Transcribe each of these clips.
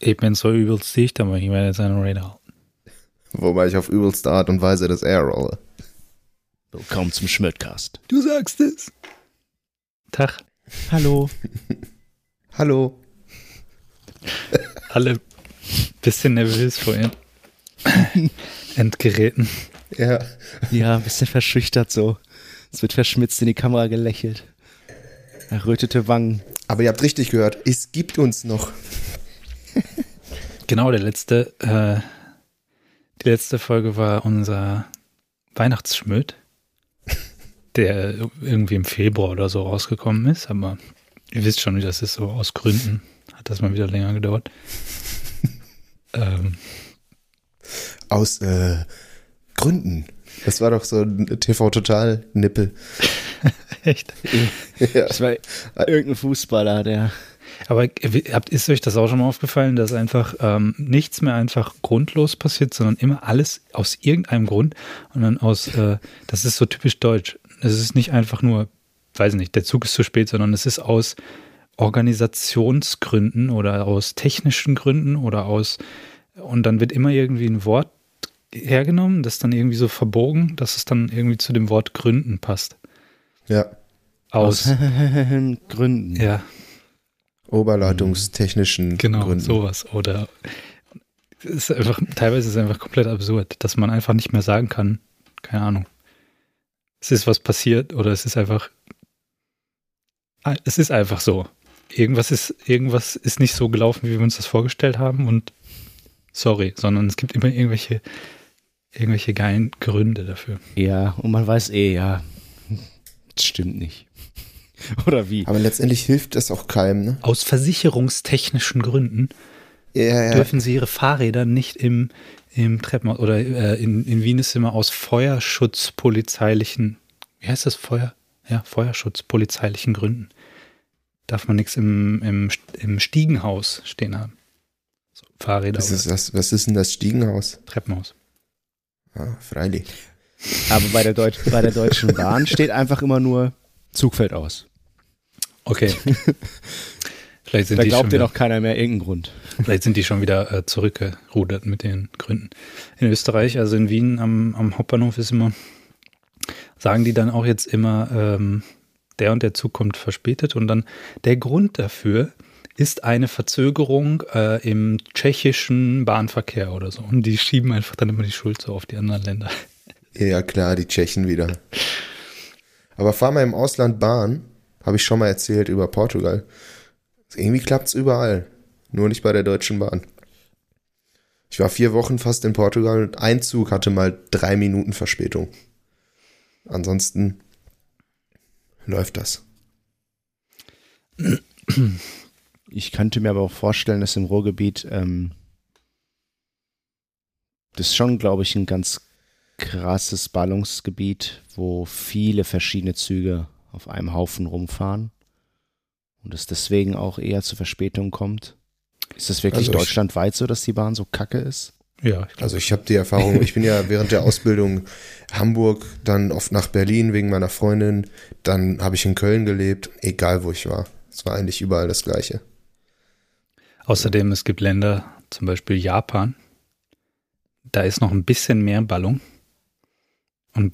Ich bin so übelst dicht, aber ich werde jetzt einen Raid halten. Wobei ich auf übelste Art und Weise das Air rolle. Willkommen zum Schmidtcast. Du sagst es. Tag. Hallo. Hallo. Alle bisschen nervös vorhin. Endgeräten. Ja. Ja, ein bisschen verschüchtert so. Es wird verschmitzt in die Kamera gelächelt. Errötete Wangen. Aber ihr habt richtig gehört, es gibt uns noch. Genau, der letzte, äh, die letzte Folge war unser Weihnachtsschmöd, der irgendwie im Februar oder so rausgekommen ist, aber ihr wisst schon, wie das ist, so aus Gründen hat das mal wieder länger gedauert. ähm, Aus äh, Gründen. Das war doch so ein TV-Total-Nippel. echt. Ja. Das war irgendein Fußballer, der. Aber ist euch das auch schon mal aufgefallen, dass einfach ähm, nichts mehr einfach grundlos passiert, sondern immer alles aus irgendeinem Grund und dann aus, äh, das ist so typisch deutsch. Es ist nicht einfach nur, weiß nicht, der Zug ist zu spät, sondern es ist aus Organisationsgründen oder aus technischen Gründen oder aus, und dann wird immer irgendwie ein Wort hergenommen, das dann irgendwie so verbogen, dass es dann irgendwie zu dem Wort Gründen passt. ja. Aus, Gründen. ja, Oberleitungstechnischen Genau, Gründen. sowas. Oder es ist einfach, teilweise ist es einfach komplett absurd, dass man einfach nicht mehr sagen kann, keine Ahnung. Es ist was passiert oder es ist einfach, Ah, es ist einfach so. Irgendwas ist, irgendwas ist nicht so gelaufen, wie wir uns das vorgestellt haben und sorry, sondern es gibt immer irgendwelche, irgendwelche geilen Gründe dafür. Ja, und man weiß eh, ja. Das stimmt nicht. Oder wie? Aber letztendlich hilft das auch keinem, ne? Aus versicherungstechnischen Gründen Ja, ja. dürfen sie ihre Fahrräder nicht im, im Treppenhaus oder äh, in, in Wien ist immer aus feuerschutzpolizeilichen, wie heißt das, Feuer? Ja, feuerschutzpolizeilichen Gründen. Darf man nichts im, im, im Stiegenhaus stehen haben. So, Fahrräder Was oder ist, das, was ist denn das Stiegenhaus? Treppenhaus. Ah, freilich. Aber bei der, Deutsch, bei der Deutschen Bahn steht einfach immer nur Zug fällt aus. Okay. vielleicht, sind Da die schon glaubt dir wieder, noch keiner mehr irgendeinen Grund. vielleicht sind die schon wieder äh, zurückgerudert mit den Gründen. In Österreich, also in Wien am, am Hauptbahnhof ist immer, sagen die dann auch jetzt immer, ähm, der und der Zug kommt verspätet und dann der Grund dafür ist eine Verzögerung äh, im tschechischen Bahnverkehr oder so. Und die schieben einfach dann immer die Schuld so auf die anderen Länder. Ja, klar, die Tschechen wieder. Aber fahr mal im Ausland Bahn, habe ich schon mal erzählt über Portugal. Irgendwie klappt's überall, nur nicht bei der Deutschen Bahn. Ich war vier Wochen fast in Portugal und ein Zug hatte mal drei Minuten Verspätung. Ansonsten läuft das. Ich könnte mir aber auch vorstellen, dass im Ruhrgebiet ähm, das ist schon, glaube ich, ein ganz krasses Ballungsgebiet, wo viele verschiedene Züge auf einem Haufen rumfahren und es deswegen auch eher zu Verspätungen kommt. Ist das wirklich Also deutschlandweit so, dass die Bahn so kacke ist? Ja, ich Also ich habe die Erfahrung, ich bin ja während der Ausbildung Hamburg, dann oft nach Berlin wegen meiner Freundin, dann habe ich in Köln gelebt, egal wo ich war. Es war eigentlich überall das Gleiche. Außerdem, es gibt Länder, zum Beispiel Japan, da ist noch ein bisschen mehr Ballung.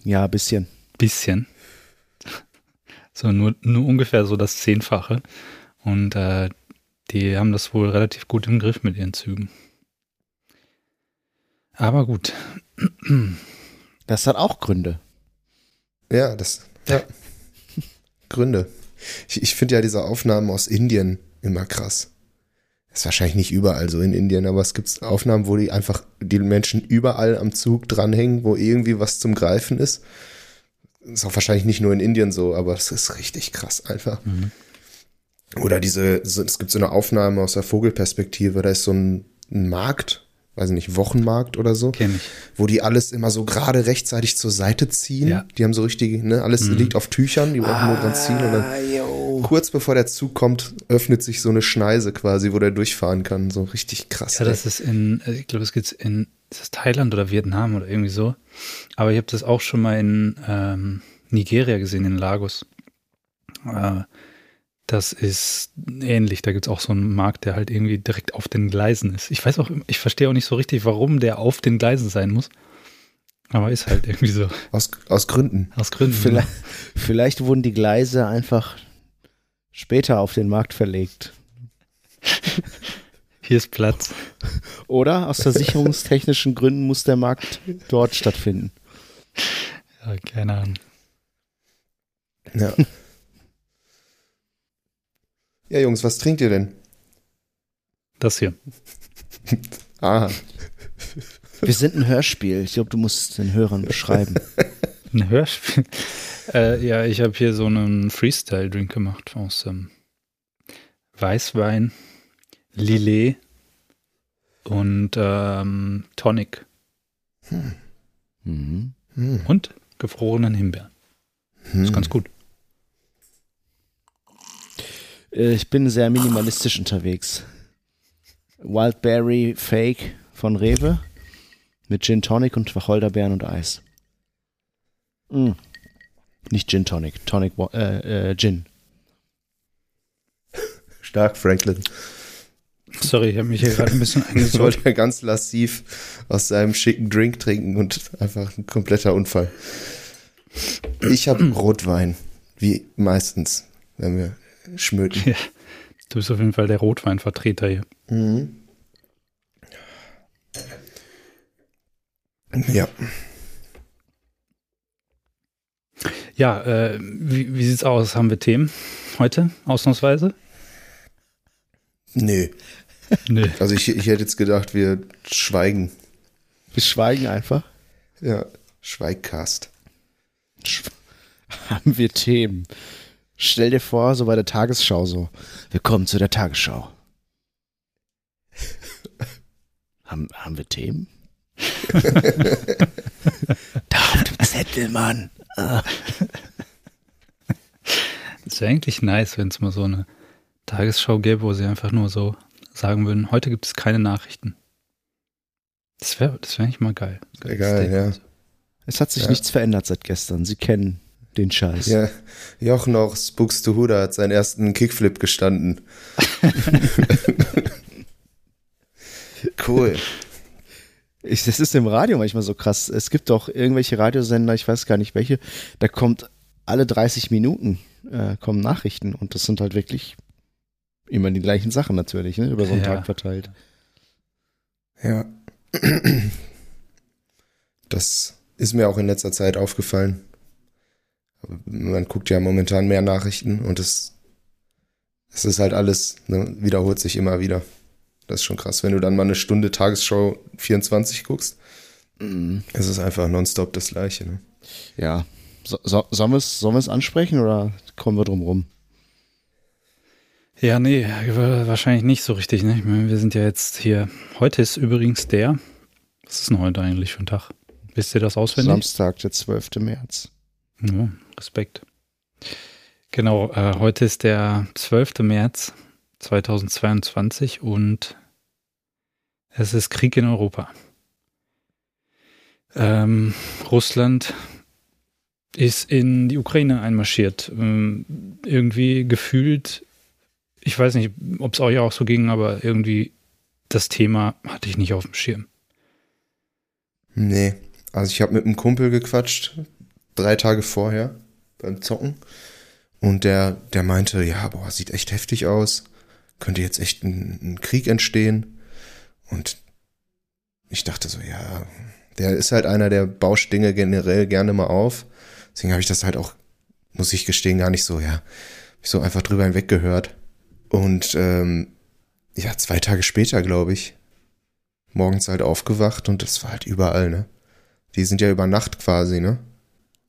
Ja, ein bisschen. Bisschen. So nur, nur ungefähr so das Zehnfache. Und äh, die haben das wohl relativ gut im Griff mit ihren Zügen. Aber gut. Das hat auch Gründe. Ja, das, ja. Gründe. Ich, ich finde ja diese Aufnahmen aus Indien immer krass. Ist wahrscheinlich nicht überall so in Indien, aber es gibt Aufnahmen, wo die einfach die Menschen überall am Zug dranhängen, wo irgendwie was zum Greifen ist. Ist auch wahrscheinlich nicht nur in Indien so, aber es ist richtig krass einfach. Oder diese, es gibt so eine Aufnahme aus der Vogelperspektive, da ist so ein, ein Markt, weiß nicht, Wochenmarkt oder so Kenne ich. wo die alles immer so gerade rechtzeitig zur Seite ziehen. Ja. Die haben so richtig, ne, alles liegt auf Tüchern, die brauchen nur dran ziehen und dann kurz bevor der Zug kommt, öffnet sich so eine Schneise quasi, wo der durchfahren kann. So richtig krass. Ja, ey. das ist in, äh, ich glaube, es gibt's in, ist das Thailand oder Vietnam oder irgendwie so. Aber ich habe das auch schon mal in ähm, Nigeria gesehen, in Lagos. Äh, Das ist ähnlich. Da gibt es auch so einen Markt, der halt irgendwie direkt auf den Gleisen ist. Ich weiß auch, ich verstehe auch nicht so richtig, warum der auf den Gleisen sein muss. Aber ist halt irgendwie so. Aus, aus Gründen. Aus Gründen. Vielleicht, vielleicht wurden die Gleise einfach später auf den Markt verlegt. Hier ist Platz. Oder aus versicherungstechnischen Gründen muss der Markt dort stattfinden. Ja, keine Ahnung. Ja. Ja, Jungs, was trinkt ihr denn? Das hier. Ah, Wir sind ein Hörspiel. Ich glaube, du musst den Hörern beschreiben. Ein Hörspiel. Äh, ja, ich habe hier so einen Freestyle-Drink gemacht aus ähm, Weißwein, Lillet und ähm, Tonic Mhm. hm, und gefrorenen Himbeeren. hm. Ist ganz gut. Äh, Ich bin sehr minimalistisch unterwegs. Wildberry Fake von Rewe mit Gin Tonic und Wacholderbeeren und Eis. Mm. Nicht Gin Tonic, Tonic äh, äh, Gin. Stark, Franklin. Sorry, ich habe mich hier gerade ein bisschen Ich eingesollt. wollte ganz lassiv aus seinem schicken Drink trinken und einfach ein kompletter Unfall. Ich habe Rotwein, wie meistens, wenn wir schmöken. Ja, du bist auf jeden Fall der Rotweinvertreter hier. Mhm. Ja, Ja, äh, wie, wie sieht's aus? Haben wir Themen heute, ausnahmsweise? nö. Nö. Also ich, ich hätte jetzt gedacht, wir schweigen. Wir schweigen einfach. Ja, Schweigcast. Schw haben wir Themen. Stell dir vor, so bei der Tagesschau so. Willkommen zu der Tagesschau. haben, haben wir Themen? da auf dem Zettel, Mann. Es wäre eigentlich nice, wenn es mal so eine Tagesschau gäbe, wo sie einfach nur so sagen würden, heute gibt es keine Nachrichten. Das wäre das wär eigentlich mal geil. Geil, ja. Es hat sich Ja. nichts verändert seit gestern. Sie kennen den Scheiß. Ja, Jochen aus Buxtehude hat seinen ersten Kickflip gestanden. cool. Ich, das ist im Radio manchmal so krass. Es gibt doch irgendwelche Radiosender, ich weiß gar nicht welche, da kommt alle 30 Minuten äh, kommen Nachrichten und das sind halt wirklich immer die gleichen Sachen natürlich, ne? über so einen Ja. Tag verteilt. Ja. Das ist mir auch in letzter Zeit aufgefallen. Man guckt ja momentan mehr Nachrichten und es, es ist halt alles, ne, wiederholt sich immer wieder. Das ist schon krass. Wenn du dann mal eine Stunde Tagesschau 24 guckst, es ist einfach nonstop das Gleiche. Ne? Ja. So, so, sollen wir es sollen wir es ansprechen oder kommen wir drum rum? Ja, nee, wahrscheinlich nicht so richtig. Ne? Ich meine, wir sind ja jetzt hier. Heute ist übrigens der. Was ist denn heute eigentlich für ein Tag? Wisst ihr das auswendig? Samstag, der 12. März. Ja, Respekt. Genau, äh, heute ist der 12. März 2022 und es ist Krieg in Europa. Ähm, Russland ist in die Ukraine einmarschiert. Ähm, irgendwie gefühlt, ich weiß nicht, ob es euch auch so ging, aber irgendwie das Thema hatte ich nicht auf dem Schirm. Nee. Also ich habe mit einem Kumpel gequatscht, drei Tage vorher beim Zocken. Und der, der meinte, ja, boah, sieht echt heftig aus. Könnte jetzt echt ein, ein Krieg entstehen. Und ich dachte so, ja, der ist halt einer, der bauscht Dinge generell gerne mal auf. Deswegen habe ich das halt auch, muss ich gestehen, gar nicht so, ja, so einfach drüber hinweg gehört. Und ähm, ja, zwei Tage später, glaube ich, morgens halt aufgewacht und das war halt überall, ne? Die sind ja über Nacht quasi, ne?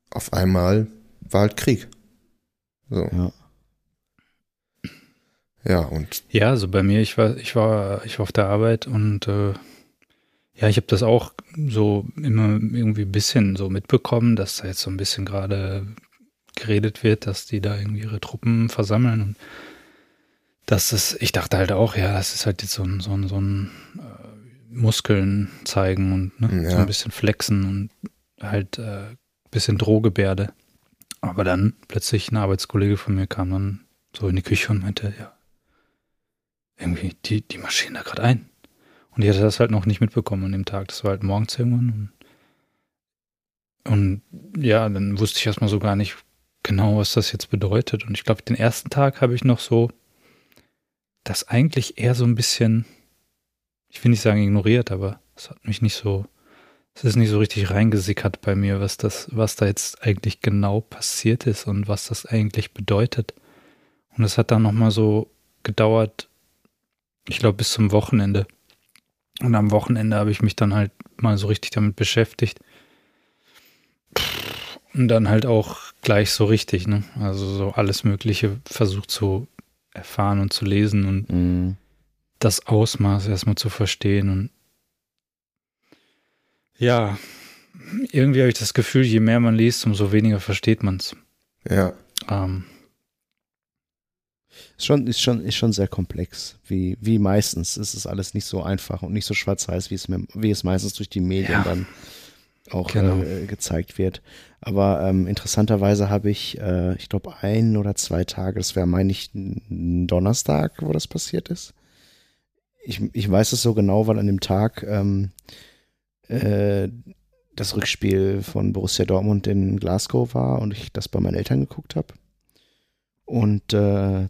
Auf einmal war halt Krieg. So. Ja. Ja, und Ja, also bei mir, ich war, ich war, ich war auf der Arbeit und äh, ja, ich habe das auch so immer irgendwie ein bisschen so mitbekommen, dass da jetzt so ein bisschen gerade geredet wird, dass die da irgendwie ihre Truppen versammeln und das ist, ich dachte halt auch, ja, das ist halt jetzt so ein, so ein, so ein äh, Muskeln zeigen und ne, Ja. so ein bisschen flexen und halt äh, bisschen Drohgebärde. Aber dann plötzlich ein Arbeitskollege von mir kam dann so in die Küche und meinte, ja, irgendwie, die, die marschieren da gerade ein. Und ich hatte das halt noch nicht mitbekommen an dem Tag. Das war halt morgens irgendwann. Und, und ja, dann wusste ich erstmal so gar nicht genau, was das jetzt bedeutet. Und ich glaube, den ersten Tag habe ich noch so das eigentlich eher so ein bisschen, ich will nicht sagen ignoriert, aber es hat mich nicht so, es ist nicht so richtig reingesickert bei mir, was das, was da jetzt eigentlich genau passiert ist und was das eigentlich bedeutet. Und es hat dann nochmal so gedauert, ich glaube, bis zum Wochenende. Und am Wochenende habe ich mich dann halt mal so richtig damit beschäftigt. Und dann halt auch gleich so richtig, ne? Also so alles Mögliche versucht zu erfahren und zu lesen und Mhm. das Ausmaß erstmal zu verstehen. Und ja, irgendwie habe ich das Gefühl, je mehr man liest, umso weniger versteht man es. Ja. Ähm, Ist schon, ist schon, ist schon sehr komplex. Wie, wie meistens ist es alles nicht so einfach und nicht so schwarz-weiß, wie es, wie es meistens durch die Medien Ja. dann auch Genau. äh, gezeigt wird. Aber ähm, interessanterweise habe ich, äh, ich glaube, ein oder zwei Tage, das wäre, meine ich, ein Donnerstag, wo das passiert ist. Ich, ich weiß es so genau, weil an dem Tag ähm, äh, das Rückspiel von Borussia Dortmund in Glasgow war und ich das bei meinen Eltern geguckt habe. Und äh,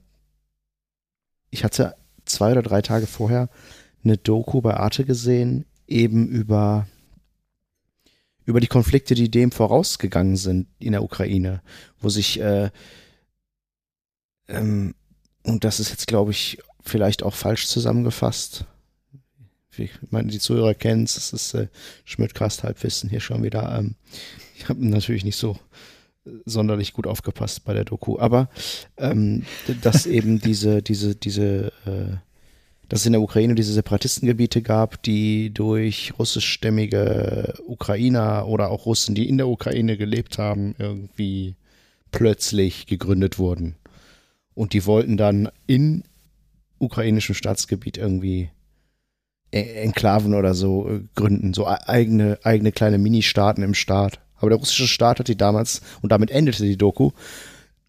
ich hatte zwei oder drei Tage vorher eine Doku bei Arte gesehen, eben über, über die Konflikte, die dem vorausgegangen sind in der Ukraine, wo sich, äh, ähm, und das ist jetzt, glaube ich, vielleicht auch falsch zusammengefasst. Ich meine, die Zuhörer kennen es, das ist äh, Schmidtcast Halbwissen hier schon wieder. Ähm, ich habe natürlich nicht so sonderlich gut aufgepasst bei der Doku, aber ähm, dass eben diese, diese, diese, äh, dass es in der Ukraine diese Separatistengebiete gab, die durch russischstämmige Ukrainer oder auch Russen, die in der Ukraine gelebt haben, irgendwie plötzlich gegründet wurden. Und die wollten dann in ukrainischem Staatsgebiet irgendwie Enklaven oder so äh, gründen, so e- eigene, eigene kleine Mini-Staaten im Staat. Aber der russische Staat hat die damals, und damit endete die Doku,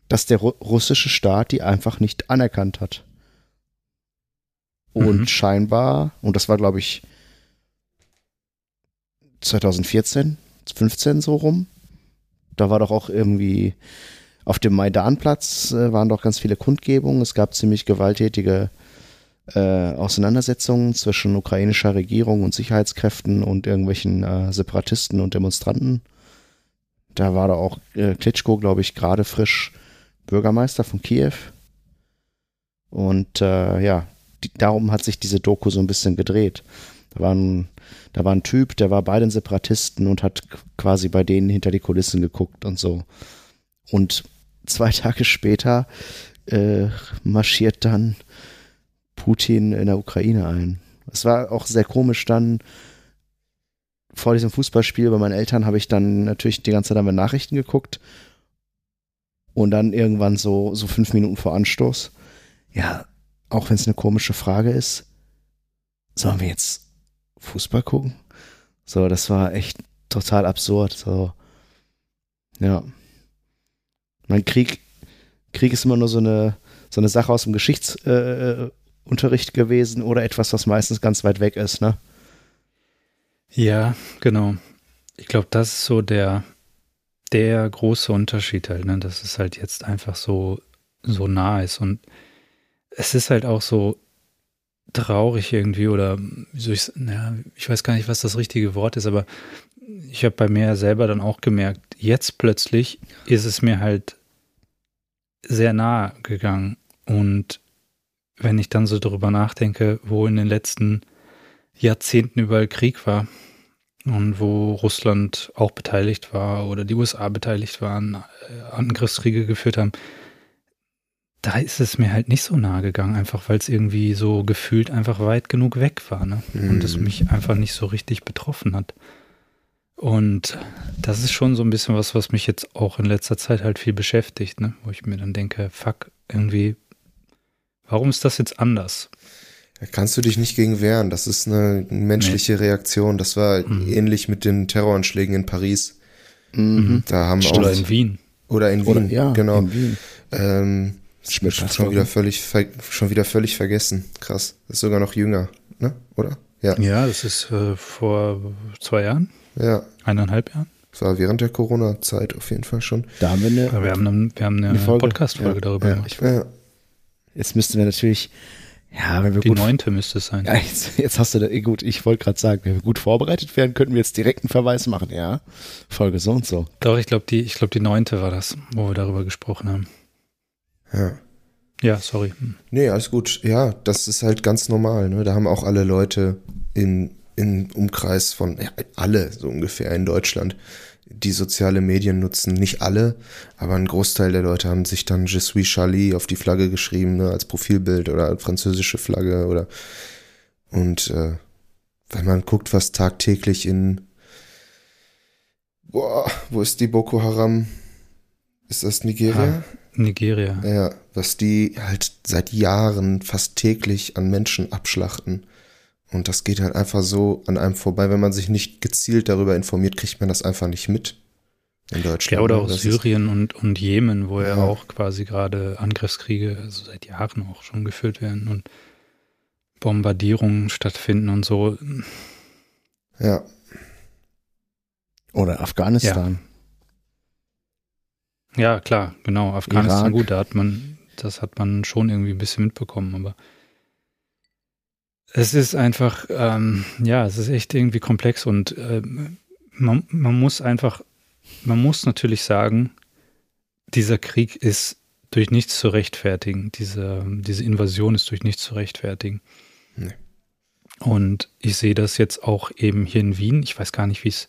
dass der Ru russische Staat die einfach nicht anerkannt hat. Und Mhm. scheinbar, und das war, glaube ich, 2014, 15 so rum, da war doch auch irgendwie auf dem Maidanplatz äh, waren doch ganz viele Kundgebungen. Es gab ziemlich gewalttätige äh, Auseinandersetzungen zwischen ukrainischer Regierung und Sicherheitskräften und irgendwelchen äh, Separatisten und Demonstranten. Da war da auch äh, Klitschko, glaube ich, gerade frisch Bürgermeister von Kiew. Und äh, ja, die, darum hat sich diese Doku so ein bisschen gedreht. Da war, ein, da war ein Typ, der war bei den Separatisten und hat quasi bei denen hinter die Kulissen geguckt und so. Und zwei Tage später äh, marschiert dann Putin in der Ukraine ein. Es war auch sehr komisch dann. Vor diesem Fußballspiel bei meinen Eltern habe ich dann natürlich die ganze Zeit an Nachrichten geguckt. Und dann irgendwann so, so fünf Minuten vor Anstoß. Ja, auch wenn es eine komische Frage ist, sollen wir jetzt Fußball gucken? So, das war echt total absurd. So, ja. Mein Krieg, Krieg ist immer nur so eine, so eine Sache aus dem Geschichtsunterricht äh, Unterricht gewesen oder etwas, was meistens ganz weit weg ist, ne? Ja, genau. Ich glaube, das ist so der, der große Unterschied halt, ne? dass es halt jetzt einfach so, so nah ist. Und es ist halt auch so traurig irgendwie oder soll ich ja, ich weiß gar nicht, was das richtige Wort ist, aber ich habe bei mir selber dann auch gemerkt, jetzt plötzlich ist es mir halt sehr nah gegangen. Und wenn ich dann so darüber nachdenke, wo in den letzten Jahrzehnten überall Krieg war und wo Russland auch beteiligt war oder die USA beteiligt waren, äh, Angriffskriege geführt haben, da ist es mir halt nicht so nahe gegangen, einfach weil es irgendwie so gefühlt einfach weit genug weg war ne? und es Mhm. mich einfach nicht so richtig betroffen hat. Und das ist schon so ein bisschen was, was mich jetzt auch in letzter Zeit halt viel beschäftigt, ne? wo ich mir dann denke, fuck, irgendwie, warum ist das jetzt anders? Da kannst du dich nicht gegen wehren. Das ist eine menschliche Reaktion. Das war Mhm. ähnlich mit den Terroranschlägen in Paris. Mhm. Da haben Oder auch in Wien. oder in Oder Wien, ja, genau. in Wien. Ähm, schon wieder völlig, schon wieder völlig vergessen. Krass. Ist sogar noch jünger, ne? Oder? Ja. Ja, das ist äh, vor zwei Jahren. Ja. Eineinhalb Jahren. Das war während der Corona-Zeit auf jeden Fall schon. Da haben wir eine, wir haben eine, wir haben eine, eine Podcast-Folge ja. darüber ja. gemacht. Ja. Jetzt müssten wir natürlich, ja, wenn wir Die neunte müsste es sein. Ja, jetzt, jetzt hast du da, gut, ich wollte gerade sagen, wenn wir gut vorbereitet wären, könnten wir jetzt direkt einen Verweis machen, ja. Folge so und so. Doch, ich glaube, die, ich glaube, die neunte war das, wo wir darüber gesprochen haben. Ja. Ja, sorry. Nee, alles gut. Ja, das ist halt ganz normal. Ne? Da haben auch alle Leute in, in Umkreis von, ja, alle so ungefähr in Deutschland, die soziale Medien nutzen. Nicht alle, aber ein Großteil der Leute haben sich dann Je suis Charlie auf die Flagge geschrieben, ne, als Profilbild oder als französische Flagge oder und äh, wenn man guckt, was tagtäglich in boah, wo ist die Boko Haram? Ist das Nigeria? Ah, Nigeria. Ja, was die halt seit Jahren fast täglich an Menschen abschlachten. Und das geht halt einfach so an einem vorbei. Wenn man sich nicht gezielt darüber informiert, kriegt man das einfach nicht mit in Deutschland. Ja, oder auch das Syrien und, und Jemen, wo ja, ja auch quasi gerade Angriffskriege, also seit Jahren auch schon geführt werden und Bombardierungen stattfinden und so. Ja. Oder Afghanistan. Ja, ja klar, genau. Afghanistan, Irak. gut, da hat man, das hat man schon irgendwie ein bisschen mitbekommen, aber es ist einfach, ähm, ja, es ist echt irgendwie komplex und äh, man, man muss einfach, man muss natürlich sagen, dieser Krieg ist durch nichts zu rechtfertigen. Diese, diese Invasion ist durch nichts zu rechtfertigen. Nee. Und ich sehe das jetzt auch eben hier in Wien. Ich weiß gar nicht, wie es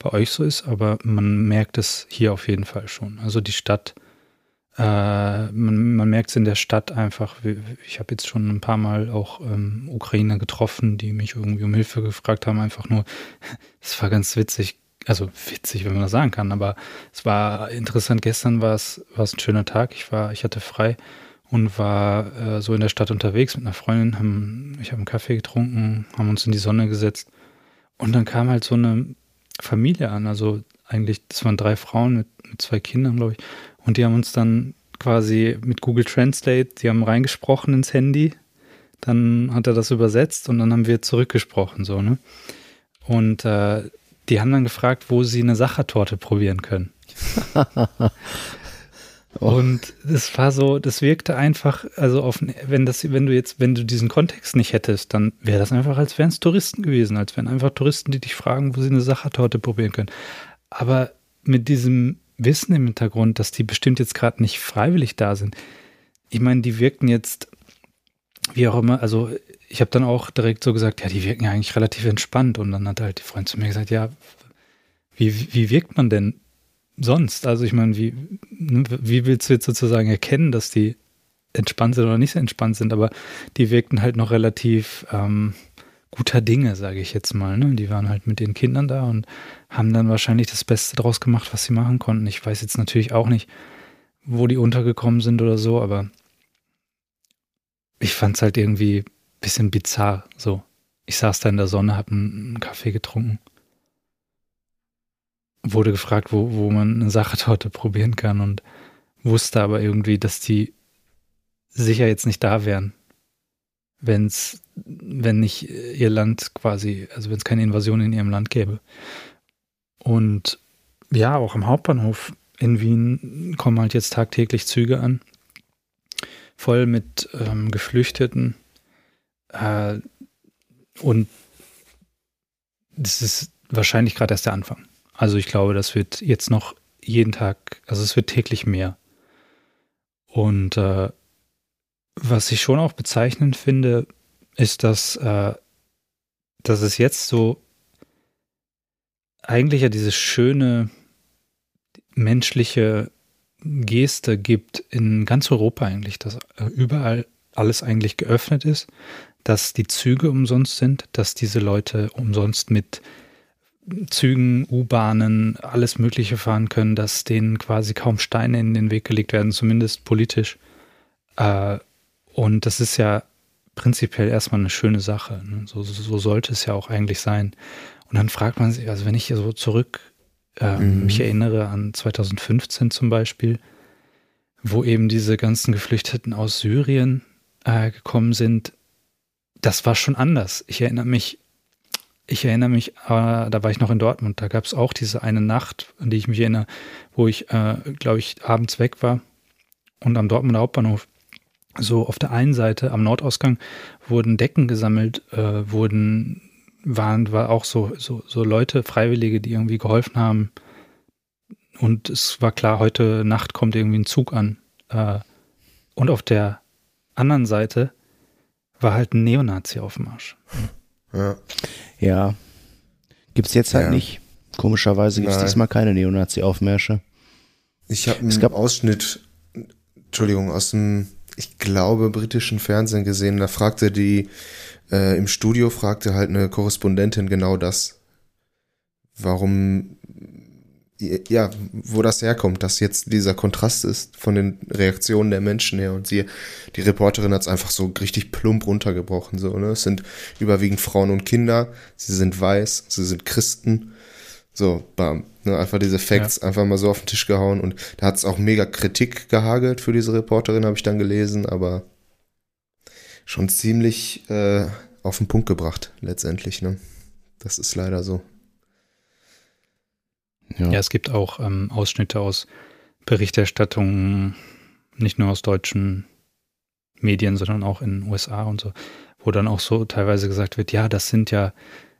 bei euch so ist, aber man merkt es hier auf jeden Fall schon. Also die Stadt äh, man, man merkt es in der Stadt einfach. Ich habe jetzt schon ein paar Mal auch ähm, Ukrainer getroffen, die mich irgendwie um Hilfe gefragt haben. Einfach nur, es war ganz witzig. Also witzig, wenn man das sagen kann, aber es war interessant. Gestern war es, war es ein schöner Tag. Ich war, ich hatte frei und war äh, so in der Stadt unterwegs mit einer Freundin. Haben, ich habe einen Kaffee getrunken, haben uns in die Sonne gesetzt und dann kam halt so eine Familie an. Also eigentlich, das waren drei Frauen mit, mit zwei Kindern, glaube ich. Und die haben uns dann quasi mit Google Translate, die haben reingesprochen ins Handy, dann hat er das übersetzt und dann haben wir zurückgesprochen, so, ne? Und äh, die haben dann gefragt, wo sie eine Sachertorte probieren können. Und das war so, das wirkte einfach, also auf, wenn das, wenn du jetzt, wenn du diesen Kontext nicht hättest, dann wäre das einfach, als wären es Touristen gewesen, als wären einfach Touristen, die dich fragen, wo sie eine Sachertorte probieren können. Aber mit diesem Wissen im Hintergrund, dass die bestimmt jetzt gerade nicht freiwillig da sind. Ich meine, die wirken jetzt, wie auch immer, also ich habe dann auch direkt so gesagt, ja, die wirken ja eigentlich relativ entspannt. Und dann hat halt die Freundin zu mir gesagt, ja, wie, wie wirkt man denn sonst? Also ich meine, wie, ne, wie willst du jetzt sozusagen erkennen, dass die entspannt sind oder nicht so entspannt sind? Aber die wirkten halt noch relativ ähm, guter Dinge, sage ich jetzt mal. Ne? Die waren halt mit den Kindern da und haben dann wahrscheinlich das Beste draus gemacht, was sie machen konnten. Ich weiß jetzt natürlich auch nicht, wo die untergekommen sind oder so, aber ich fand es halt irgendwie ein bisschen bizarr. So, ich saß da in der Sonne, habe einen Kaffee getrunken, wurde gefragt, wo, wo man eine Sachertorte probieren kann und wusste aber irgendwie, dass die sicher jetzt nicht da wären wenn's, wenn nicht ihr Land quasi, also wenn es keine Invasion in ihrem Land gäbe. Und ja, auch am Hauptbahnhof in Wien kommen halt jetzt tagtäglich Züge an, voll mit ähm, Geflüchteten. Äh, und das ist wahrscheinlich gerade erst der Anfang. Also ich glaube, das wird jetzt noch jeden Tag, also es wird täglich mehr. Und äh, was ich schon auch bezeichnend finde, ist, dass, äh, dass es jetzt so eigentlich ja diese schöne menschliche Geste gibt in ganz Europa eigentlich, dass äh, überall alles eigentlich geöffnet ist, dass die Züge umsonst sind, dass diese Leute umsonst mit Zügen, U-Bahnen, alles Mögliche fahren können, dass denen quasi kaum Steine in den Weg gelegt werden, zumindest politisch. Äh, und das ist ja prinzipiell erstmal eine schöne Sache. Ne? So, so, sollte es ja auch eigentlich sein. Und dann fragt man sich, also wenn ich so zurück äh, mhm. mich erinnere an 2015 zum Beispiel, wo eben diese ganzen Geflüchteten aus Syrien äh, gekommen sind, das war schon anders. Ich erinnere mich, ich erinnere mich, äh, da war ich noch in Dortmund, da gab es auch diese eine Nacht, an die ich mich erinnere, wo ich, äh, glaube ich, abends weg war und am Dortmunder Hauptbahnhof so auf der einen Seite am Nordausgang wurden Decken gesammelt, äh, wurden waren war auch so so so Leute Freiwillige, die irgendwie geholfen haben und es war klar, heute Nacht kommt irgendwie ein Zug an äh, und auf der anderen Seite war halt ein Neonazi auf dem Marsch. Ja. Ja. Gibt's jetzt halt ja. nicht. Komischerweise gibt es diesmal keine Neonazi-Aufmärsche. Ich habe einen Ausschnitt, Entschuldigung, aus dem, ich glaube, britischen Fernsehen gesehen. Da fragte die, äh, im Studio fragte halt eine Korrespondentin genau das. Warum ja, wo das herkommt, dass jetzt dieser Kontrast ist von den Reaktionen der Menschen her. Und sie, die Reporterin hat es einfach so richtig plump runtergebrochen. So, ne? Es sind überwiegend Frauen und Kinder, sie sind weiß, sie sind Christen. So, bam. Ne? Einfach diese Facts ja. einfach mal so auf den Tisch gehauen. Und da hat es auch mega Kritik gehagelt für diese Reporterin, habe ich dann gelesen, aber schon ziemlich äh, auf den Punkt gebracht, letztendlich. Ne? Das ist leider so. Ja, ja es gibt auch ähm, Ausschnitte aus Berichterstattungen, nicht nur aus deutschen Medien, sondern auch in den USA und so, wo dann auch so teilweise gesagt wird, ja, das sind ja,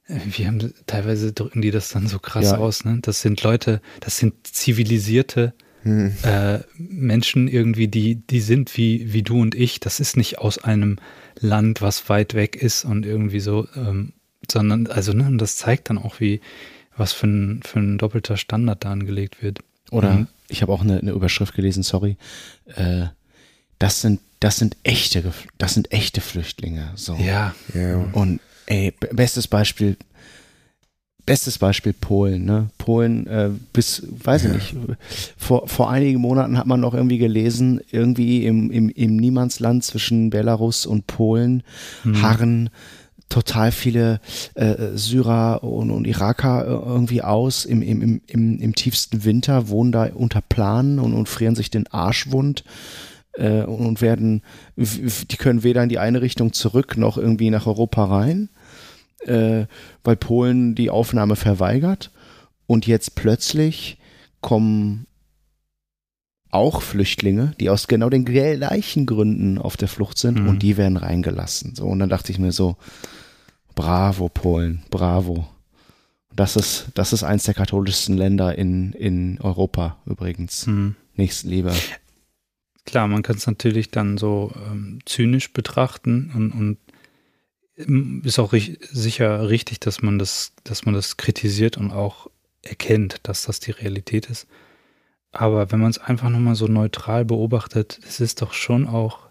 wir haben teilweise drücken die das dann so krass ja. aus, ne? Das sind Leute, das sind zivilisierte hm. äh, Menschen irgendwie, die, die sind wie, wie du und ich. Das ist nicht aus einem Land, was weit weg ist und irgendwie so, ähm, sondern, also, ne, und das zeigt dann auch, wie, was für ein, für ein doppelter Standard da angelegt wird. Oder mhm. ich habe auch eine, eine, Überschrift gelesen, sorry. Äh, das sind, das sind echte, das sind echte Flüchtlinge. So. Ja. ja. Und ey, bestes Beispiel, bestes Beispiel Polen, ne? Polen, äh, bis, weiß ich nicht, vor, vor einigen Monaten hat man noch irgendwie gelesen, irgendwie im, im, im Niemandsland zwischen Belarus und Polen mhm. harren total viele äh, Syrer und, und Iraker äh, irgendwie aus im, im, im, im tiefsten Winter, wohnen da unter Planen und, und frieren sich den Arsch wund äh, und werden, die können weder in die eine Richtung zurück noch irgendwie nach Europa rein, äh, weil Polen die Aufnahme verweigert. Und jetzt plötzlich kommen auch Flüchtlinge, die aus genau den gleichen Gründen auf der Flucht sind mhm. und die werden reingelassen. So, und dann dachte ich mir so, bravo Polen, bravo. Das ist, das ist eins der katholischsten Länder in, in Europa übrigens. Mhm. Nächstenliebe. Klar, man kann es natürlich dann so ähm, zynisch betrachten und, und ist auch ri sicher richtig, dass man das, dass man das kritisiert und auch erkennt, dass das die Realität ist. Aber wenn man es einfach nochmal so neutral beobachtet, es ist doch schon auch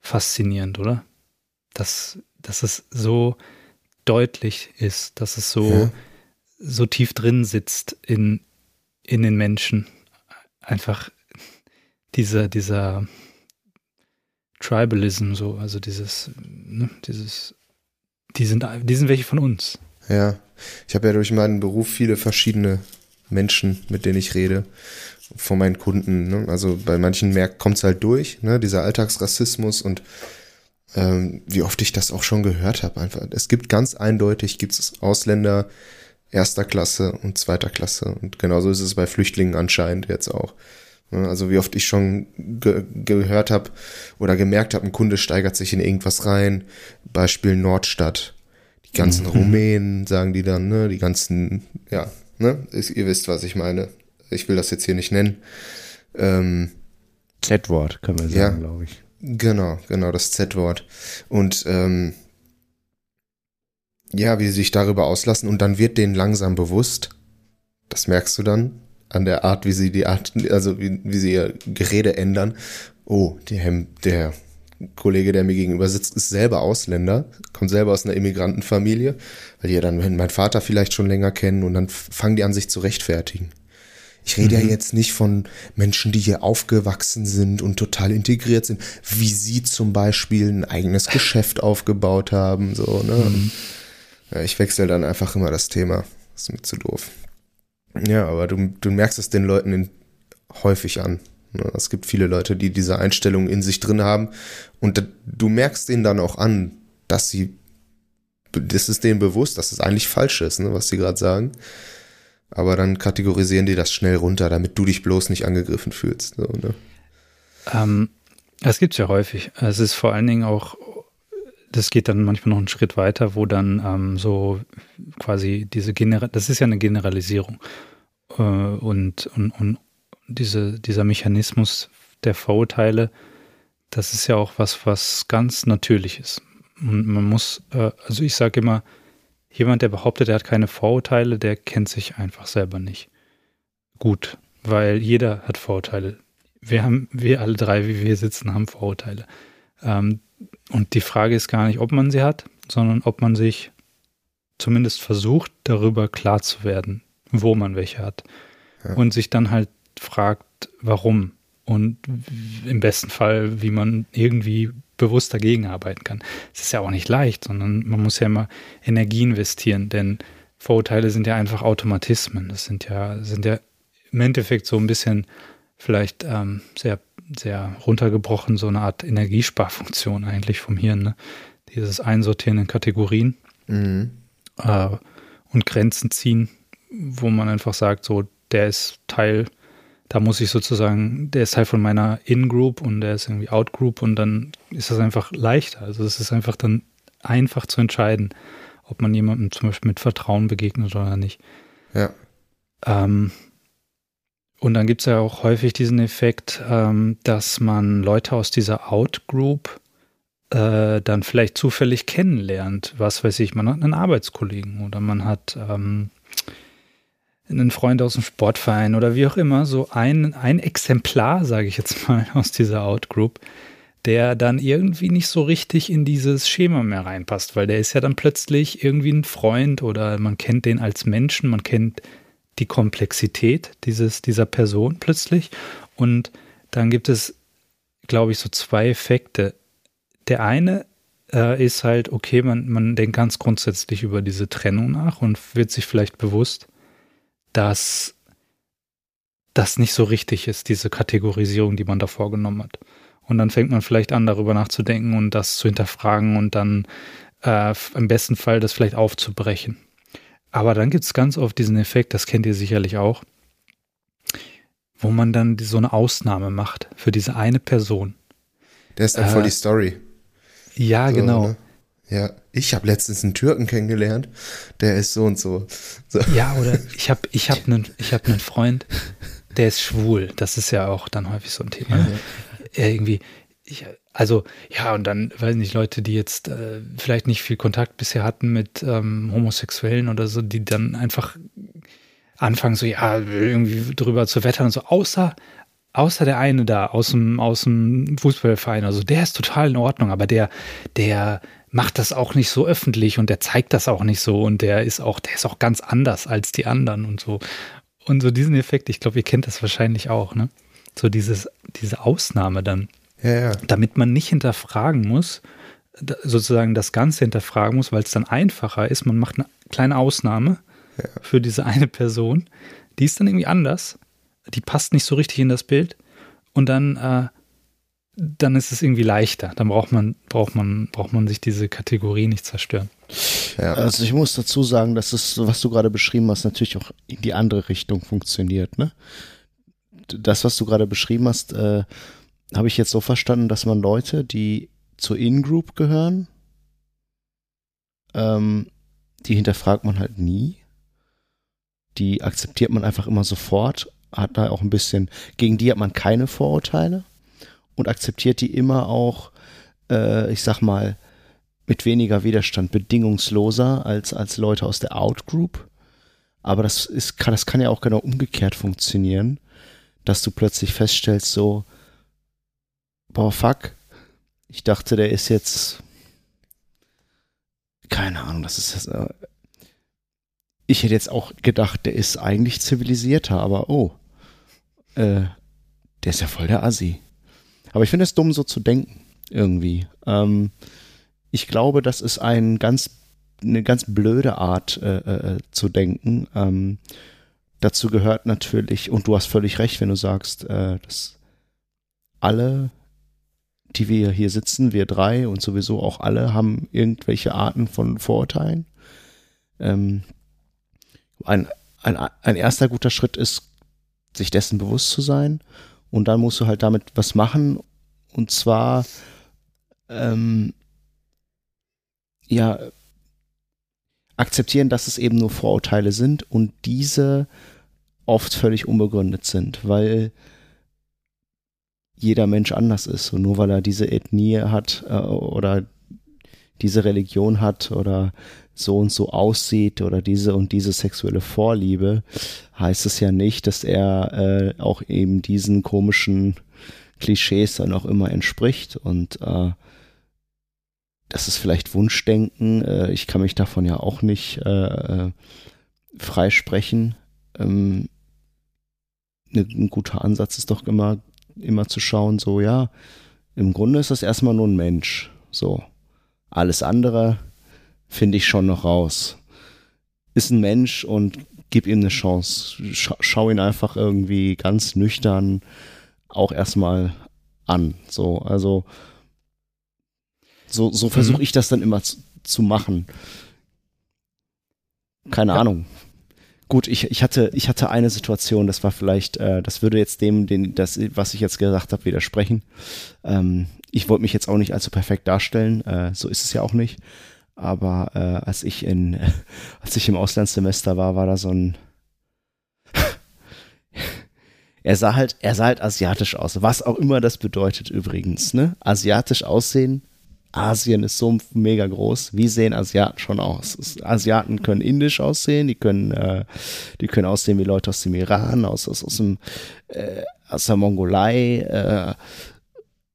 faszinierend, oder? Dass, dass es so deutlich ist, dass es so, ja. so tief drin sitzt in, in den Menschen. Einfach dieser, dieser Tribalism, so, also dieses, ne, dieses, die sind, die sind welche von uns. Ja, ich habe ja durch meinen Beruf viele verschiedene Menschen, mit denen ich rede, von meinen Kunden. Ne? Also bei manchen kommt es halt durch, ne? dieser Alltagsrassismus und ähm, wie oft ich das auch schon gehört habe. Es gibt ganz eindeutig gibt es Ausländer erster Klasse und zweiter Klasse und genauso ist es bei Flüchtlingen anscheinend jetzt auch. Ne? Also wie oft ich schon ge gehört habe oder gemerkt habe, ein Kunde steigert sich in irgendwas rein. Beispiel Nordstadt. Die ganzen mhm. Rumänen, sagen die dann, ne? Die ganzen, ja, Ne? Ihr wisst, was ich meine. Ich will das jetzt hier nicht nennen. Ähm, Z-Wort, können wir sagen, ja, glaube ich. Genau, genau, das Z-Wort. Und ähm, ja, wie sie sich darüber auslassen und dann wird denen langsam bewusst, das merkst du dann an der Art, wie sie die Art, also wie, wie sie ihr Gerede ändern. Oh, der, der Kollege, der mir gegenüber sitzt, ist selber Ausländer, kommt selber aus einer Immigrantenfamilie, weil die ja dann meinen Vater vielleicht schon länger kennen und dann fangen die an, sich zu rechtfertigen. Ich rede mhm. ja jetzt nicht von Menschen, die hier aufgewachsen sind und total integriert sind, wie sie zum Beispiel ein eigenes Geschäft aufgebaut haben, so, ne? Mhm. Ja, ich wechsle dann einfach immer das Thema. Das ist mir zu doof. Ja, aber du, du merkst es den Leuten in, häufig an. Ne? Es gibt viele Leute, die diese Einstellung in sich drin haben und du merkst denen dann auch an, dass sie, das ist denen bewusst, dass es eigentlich falsch ist, ne, was sie gerade sagen. Aber dann kategorisieren die das schnell runter, damit du dich bloß nicht angegriffen fühlst. So, ne? ähm, das gibt's ja häufig. Es ist vor allen Dingen auch, das geht dann manchmal noch einen Schritt weiter, wo dann ähm, so quasi diese General, das ist ja eine Generalisierung. Äh, und, und, und diese, dieser Mechanismus der Vorurteile, das ist ja auch was, was ganz natürlich ist. Und man muss, äh, also ich sage immer, jemand, der behauptet, er hat keine Vorurteile, der kennt sich einfach selber nicht gut, weil jeder hat Vorurteile. Wir haben, wir alle drei, wie wir sitzen, haben Vorurteile. Ähm, und die Frage ist gar nicht, ob man sie hat, sondern ob man sich zumindest versucht, darüber klar zu werden, wo man welche hat. Ja. Und sich dann halt fragt, warum. Und im besten Fall, wie man irgendwie bewusst dagegen arbeiten kann. Es ist ja auch nicht leicht, sondern man muss ja immer Energie investieren, denn Vorurteile sind ja einfach Automatismen. Das sind ja, sind ja im Endeffekt so ein bisschen vielleicht ähm, sehr, sehr runtergebrochen, so eine Art Energiesparfunktion eigentlich vom Hirn. Ne? Dieses Einsortieren in Kategorien mhm. äh, und Grenzen ziehen, wo man einfach sagt, so, der ist Teil da muss ich sozusagen, der ist Teil von meiner In-Group und der ist irgendwie Out-Group und dann ist das einfach leichter. Also es ist einfach dann einfach zu entscheiden, ob man jemandem zum Beispiel mit Vertrauen begegnet oder nicht. Ja. Ähm, und dann gibt es ja auch häufig diesen Effekt, ähm, dass man Leute aus dieser Out-Group äh, dann vielleicht zufällig kennenlernt. Was weiß ich, man hat einen Arbeitskollegen oder man hat ähm, einen Freund aus dem Sportverein oder wie auch immer, so ein, ein Exemplar, sage ich jetzt mal, aus dieser Outgroup, der dann irgendwie nicht so richtig in dieses Schema mehr reinpasst, weil der ist ja dann plötzlich irgendwie ein Freund oder man kennt den als Menschen, man kennt die Komplexität dieses, dieser Person plötzlich und dann gibt es, glaube ich, so zwei Effekte. Der eine äh, ist halt, okay, man, man denkt ganz grundsätzlich über diese Trennung nach und wird sich vielleicht bewusst, dass das nicht so richtig ist, diese Kategorisierung, die man da vorgenommen hat. Und dann fängt man vielleicht an, darüber nachzudenken und das zu hinterfragen und dann äh, im besten Fall das vielleicht aufzubrechen. Aber dann gibt es ganz oft diesen Effekt, das kennt ihr sicherlich auch, wo man dann so eine Ausnahme macht für diese eine Person. Der ist dann äh, voll die Story. Ja, so, genau. Ne? Ja, ich habe letztens einen Türken kennengelernt, der ist so und so. so. Ja, oder ich habe ich hab einen hab einen Freund, der ist schwul. Das ist ja auch dann häufig so ein Thema. Ja. Irgendwie, ich, also ja, und dann, weiß nicht, Leute, die jetzt äh, vielleicht nicht viel Kontakt bisher hatten mit ähm, Homosexuellen oder so, die dann einfach anfangen, so ja, irgendwie drüber zu wettern und so, außer, außer der eine da aus dem, aus dem Fußballverein, also der ist total in Ordnung, aber der, der macht das auch nicht so öffentlich und der zeigt das auch nicht so und der ist auch, der ist auch ganz anders als die anderen und so. Und so diesen Effekt, ich glaube, ihr kennt das wahrscheinlich auch, ne? So dieses, diese Ausnahme dann. Ja, ja. Damit man nicht hinterfragen muss, sozusagen das Ganze hinterfragen muss, weil es dann einfacher ist. Man macht eine kleine Ausnahme ja. für diese eine Person. Die ist dann irgendwie anders. Die passt nicht so richtig in das Bild. Und dann äh, dann ist es irgendwie leichter. Dann braucht man, braucht man, braucht man sich diese Kategorie nicht zerstören. Ja. Also ich muss dazu sagen, dass es, was du gerade beschrieben hast, natürlich auch in die andere Richtung funktioniert. Ne? Das, was du gerade beschrieben hast, äh, habe ich jetzt so verstanden, dass man Leute, die zur In-Group gehören, ähm, die hinterfragt man halt nie. Die akzeptiert man einfach immer sofort, hat da auch ein bisschen, gegen die hat man keine Vorurteile und akzeptiert die immer auch, äh, ich sag mal, mit weniger Widerstand, bedingungsloser als, als Leute aus der Outgroup. Aber das ist, kann, das kann ja auch genau umgekehrt funktionieren, dass du plötzlich feststellst, so, boah, fuck, ich dachte, der ist jetzt, keine Ahnung, das ist, äh, ich hätte jetzt auch gedacht, der ist eigentlich zivilisierter, aber oh, äh, der ist ja voll der Assi. Aber ich finde es dumm, so zu denken, irgendwie. Ähm, ich glaube, das ist ein ganz, eine ganz blöde Art äh, äh, zu denken. Ähm, dazu gehört natürlich, und du hast völlig recht, wenn du sagst, äh, das alle, die wir hier sitzen, wir drei und sowieso auch alle, haben irgendwelche Arten von Vorurteilen. Ähm, ein, ein, ein erster guter Schritt ist, sich dessen bewusst zu sein. Und dann musst du halt damit was machen. Und zwar, ähm, ja, akzeptieren, dass es eben nur Vorurteile sind und diese oft völlig unbegründet sind, weil jeder Mensch anders ist. Und nur weil er diese Ethnie hat äh, oder diese Religion hat oder so und so aussieht oder diese und diese sexuelle Vorliebe, heißt es ja nicht, dass er äh, auch eben diesen komischen Klischees dann auch immer entspricht. Und äh, das ist vielleicht Wunschdenken. Äh, ich kann mich davon ja auch nicht äh, äh freisprechen. Ähm, ne, ein guter Ansatz ist doch immer, immer zu schauen, so ja, im Grunde ist das erstmal nur ein Mensch. So. Alles andere finde ich schon noch raus. Ist ein Mensch und gib ihm eine Chance. Schau, ihn einfach irgendwie ganz nüchtern auch erstmal an. So, also so, so versuche mhm. ich das dann immer zu, zu machen. Keine ja. Ahnung. Gut, ich, ich, hatte, ich hatte eine Situation, das war vielleicht, äh, das würde jetzt dem, den, das, was ich jetzt gesagt habe, widersprechen. Ähm, ich wollte mich jetzt auch nicht allzu perfekt darstellen, äh, so ist es ja auch nicht. Aber äh, als ich in, als ich im Auslandssemester war, war da so ein er sah halt, er sah halt asiatisch aus, was auch immer das bedeutet übrigens, ne? Asiatisch aussehen Asien ist so mega groß. Wie sehen Asiaten schon aus? Asiaten können indisch aussehen, die können, äh, die können aussehen wie Leute aus dem Iran, aus, aus, aus, dem, äh, aus der Mongolei, äh,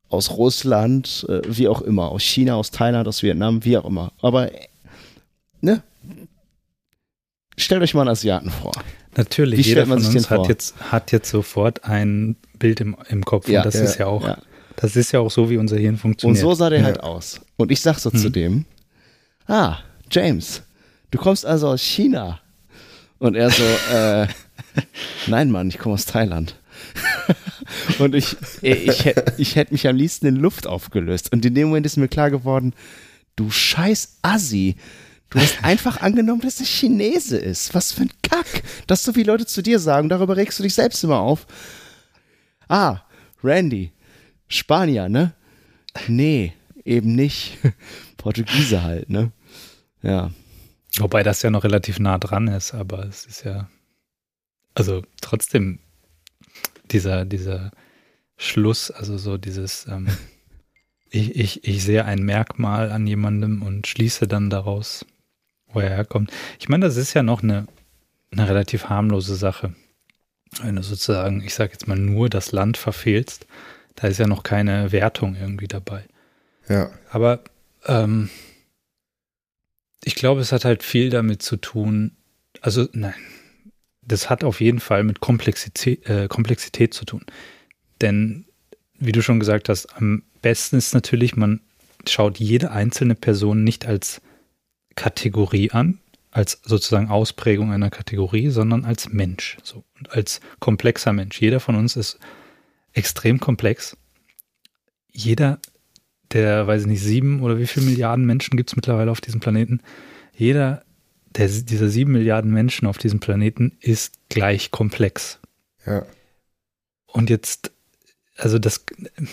aus Russland, äh, wie auch immer, aus China, aus Thailand, aus Vietnam, wie auch immer. Aber, ne? Stellt euch mal einen Asiaten vor. Natürlich, wie jeder von uns hat jetzt, hat jetzt sofort ein Bild im, im Kopf ja, und das ja, ist ja auch ja. Das ist ja auch so, wie unser Hirn funktioniert. Und so sah der ja. halt aus. Und ich sag so hm. zu dem, ah, James, du kommst also aus China. Und er so, äh, nein, Mann, ich komme aus Thailand. und ich, ich, ich, ich hätte mich am liebsten in Luft aufgelöst. Und in dem Moment ist mir klar geworden, du scheiß Assi. Du hast einfach angenommen, dass er Chinese ist. Was für ein Kack. Dass so viele Leute zu dir sagen, darüber regst du dich selbst immer auf. Ah, Randy, Spanier, ne? Nee, eben nicht. Portugiese halt, ne? Ja. Wobei das ja noch relativ nah dran ist, aber es ist ja, also trotzdem dieser, dieser Schluss, also so dieses, ähm, ich, ich, ich sehe ein Merkmal an jemandem und schließe dann daraus, wo er herkommt. Ich meine, das ist ja noch eine, eine relativ harmlose Sache. Wenn du sozusagen, ich sage jetzt mal, nur das Land verfehlst, da ist ja noch keine Wertung irgendwie dabei. Ja. Aber ähm, ich glaube, es hat halt viel damit zu tun. Also, nein, das hat auf jeden Fall mit Komplexität, äh, Komplexität zu tun. Denn, wie du schon gesagt hast, am besten ist natürlich, man schaut jede einzelne Person nicht als Kategorie an, als sozusagen Ausprägung einer Kategorie, sondern als Mensch, so und als komplexer Mensch. Jeder von uns ist extrem komplex. Jeder der, weiß ich nicht, sieben oder wie viele Milliarden Menschen gibt es mittlerweile auf diesem Planeten, jeder der, dieser sieben Milliarden Menschen auf diesem Planeten ist gleich komplex. Ja. Und jetzt, also das,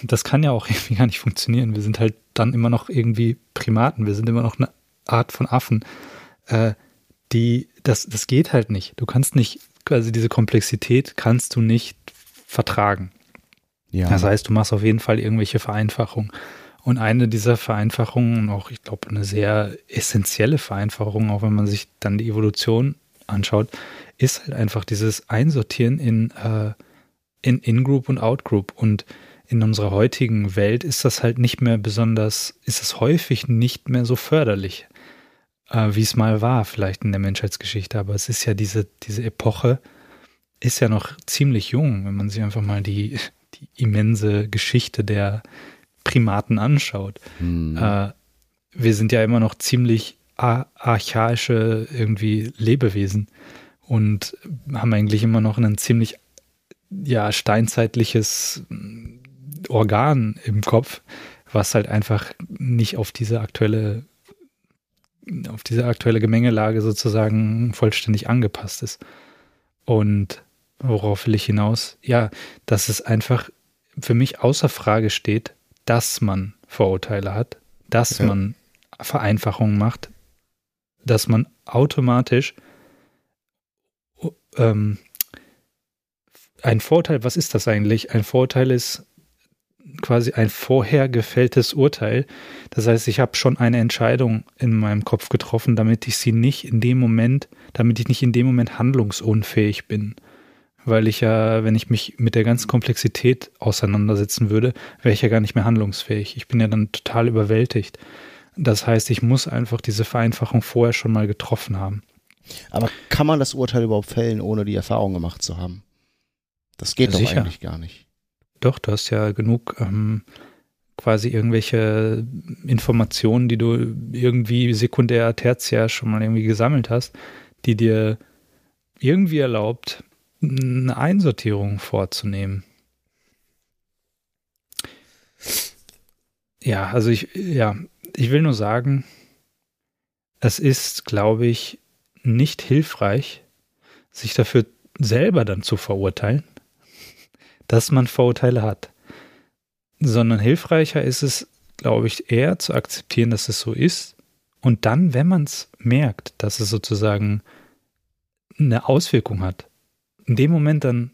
das kann ja auch irgendwie gar nicht funktionieren. Wir sind halt dann immer noch irgendwie Primaten, wir sind immer noch eine Art von Affen. Äh, die, das, das geht halt nicht. Du kannst nicht, also diese Komplexität kannst du nicht vertragen. Ja. Das heißt, du machst auf jeden Fall irgendwelche Vereinfachungen. Und eine dieser Vereinfachungen, auch ich glaube eine sehr essentielle Vereinfachung, auch wenn man sich dann die Evolution anschaut, ist halt einfach dieses Einsortieren in äh, in In-Group und Out-Group. Und in unserer heutigen Welt ist das halt nicht mehr besonders, ist es häufig nicht mehr so förderlich, äh, wie es mal war, vielleicht in der Menschheitsgeschichte. Aber es ist ja diese, diese Epoche, ist ja noch ziemlich jung, wenn man sich einfach mal die, die immense Geschichte der Primaten anschaut. Hm. Äh, wir sind ja immer noch ziemlich archaische irgendwie Lebewesen und haben eigentlich immer noch ein ziemlich ja steinzeitliches Organ im Kopf, was halt einfach nicht auf diese aktuelle, auf diese aktuelle Gemengelage sozusagen vollständig angepasst ist. Und worauf will ich hinaus? Ja, dass es einfach für mich außer Frage steht, dass man Vorurteile hat, dass ja. man Vereinfachungen macht, dass man automatisch ähm, ein Vorteil, was ist das eigentlich? Ein Vorteil ist quasi ein vorher gefälltes Urteil. Das heißt, ich habe schon eine Entscheidung in meinem Kopf getroffen, damit ich sie nicht in dem Moment, damit ich nicht in dem Moment handlungsunfähig bin. Weil ich ja, wenn ich mich mit der ganzen Komplexität auseinandersetzen würde, wäre ich ja gar nicht mehr handlungsfähig. Ich bin ja dann total überwältigt. Das heißt, ich muss einfach diese Vereinfachung vorher schon mal getroffen haben. Aber kann man das Urteil überhaupt fällen, ohne die Erfahrung gemacht zu haben? Das geht ja, doch sicher. eigentlich gar nicht. Doch, du hast ja genug ähm, quasi irgendwelche Informationen, die du irgendwie sekundär, tertiär schon mal irgendwie gesammelt hast, die dir irgendwie erlaubt, eine Einsortierung vorzunehmen. Ja, also ich, ja, ich will nur sagen, es ist, glaube ich, nicht hilfreich, sich dafür selber dann zu verurteilen, dass man Vorurteile hat, sondern hilfreicher ist es, glaube ich, eher zu akzeptieren, dass es so ist und dann, wenn man es merkt, dass es sozusagen eine Auswirkung hat, in dem Moment dann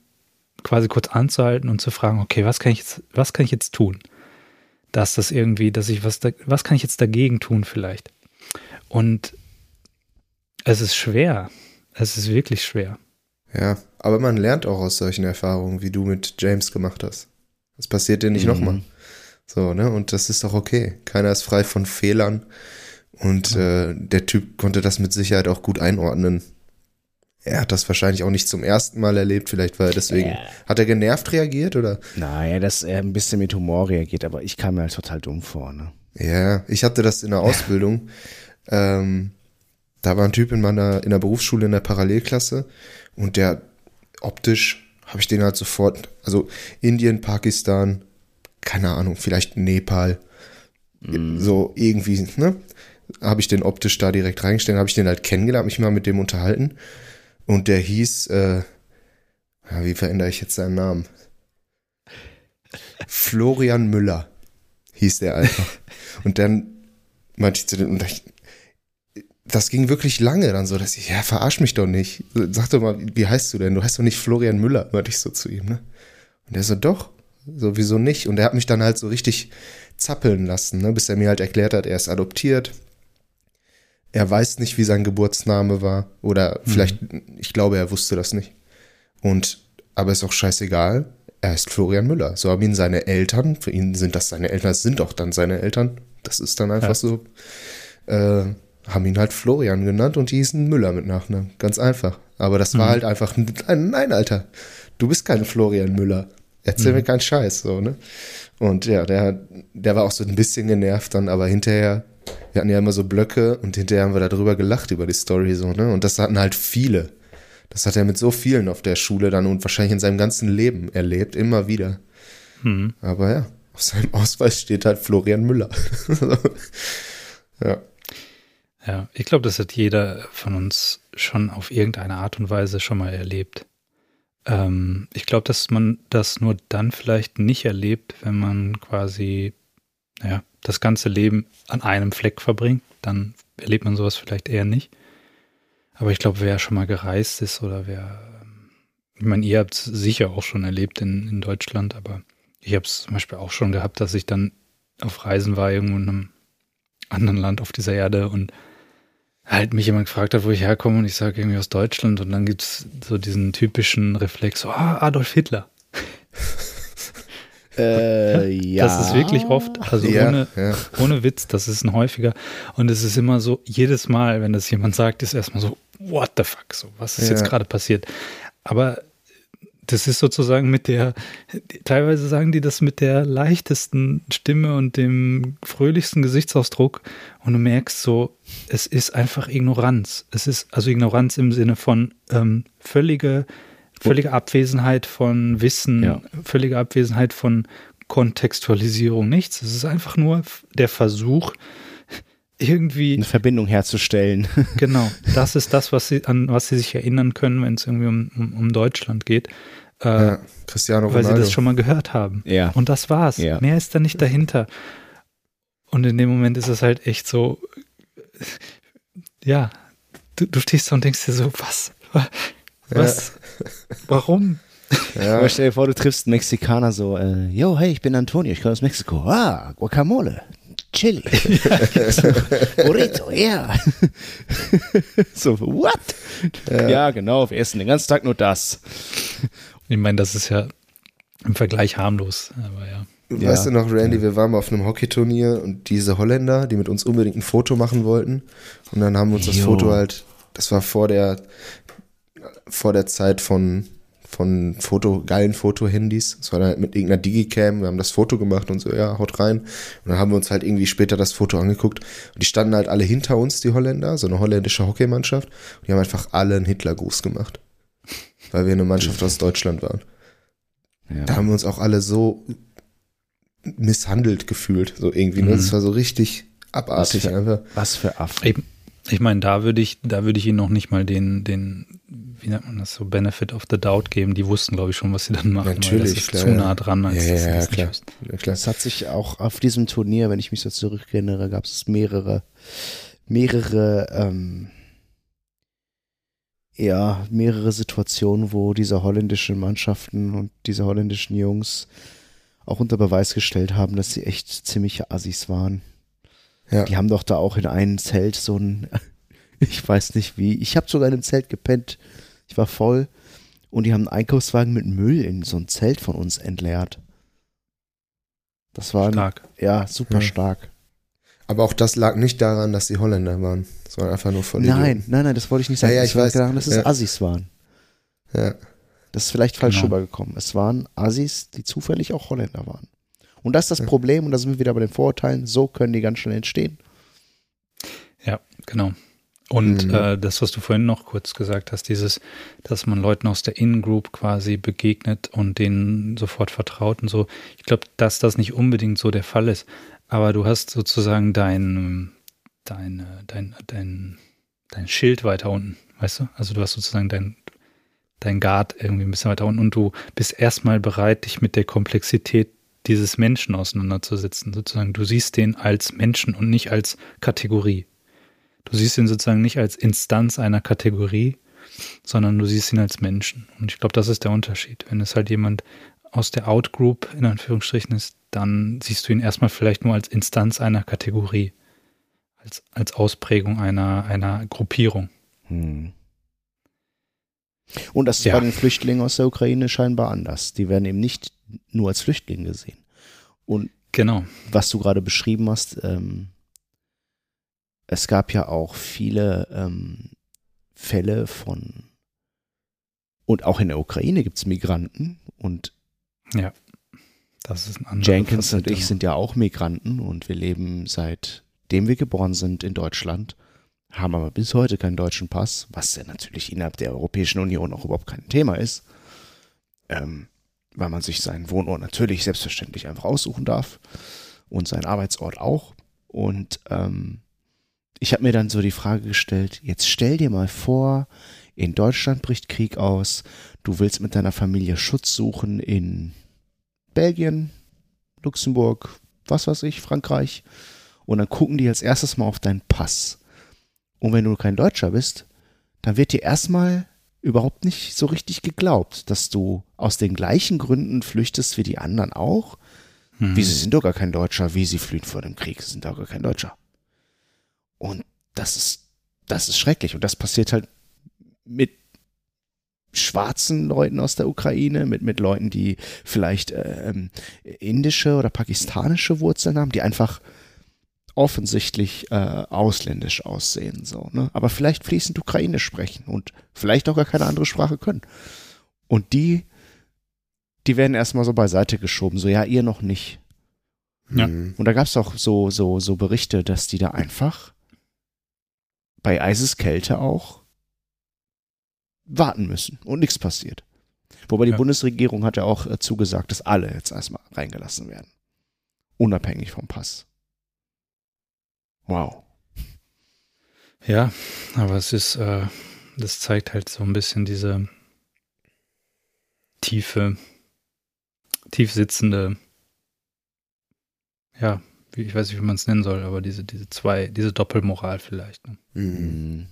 quasi kurz anzuhalten und zu fragen, okay, was kann ich jetzt, was kann ich jetzt tun? Dass das irgendwie, dass ich was, da, was kann ich jetzt dagegen tun vielleicht? Und es ist schwer. Es ist wirklich schwer. Ja, aber man lernt auch aus solchen Erfahrungen, wie du mit James gemacht hast. Das passiert dir nicht mhm. nochmal. So, ne? Und das ist doch okay. Keiner ist frei von Fehlern. Und äh, der Typ konnte das mit Sicherheit auch gut einordnen. Er hat das wahrscheinlich auch nicht zum ersten Mal erlebt, vielleicht war er deswegen. Ja. Hat er genervt reagiert oder? Naja, dass er ein bisschen mit Humor reagiert, aber ich kam mir halt total dumm vor, ne? Ja, ich hatte das in der Ausbildung. ähm, da war ein Typ in meiner, in der Berufsschule in der Parallelklasse und der optisch habe ich den halt sofort, also Indien, Pakistan, keine Ahnung, vielleicht Nepal, mm. so irgendwie, ne? Habe ich den optisch da direkt reingestellt, habe ich den halt kennengelernt, mich mal mit dem unterhalten und der hieß, äh, wie verändere ich jetzt seinen Namen? Florian Müller hieß der einfach. und dann meinte ich zu dem, und ich, das ging wirklich lange dann so, dass ich, ja, verarsch mich doch nicht. Sag doch mal, wie heißt du denn? Du heißt doch nicht Florian Müller, meinte ich so zu ihm, ne? Und er so, doch, sowieso nicht. Und er hat mich dann halt so richtig zappeln lassen, ne? bis er mir halt erklärt hat, er ist adoptiert. Er weiß nicht, wie sein Geburtsname war. Oder mhm. vielleicht, mhm. ich glaube, er wusste das nicht. Und, aber ist auch scheißegal. Er heißt Florian Müller. So haben ihn seine Eltern, für ihn sind das seine Eltern, das sind auch dann seine Eltern. Das ist dann einfach ja. so. Äh, haben ihn halt Florian genannt und die hießen Müller mit Nachnamen. Ganz einfach. Aber das war mhm. halt einfach, nein, nein, Alter, du bist kein Florian Müller. Erzähl mhm. mir keinen Scheiß, so, ne? Und ja, der, der war auch so ein bisschen genervt dann, aber hinterher, wir hatten ja immer so Blöcke und hinterher haben wir darüber gelacht, über die Story, so, ne? Und das hatten halt viele. Das hat er mit so vielen auf der Schule dann und wahrscheinlich in seinem ganzen Leben erlebt, immer wieder. Mhm. Aber ja, auf seinem Ausweis steht halt Florian Müller. ja. Ja, ich glaube, das hat jeder von uns schon auf irgendeine Art und Weise schon mal erlebt. Ähm, ich glaube, dass man das nur dann vielleicht nicht erlebt, wenn man quasi, ja, das ganze Leben an einem Fleck verbringt. Dann erlebt man sowas vielleicht eher nicht. Aber ich glaube, wer schon mal gereist ist oder wer, ich meine, ihr habt es sicher auch schon erlebt in, in Deutschland, aber ich habe es zum Beispiel auch schon gehabt, dass ich dann auf Reisen war, irgendwo in einem anderen Land auf dieser Erde und halt mich jemand gefragt hat, wo ich herkomme und ich sage irgendwie aus Deutschland und dann gibt es so diesen typischen Reflex, so, ah, Adolf Hitler. Äh, ja. Das ist wirklich oft, also ja, ohne, ja. ohne Witz, das ist ein häufiger. Und es ist immer so, jedes Mal, wenn das jemand sagt, ist erstmal so, what the fuck, so, was ist ja. jetzt gerade passiert? Aber das ist sozusagen mit der, teilweise sagen die das mit der leichtesten Stimme und dem fröhlichsten Gesichtsausdruck und du merkst so, es ist einfach Ignoranz. Es ist also Ignoranz im Sinne von ähm, völlige, völlige Abwesenheit von Wissen, ja. völlige Abwesenheit von Kontextualisierung, nichts. Es ist einfach nur der Versuch, irgendwie. Eine Verbindung herzustellen. Genau, das ist das, was sie, an was sie sich erinnern können, wenn es irgendwie um, um, um Deutschland geht. Äh, Ja, Cristiano weil Ronaldo. sie das schon mal gehört haben. Ja. Und das war's. Ja. Mehr ist da nicht dahinter. Und in dem Moment ist es halt echt so, ja, du, du stehst da und denkst dir so, was? Was? Warum? ja, Aber stell dir vor, du triffst einen Mexikaner so, äh, yo, hey, ich bin Antonio, ich komme aus Mexiko. Ah, Guacamole, Chili, Burrito, ja. so, what? Ja. genau, wir essen den ganzen Tag nur das. Ich meine, das ist ja im Vergleich harmlos, aber ja. Ja. Weißt du noch, Randy, wir waren mal auf einem Hockeyturnier und diese Holländer, die mit uns unbedingt ein Foto machen wollten. Und dann haben wir uns das Jo. Foto halt, das war vor der, vor der Zeit von, von Foto, geilen Foto-Handys. Das war dann halt mit irgendeiner Digicam. Wir haben das Foto gemacht und so, ja, haut rein. Und dann haben wir uns halt irgendwie später das Foto angeguckt. Und die standen halt alle hinter uns, die Holländer, so eine holländische Hockeymannschaft. Und die haben einfach alle einen Hitlergruß gemacht. Weil wir eine Mannschaft aus Deutschland waren. Da Ja. haben wir uns auch alle so misshandelt gefühlt, so irgendwie. Ne? Mhm. Das war so richtig abartig Was für- einfach. Was für Affen. Ich, ich meine, da würde ich, da würde ich ihnen noch nicht mal den, den, wie nennt man das so, Benefit of the Doubt geben. Die wussten, glaube ich, schon, was sie dann machen. weil Natürlich, das ist klar, zu ja. nah dran, als Ja, ja, das klar. Ja, klar. Es hat sich auch auf diesem Turnier, wenn ich mich so zurückerinnere, gab es mehrere, mehrere, ähm, ja, mehrere Situationen, wo diese holländischen Mannschaften und diese holländischen Jungs auch unter Beweis gestellt haben, dass sie echt ziemliche Assis waren. Ja. Die haben doch da auch in einem Zelt so ein, ich weiß nicht wie, ich habe sogar in einem Zelt gepennt. Ich war voll und die haben einen Einkaufswagen mit Müll in so ein Zelt von uns entleert. Das war ein Stark. ja, super Ja. stark. Aber auch das lag nicht daran, dass die Holländer waren. Das waren einfach nur voll Nein, nein, nein, das wollte ich nicht sagen. Ja, ja, ich war weiß. daran, dass es Ja. Assis waren. Ja. Das ist vielleicht falsch Genau. rübergekommen. Es waren Assis, die zufällig auch Holländer waren. Und das ist das Ja. Problem, und da sind wir wieder bei den Vorurteilen, so können die ganz schnell entstehen. Ja, genau. Und Mhm. äh, das, was du vorhin noch kurz gesagt hast, dieses, dass man Leuten aus der In-Group quasi begegnet und denen sofort vertraut und so. Ich glaube, dass das nicht unbedingt so der Fall ist. Aber du hast sozusagen dein, dein, äh, dein, dein, dein Schild weiter unten, weißt du? Also du hast sozusagen dein, dein Guard irgendwie ein bisschen weiter unten und du bist erstmal bereit, dich mit der Komplexität dieses Menschen auseinanderzusetzen. Sozusagen, du siehst den als Menschen und nicht als Kategorie. Du siehst ihn sozusagen nicht als Instanz einer Kategorie, sondern du siehst ihn als Menschen. Und ich glaube, das ist der Unterschied. Wenn es halt jemand aus der Outgroup in Anführungsstrichen ist, dann siehst du ihn erstmal vielleicht nur als Instanz einer Kategorie, als, als Ausprägung einer, einer Gruppierung. Hm. Und das ist Ja. bei den Flüchtlingen aus der Ukraine scheinbar anders. Die werden eben nicht nur als Flüchtlinge gesehen. Und Genau. was du gerade beschrieben hast, ähm, es gab ja auch viele ähm, Fälle von, und auch in der Ukraine gibt es Migranten und Das ist ein anderer Jenkins und Facette. ich sind ja auch Migranten und wir leben seitdem wir geboren sind in Deutschland, haben aber bis heute keinen deutschen Pass, was ja natürlich innerhalb der Europäischen Union auch überhaupt kein Thema ist, ähm, weil man sich seinen Wohnort natürlich selbstverständlich einfach aussuchen darf und seinen Arbeitsort auch. Und ähm, ich habe mir dann so die Frage gestellt, jetzt stell dir mal vor, in Deutschland bricht Krieg aus, du willst mit deiner Familie Schutz suchen in Belgien, Luxemburg, was weiß ich, Frankreich. Und dann gucken die als erstes mal auf deinen Pass. Und wenn du kein Deutscher bist, dann wird dir erstmal überhaupt nicht so richtig geglaubt, dass du aus den gleichen Gründen flüchtest wie die anderen auch. Hm. Wie, sie sind doch gar kein Deutscher, wie sie fliehen vor dem Krieg, sie sind doch gar kein Deutscher. Und das ist, das ist schrecklich. Und das passiert halt mit schwarzen Leuten aus der Ukraine, mit, mit Leuten, die vielleicht ähm, indische oder pakistanische Wurzeln haben, die einfach offensichtlich äh, ausländisch aussehen, so, ne? Aber vielleicht fließend Ukrainisch sprechen und vielleicht auch gar keine andere Sprache können. Und die, die werden erstmal so beiseite geschoben, so, ja, ihr noch nicht. Ja. Mhm. Und da gab es auch so, so, so Berichte, dass die da einfach bei Eiseskälte auch warten müssen und nichts passiert. Wobei die Ja. Bundesregierung hat ja auch äh, zugesagt, dass alle jetzt erstmal reingelassen werden. Unabhängig vom Pass. Wow. Ja, aber es ist, äh, das zeigt halt so ein bisschen diese tiefe, tief sitzende, ja, wie, ich weiß nicht, wie man es nennen soll, aber diese, diese zwei, diese Doppelmoral vielleicht. Ne? Mhm.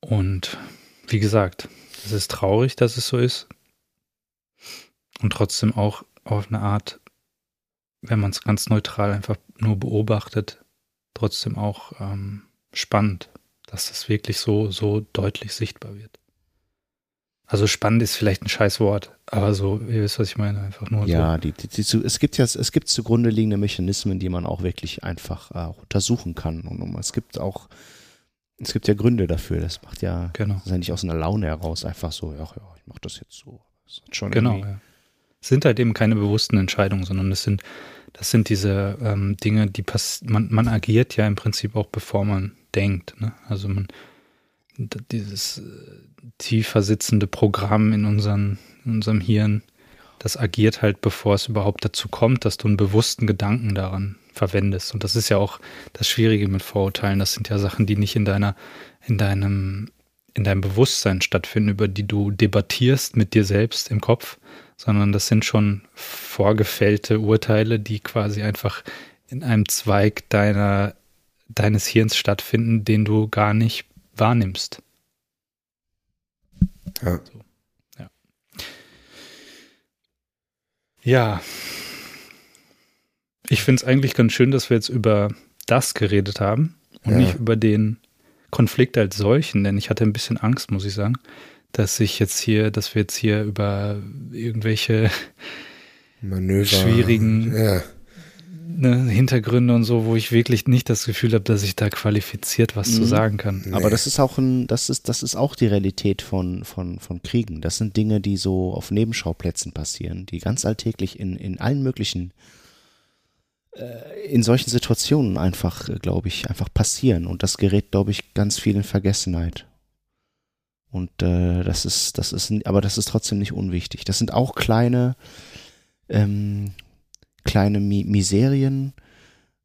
Und wie gesagt, es ist traurig, dass es so ist. Und trotzdem auch auf eine Art, wenn man es ganz neutral einfach nur beobachtet, trotzdem auch ähm, spannend, dass das wirklich so, so deutlich sichtbar wird. Also spannend ist vielleicht ein scheiß Wort, aber so, ihr wisst, was ich meine, einfach nur Ja, die, die, die, zu- es gibt ja, es gibt zugrunde liegende Mechanismen, die man auch wirklich einfach äh, untersuchen kann. Und, um, es gibt auch, es gibt ja Gründe dafür. Das macht ja, so. Genau, das ist ja nicht aus einer Laune heraus einfach so, ja, ja ich mach das jetzt so. Das hat schon genau. Ja. Es sind halt eben keine bewussten Entscheidungen, sondern es sind, das sind diese ähm, Dinge, die pass man, man agiert ja im Prinzip auch bevor man denkt. Ne? Also man dieses äh, tiefer sitzende Programm in, unseren, in unserem Hirn, das agiert halt, bevor es überhaupt dazu kommt, dass du einen bewussten Gedanken daran verwendest. Und das ist ja auch das Schwierige mit Vorurteilen. Das sind ja Sachen, die nicht in deiner, in deinem, in deinem Bewusstsein stattfinden, über die du debattierst mit dir selbst im Kopf, sondern das sind schon vorgefällte Urteile, die quasi einfach in einem Zweig deiner, deines Hirns stattfinden, den du gar nicht wahrnimmst. Ja. Ja. Ich finde es eigentlich ganz schön, dass wir jetzt über das geredet haben und Ja. nicht über den Konflikt als solchen, denn ich hatte ein bisschen Angst, muss ich sagen, dass ich jetzt hier, dass wir jetzt hier über irgendwelche Manöver. Schwierigen- Ja. ne, Hintergründe und so, wo ich wirklich nicht das Gefühl habe, dass ich da qualifiziert was zu Mhm. sagen kann. Nee. Aber das ist auch ein, das ist, das ist auch die Realität von, von, von Kriegen. Das sind Dinge, die so auf Nebenschauplätzen passieren, die ganz alltäglich in, in allen möglichen, äh, in solchen Situationen einfach, äh, glaube ich, einfach passieren. Und das gerät, glaube ich, ganz viel in Vergessenheit. Und äh, das ist, das ist, aber das ist trotzdem nicht unwichtig. Das sind auch kleine, ähm, kleine Mi Miserien,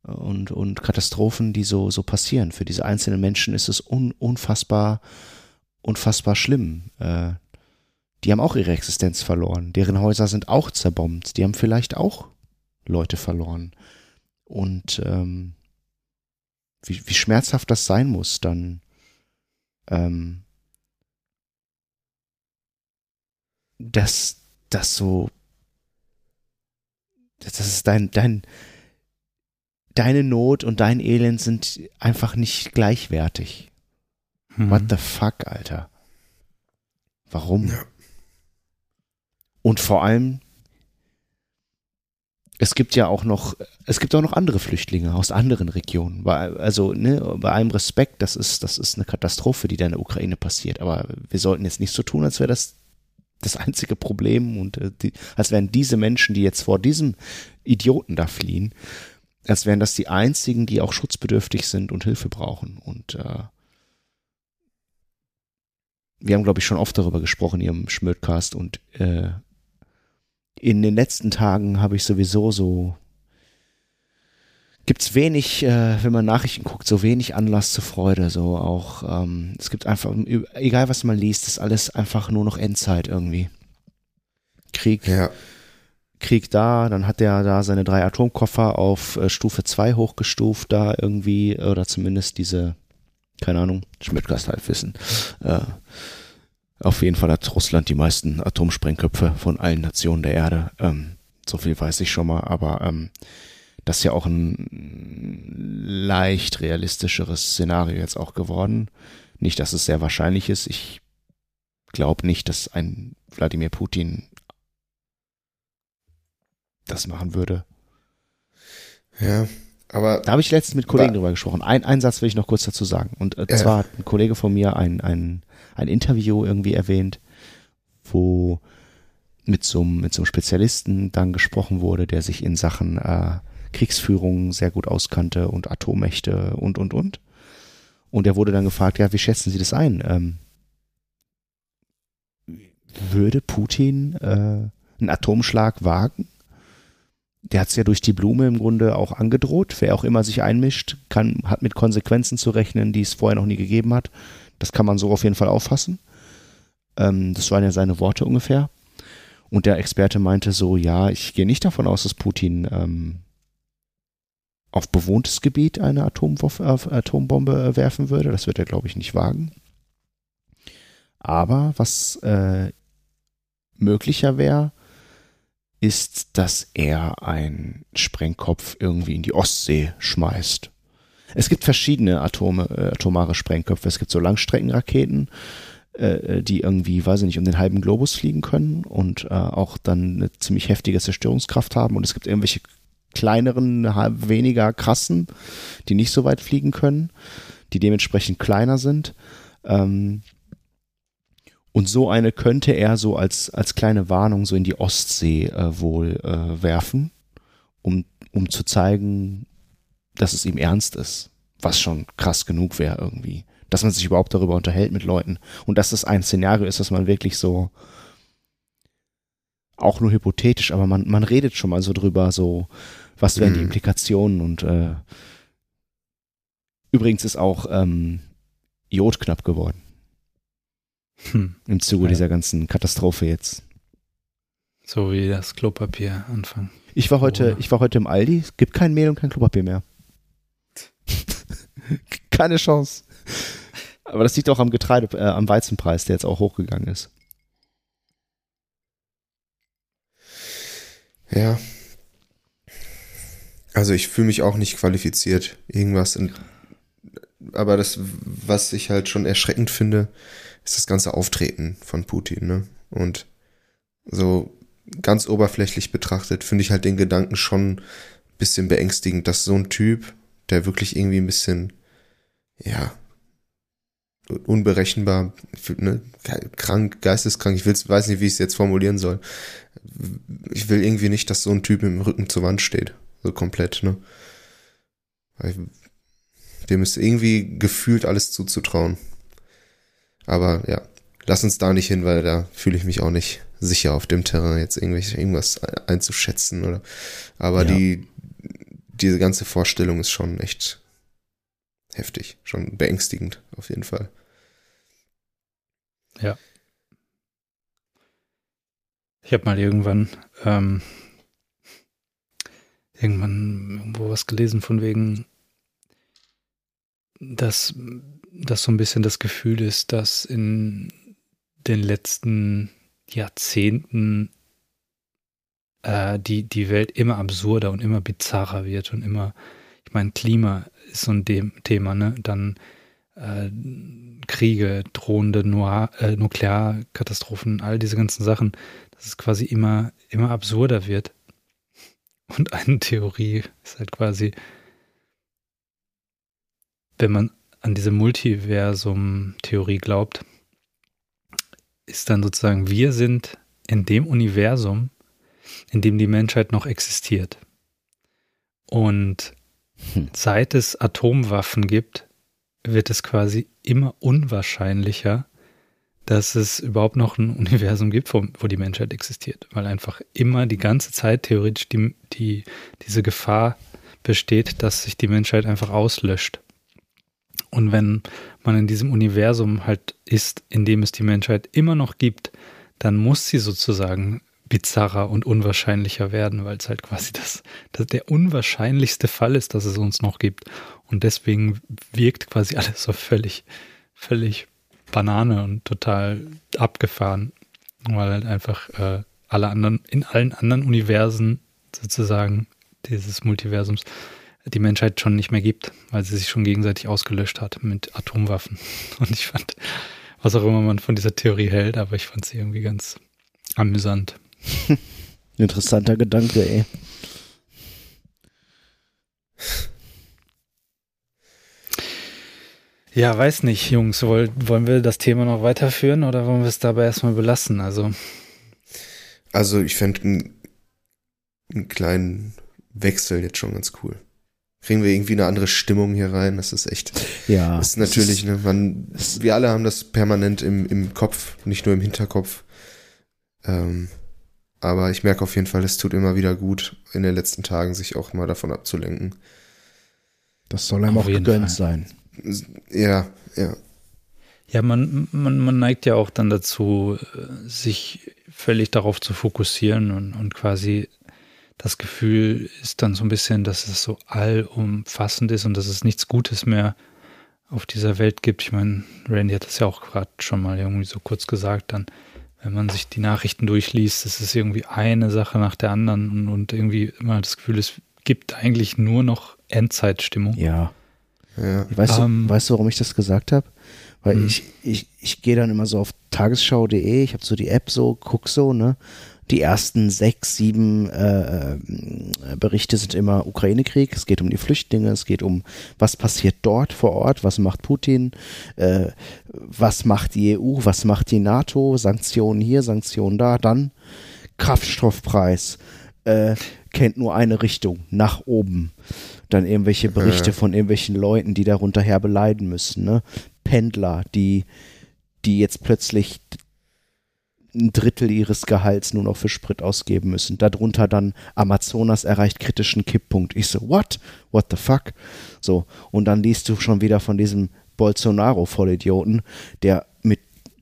und, und Katastrophen, die so, so passieren. Für diese einzelnen Menschen ist es un, unfassbar, unfassbar schlimm. Äh, die haben auch ihre Existenz verloren. Deren Häuser sind auch zerbombt. Die haben vielleicht auch Leute verloren. Und ähm, wie, wie schmerzhaft das sein muss, dann ähm, dass das so das ist dein, dein, deine Not und dein Elend sind einfach nicht gleichwertig. Mhm. What the fuck, Alter? Warum? Ja. Und vor allem, es gibt ja auch noch, es gibt auch noch andere Flüchtlinge aus anderen Regionen. Bei, also, ne, bei allem Respekt, das ist, das ist eine Katastrophe, die da in der Ukraine passiert. Aber wir sollten jetzt nicht so tun, als wäre das das einzige Problem und äh, die, als wären diese Menschen, die jetzt vor diesem Idioten da fliehen, als wären das die einzigen, die auch schutzbedürftig sind und Hilfe brauchen. Und äh, wir haben, glaube ich, schon oft darüber gesprochen hier im Schmödcast und äh, in den letzten Tagen habe ich sowieso so gibt's wenig, äh, wenn man Nachrichten guckt, so wenig Anlass zur Freude. So auch, ähm, es gibt einfach, egal was man liest, ist alles einfach nur noch Endzeit irgendwie. Krieg, Ja. Krieg da, dann hat er da seine drei Atomkoffer auf äh, Stufe 2 hochgestuft, da irgendwie, oder zumindest diese, keine Ahnung, Schmidtgast halt wissen. Äh, auf jeden Fall hat Russland die meisten Atomsprengköpfe von allen Nationen der Erde. Ähm, so viel weiß ich schon mal, aber ähm, das ist ja auch ein leicht realistischeres Szenario jetzt auch geworden. Nicht, dass es sehr wahrscheinlich ist. Ich glaube nicht, dass ein Wladimir Putin das machen würde. Ja. Aber Da habe ich letztens mit Kollegen drüber gesprochen. Ein, einen Satz will ich noch kurz dazu sagen. Und äh, zwar hat ein Kollege von mir ein, ein, ein Interview irgendwie erwähnt, wo mit so, einem- mit so einem Spezialisten dann gesprochen wurde, der sich in Sachen äh, Kriegsführung sehr gut auskannte und Atommächte und, und, und. Und er wurde dann gefragt, ja, wie schätzen Sie das ein? Ähm, würde Putin äh, einen Atomschlag wagen? Der hat es ja durch die Blume im Grunde auch angedroht. Wer auch immer sich einmischt, kann, hat mit Konsequenzen zu rechnen, die es vorher noch nie gegeben hat. Das kann man so auf jeden Fall auffassen. Ähm, das waren ja seine Worte ungefähr. Und der Experte meinte so, ja, ich gehe nicht davon aus, dass Putin ähm, auf bewohntes Gebiet eine Atombombe werfen würde. Das wird er, glaube ich, nicht wagen. Aber was äh, möglicher wäre, ist, dass er einen Sprengkopf irgendwie in die Ostsee schmeißt. Es gibt verschiedene Atome, äh, atomare Sprengköpfe. Es gibt so Langstreckenraketen, äh, die irgendwie, weiß ich nicht, um den halben Globus fliegen können und äh, auch dann eine ziemlich heftige Zerstörungskraft haben. Und es gibt irgendwelche kleineren, weniger krassen, die nicht so weit fliegen können, die dementsprechend kleiner sind. Ähm, und so eine könnte er so als, als kleine Warnung so in die Ostsee äh, wohl äh, werfen, um, um zu zeigen, dass es ihm ernst ist. Was schon krass genug wäre irgendwie. Dass man sich überhaupt darüber unterhält mit Leuten. Und dass das ein Szenario ist, dass man wirklich so, auch nur hypothetisch, aber man, man redet schon mal so drüber, so, was wären die mhm. Implikationen und äh, übrigens ist auch ähm, Jod knapp geworden. Hm. Im Zuge ja. dieser ganzen Katastrophe jetzt. So wie das Klopapier anfangen. Ich war heute, oh. ich war heute im Aldi, es gibt kein Mehl und kein Klopapier mehr. Keine Chance. Aber das liegt auch am Getreide, äh, am Weizenpreis, der jetzt auch hochgegangen ist. Ja. Also ich fühle mich auch nicht qualifiziert, irgendwas. In, aber das, was ich halt schon erschreckend finde, ist das ganze Auftreten von Putin, ne? Und so ganz oberflächlich betrachtet finde ich halt den Gedanken schon ein bisschen beängstigend, dass so ein Typ, der wirklich irgendwie ein bisschen, ja, unberechenbar, ne, krank, geisteskrank, ich will's, weiß nicht, wie ich es jetzt formulieren soll. Ich will irgendwie nicht, dass so ein Typ im Rücken zur Wand steht. So komplett, ne? Dem ist irgendwie gefühlt alles zuzutrauen. Aber ja, lass uns da nicht hin, weil da fühle ich mich auch nicht sicher auf dem Terrain jetzt irgendwelche, irgendwas einzuschätzen oder. Aber ja. die, diese ganze Vorstellung ist schon echt heftig, schon beängstigend auf jeden Fall. Ja. Ich habe mal irgendwann ähm, irgendwann irgendwo was gelesen von wegen, dass das so ein bisschen das Gefühl ist, dass in den letzten Jahrzehnten äh, die, die Welt immer absurder und immer bizarrer wird und immer, ich meine, Klima ist so ein Thema, ne? Dann äh, Kriege, drohende Noir, äh, Nuklearkatastrophen, all diese ganzen Sachen, dass es quasi immer, immer absurder wird. Und eine Theorie ist halt quasi, wenn man an diese Multiversum-Theorie glaubt, ist dann sozusagen, wir sind in dem Universum, in dem die Menschheit noch existiert. Und hm. seit es Atomwaffen gibt, wird es quasi immer unwahrscheinlicher, dass es überhaupt noch ein Universum gibt, wo, wo, die Menschheit existiert, weil einfach immer die ganze Zeit theoretisch die, die, diese Gefahr besteht, dass sich die Menschheit einfach auslöscht. Und wenn man in diesem Universum halt ist, in dem es die Menschheit immer noch gibt, dann muss sie sozusagen bizarrer und unwahrscheinlicher werden, weil es halt quasi das, das der unwahrscheinlichste Fall ist, dass es uns noch gibt. Und deswegen wirkt quasi alles so völlig, völlig Banane und total abgefahren, weil halt einfach äh, alle anderen, in allen anderen Universen sozusagen dieses Multiversums die Menschheit schon nicht mehr gibt, weil sie sich schon gegenseitig ausgelöscht hat mit Atomwaffen. Und ich fand, was auch immer man von dieser Theorie hält, aber ich fand sie irgendwie ganz amüsant. Interessanter Gedanke, ey. Ja, weiß nicht, Jungs. Wollen wir das Thema noch weiterführen oder wollen wir es dabei erstmal belassen? Also, also ich fände einen, einen kleinen Wechsel jetzt schon ganz cool kriegen wir irgendwie eine andere Stimmung hier rein. Das ist echt. Ja. Das ist natürlich, ne, man, wir alle haben das permanent im, im Kopf, nicht nur im Hinterkopf. Ähm, aber ich merke auf jeden Fall, es tut immer wieder gut, in den letzten Tagen sich auch mal davon abzulenken. Das soll einem Auf auch gegönnt Fall. sein. Ja, ja. Ja, man, man, man neigt ja auch dann dazu, sich völlig darauf zu fokussieren und, und quasi das Gefühl ist dann so ein bisschen, dass es so allumfassend ist und dass es nichts Gutes mehr auf dieser Welt gibt. Ich meine, Randy hat das ja auch gerade schon mal irgendwie so kurz gesagt, dann, wenn man sich die Nachrichten durchliest, es ist irgendwie eine Sache nach der anderen und, und irgendwie immer das Gefühl, es gibt eigentlich nur noch Endzeitstimmung. Ja. Ja. Weißt, Ähm. du, weißt du, warum ich das gesagt habe? Weil Hm. ich, ich, ich gehe dann immer so auf tagesschau.de, ich habe so die App so, guck so, ne? Die ersten sechs, sieben äh, äh, Berichte sind immer Ukraine-Krieg. Es geht um die Flüchtlinge, es geht um, was passiert dort vor Ort, was macht Putin, äh, was macht die EU, was macht die NATO, Sanktionen hier, Sanktionen da, dann Kraftstoffpreis, äh, kennt nur eine Richtung, nach oben. Dann irgendwelche Berichte Ja. von irgendwelchen Leuten, die darunter her beleiden müssen, ne? Pendler, die, die jetzt plötzlich ein Drittel ihres Gehalts nur noch für Sprit ausgeben müssen. Darunter dann Amazonas erreicht kritischen Kipppunkt. Ich so, what? What the fuck? So, und dann liest du schon wieder von diesem Bolsonaro-Vollidioten, der mit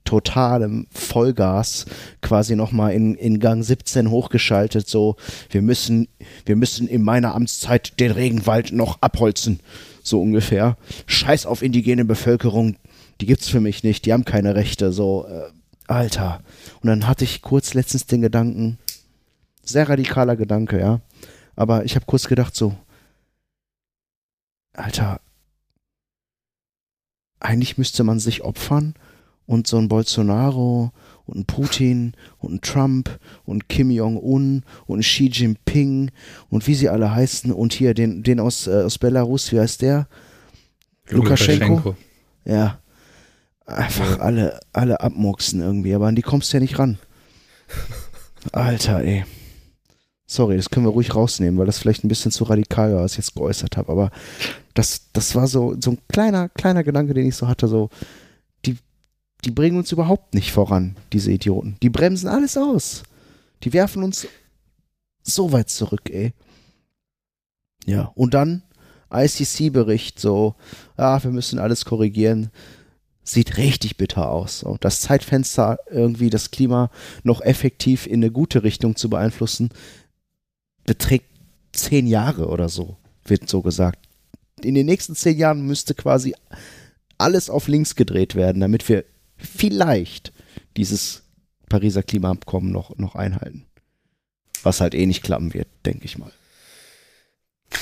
totalem Vollgas quasi nochmal in, in Gang 17 hochgeschaltet, so, wir müssen, wir müssen in meiner Amtszeit den Regenwald noch abholzen, so ungefähr. Scheiß auf indigene Bevölkerung, die gibt's für mich nicht, die haben keine Rechte, so, äh, Alter. Und dann hatte ich kurz letztens den Gedanken, sehr radikaler Gedanke, ja, aber ich habe kurz gedacht so, Alter, eigentlich müsste man sich opfern und so ein Bolsonaro und ein Putin und ein Trump und Kim Jong-un und Xi Jinping und wie sie alle heißen und hier den, den aus, äh, aus Belarus, wie heißt der? Lukaschenko? Ja. Einfach alle, alle abmurksen irgendwie, aber an die kommst du ja nicht ran. Alter, ey. Sorry, das können wir ruhig rausnehmen, weil das vielleicht ein bisschen zu radikal war, was ich jetzt geäußert habe. Aber das, das war so, so ein kleiner, kleiner Gedanke, den ich so hatte, so, die, bringen uns überhaupt nicht voran, diese Idioten. Die bremsen alles aus. Die werfen uns so weit zurück, ey. Ja, und dann ICC-Bericht, so, ah, wir müssen alles korrigieren. Sieht richtig bitter aus. So, das Zeitfenster, irgendwie das Klima noch effektiv in eine gute Richtung zu beeinflussen, beträgt zehn Jahre oder so, wird so gesagt. In den nächsten zehn Jahren müsste quasi alles auf links gedreht werden, damit wir vielleicht dieses Pariser Klimaabkommen noch, noch einhalten. Was halt eh nicht klappen wird, denke ich mal.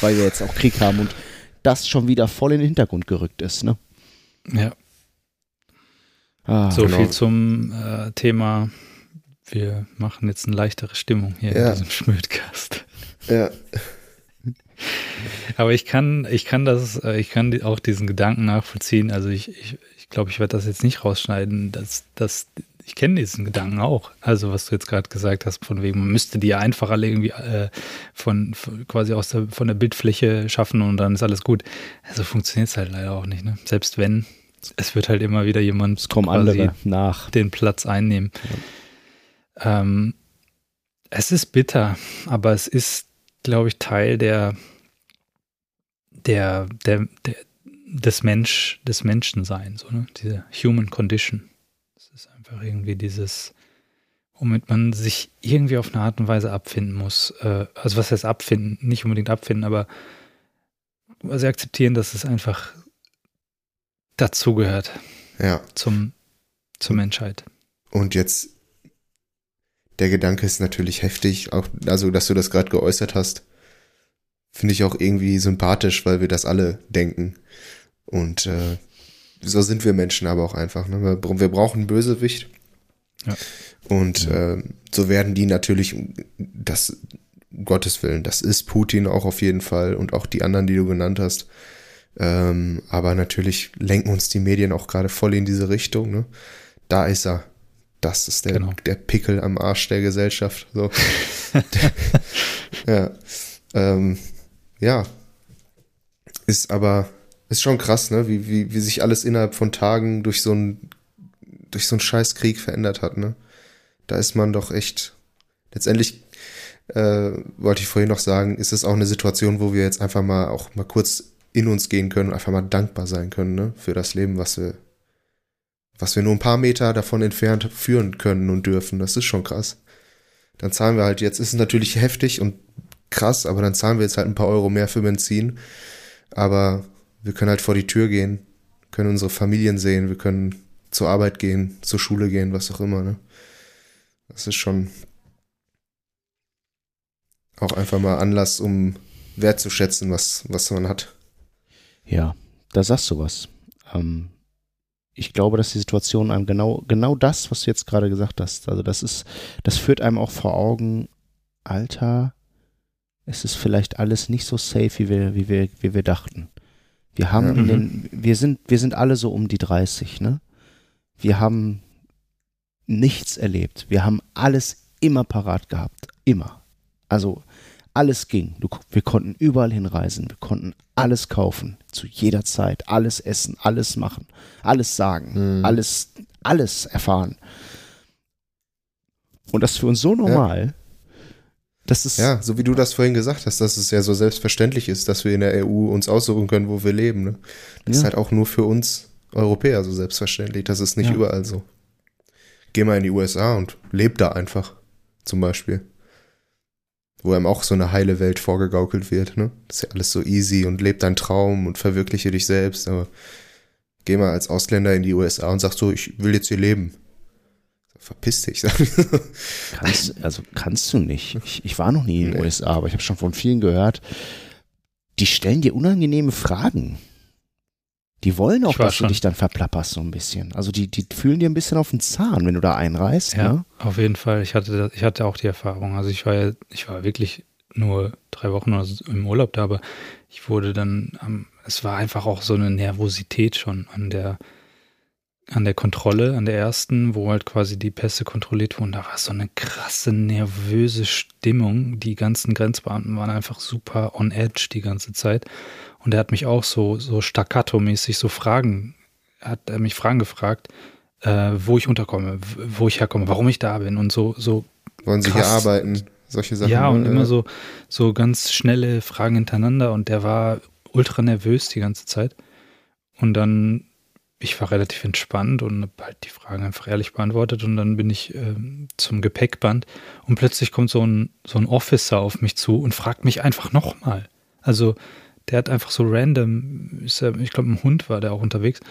Weil wir jetzt auch Krieg haben und das schon wieder voll in den Hintergrund gerückt ist, ne? Ja, Ah, so genau. viel zum äh, Thema. Wir machen jetzt eine leichtere Stimmung hier Ja. in diesem Schmödcast. Ja, Aber ich kann, ich kann das, äh, ich kann auch diesen Gedanken nachvollziehen. Also ich, ich, ich glaube, ich werde das jetzt nicht rausschneiden. Dass, dass, ich kenne diesen Gedanken auch. Also was du jetzt gerade gesagt hast, von wegen, man müsste die einfach alle irgendwie äh, von, von quasi aus der, von der Bildfläche schaffen und dann ist alles gut. Also funktioniert es halt leider auch nicht. Ne? Selbst wenn, es wird halt immer wieder jemand es kommen andere nach. den Platz einnehmen. Ähm, es ist bitter, aber es ist, glaube ich, Teil der, der, der, der des Mensch, des Menschenseins, so, ne? diese Human Condition. Es ist einfach irgendwie dieses, womit man sich irgendwie auf eine Art und Weise abfinden muss. Äh, also was heißt abfinden? Nicht unbedingt abfinden, aber also akzeptieren, dass es einfach dazugehört ja. zum, zur Menschheit. Und jetzt, der Gedanke ist natürlich heftig, auch, also, dass du das gerade geäußert hast, finde ich auch irgendwie sympathisch, weil wir das alle denken. Und äh, so sind wir Menschen aber auch einfach. Ne? Wir, wir brauchen einen Bösewicht. Ja. Und äh, so werden die natürlich, das, um Gottes Willen, das ist Putin auch auf jeden Fall und auch die anderen, die du genannt hast. Ähm, aber natürlich lenken uns die Medien auch gerade voll in diese Richtung. Ne? Da ist er. Das ist der, Genau. der Pickel am Arsch der Gesellschaft. So. ja. Ähm, ja. Ist aber, ist schon krass, ne? Wie, wie, wie sich alles innerhalb von Tagen durch so einen, durch so einen Scheißkrieg verändert hat, ne? Da ist man doch echt, letztendlich äh, wollte ich vorhin noch sagen, ist es auch eine Situation, wo wir jetzt einfach mal auch mal kurz in uns gehen können und einfach mal dankbar sein können, ne, für das Leben, was wir, was wir nur ein paar Meter davon entfernt führen können und dürfen. Das ist schon krass. Dann zahlen wir halt jetzt, ist es natürlich heftig und krass, aber dann zahlen wir jetzt halt ein paar Euro mehr für Benzin. Aber wir können halt vor die Tür gehen, können unsere Familien sehen, wir können zur Arbeit gehen, zur Schule gehen, was auch immer, ne? Das ist schon auch einfach mal Anlass, um wertzuschätzen, was, was man hat. Ja, da sagst du was. Ähm, ich glaube, dass die Situation einem genau, genau das, was du jetzt gerade gesagt hast, also das ist, das führt einem auch vor Augen, Alter, es ist vielleicht alles nicht so safe, wie wir, wie wir, wie wir dachten. Wir haben ja, in den, mhm. wir sind, wir sind alle so um die 30, ne? Wir haben nichts erlebt. Wir haben alles immer parat gehabt. Immer. Also alles ging. Du, wir konnten überall hinreisen, wir konnten alles kaufen, zu jeder Zeit, alles essen, alles machen, alles sagen, mhm. alles, alles erfahren. Und das ist für uns so normal. Ja. Das ist ja, so wie du das vorhin gesagt hast, dass es ja so selbstverständlich ist, dass wir in der EU uns aussuchen können, wo wir leben. Ne? Das ja. ist halt auch nur für uns Europäer so selbstverständlich. Das ist nicht ja. überall so. Geh mal in die USA und leb da einfach, zum Beispiel wo einem auch so eine heile Welt vorgegaukelt wird. Ne? Das ist ja alles so easy und lebt deinen Traum und verwirkliche dich selbst. Aber geh mal als Ausländer in die USA und sag so, ich will jetzt hier leben. Verpiss dich. Kannst, also kannst du nicht. Ich, ich war noch nie in den nee. USA, aber ich habe schon von vielen gehört, die stellen dir unangenehme Fragen. Die wollen auch, dass schon. du dich dann verplapperst so ein bisschen. Also die, die fühlen dir ein bisschen auf den Zahn, wenn du da einreist. Ja, ne? auf jeden Fall. Ich hatte, ich hatte auch die Erfahrung. Also ich war ja, ich war wirklich nur drei Wochen oder so im Urlaub da, aber ich wurde dann, es war einfach auch so eine Nervosität schon an der, an der Kontrolle, an der ersten, wo halt quasi die Pässe kontrolliert wurden. Da war so eine krasse, nervöse Stimmung. Die ganzen Grenzbeamten waren einfach super on edge die ganze Zeit. Und er hat mich auch so, so staccato-mäßig so Fragen, hat er mich Fragen gefragt, äh, wo ich unterkomme, wo ich herkomme, warum ich da bin und so, so. Wollen Sie krass. hier arbeiten? Solche Sachen. Ja, und äh, immer so, so ganz schnelle Fragen hintereinander und der war ultra nervös die ganze Zeit. Und dann, ich war relativ entspannt und habe halt die Fragen einfach ehrlich beantwortet und dann bin ich äh, zum Gepäckband und plötzlich kommt so ein, so ein Officer auf mich zu und fragt mich einfach nochmal. Also, der hat einfach so random, ja, ich glaube, ein Hund war der auch unterwegs,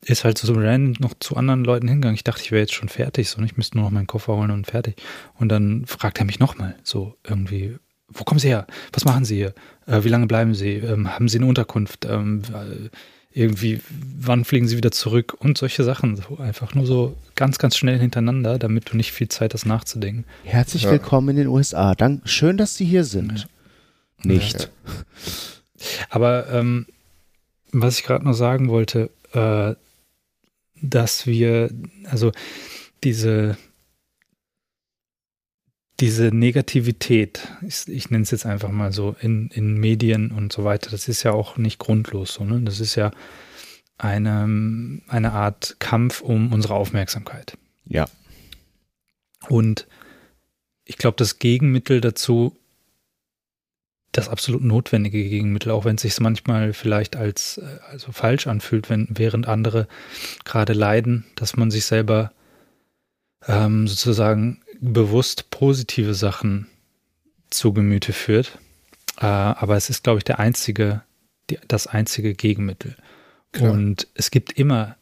ist halt so random noch zu anderen Leuten hingegangen. Ich dachte, ich wäre jetzt schon fertig, so, ich müsste nur noch meinen Koffer holen und fertig. Und dann fragt er mich nochmal, so irgendwie, wo kommen Sie her? Was machen Sie hier? Äh, wie lange bleiben Sie? Ähm, haben Sie eine Unterkunft? Ähm, äh, irgendwie, wann fliegen Sie wieder zurück? Und solche Sachen. So einfach nur so ganz, ganz schnell hintereinander, damit du nicht viel Zeit hast nachzudenken. Herzlich ja. willkommen in den USA. Dank, schön, dass Sie hier sind. Ja. Nicht. Ja. Aber ähm, was ich gerade noch sagen wollte, äh, dass wir, also diese, diese Negativität, ich, ich nenne es jetzt einfach mal so, in, in Medien und so weiter, das ist ja auch nicht grundlos so, ne? Das ist ja eine, eine Art Kampf um unsere Aufmerksamkeit. Ja. Und ich glaube, das Gegenmittel dazu das absolut notwendige Gegenmittel, auch wenn es sich manchmal vielleicht als äh, also falsch anfühlt, wenn während andere gerade leiden, dass man sich selber ähm, sozusagen bewusst positive Sachen zu Gemüte führt. Äh, aber es ist, glaube ich, der einzige, die, das einzige Gegenmittel. Klar. Und es gibt immer,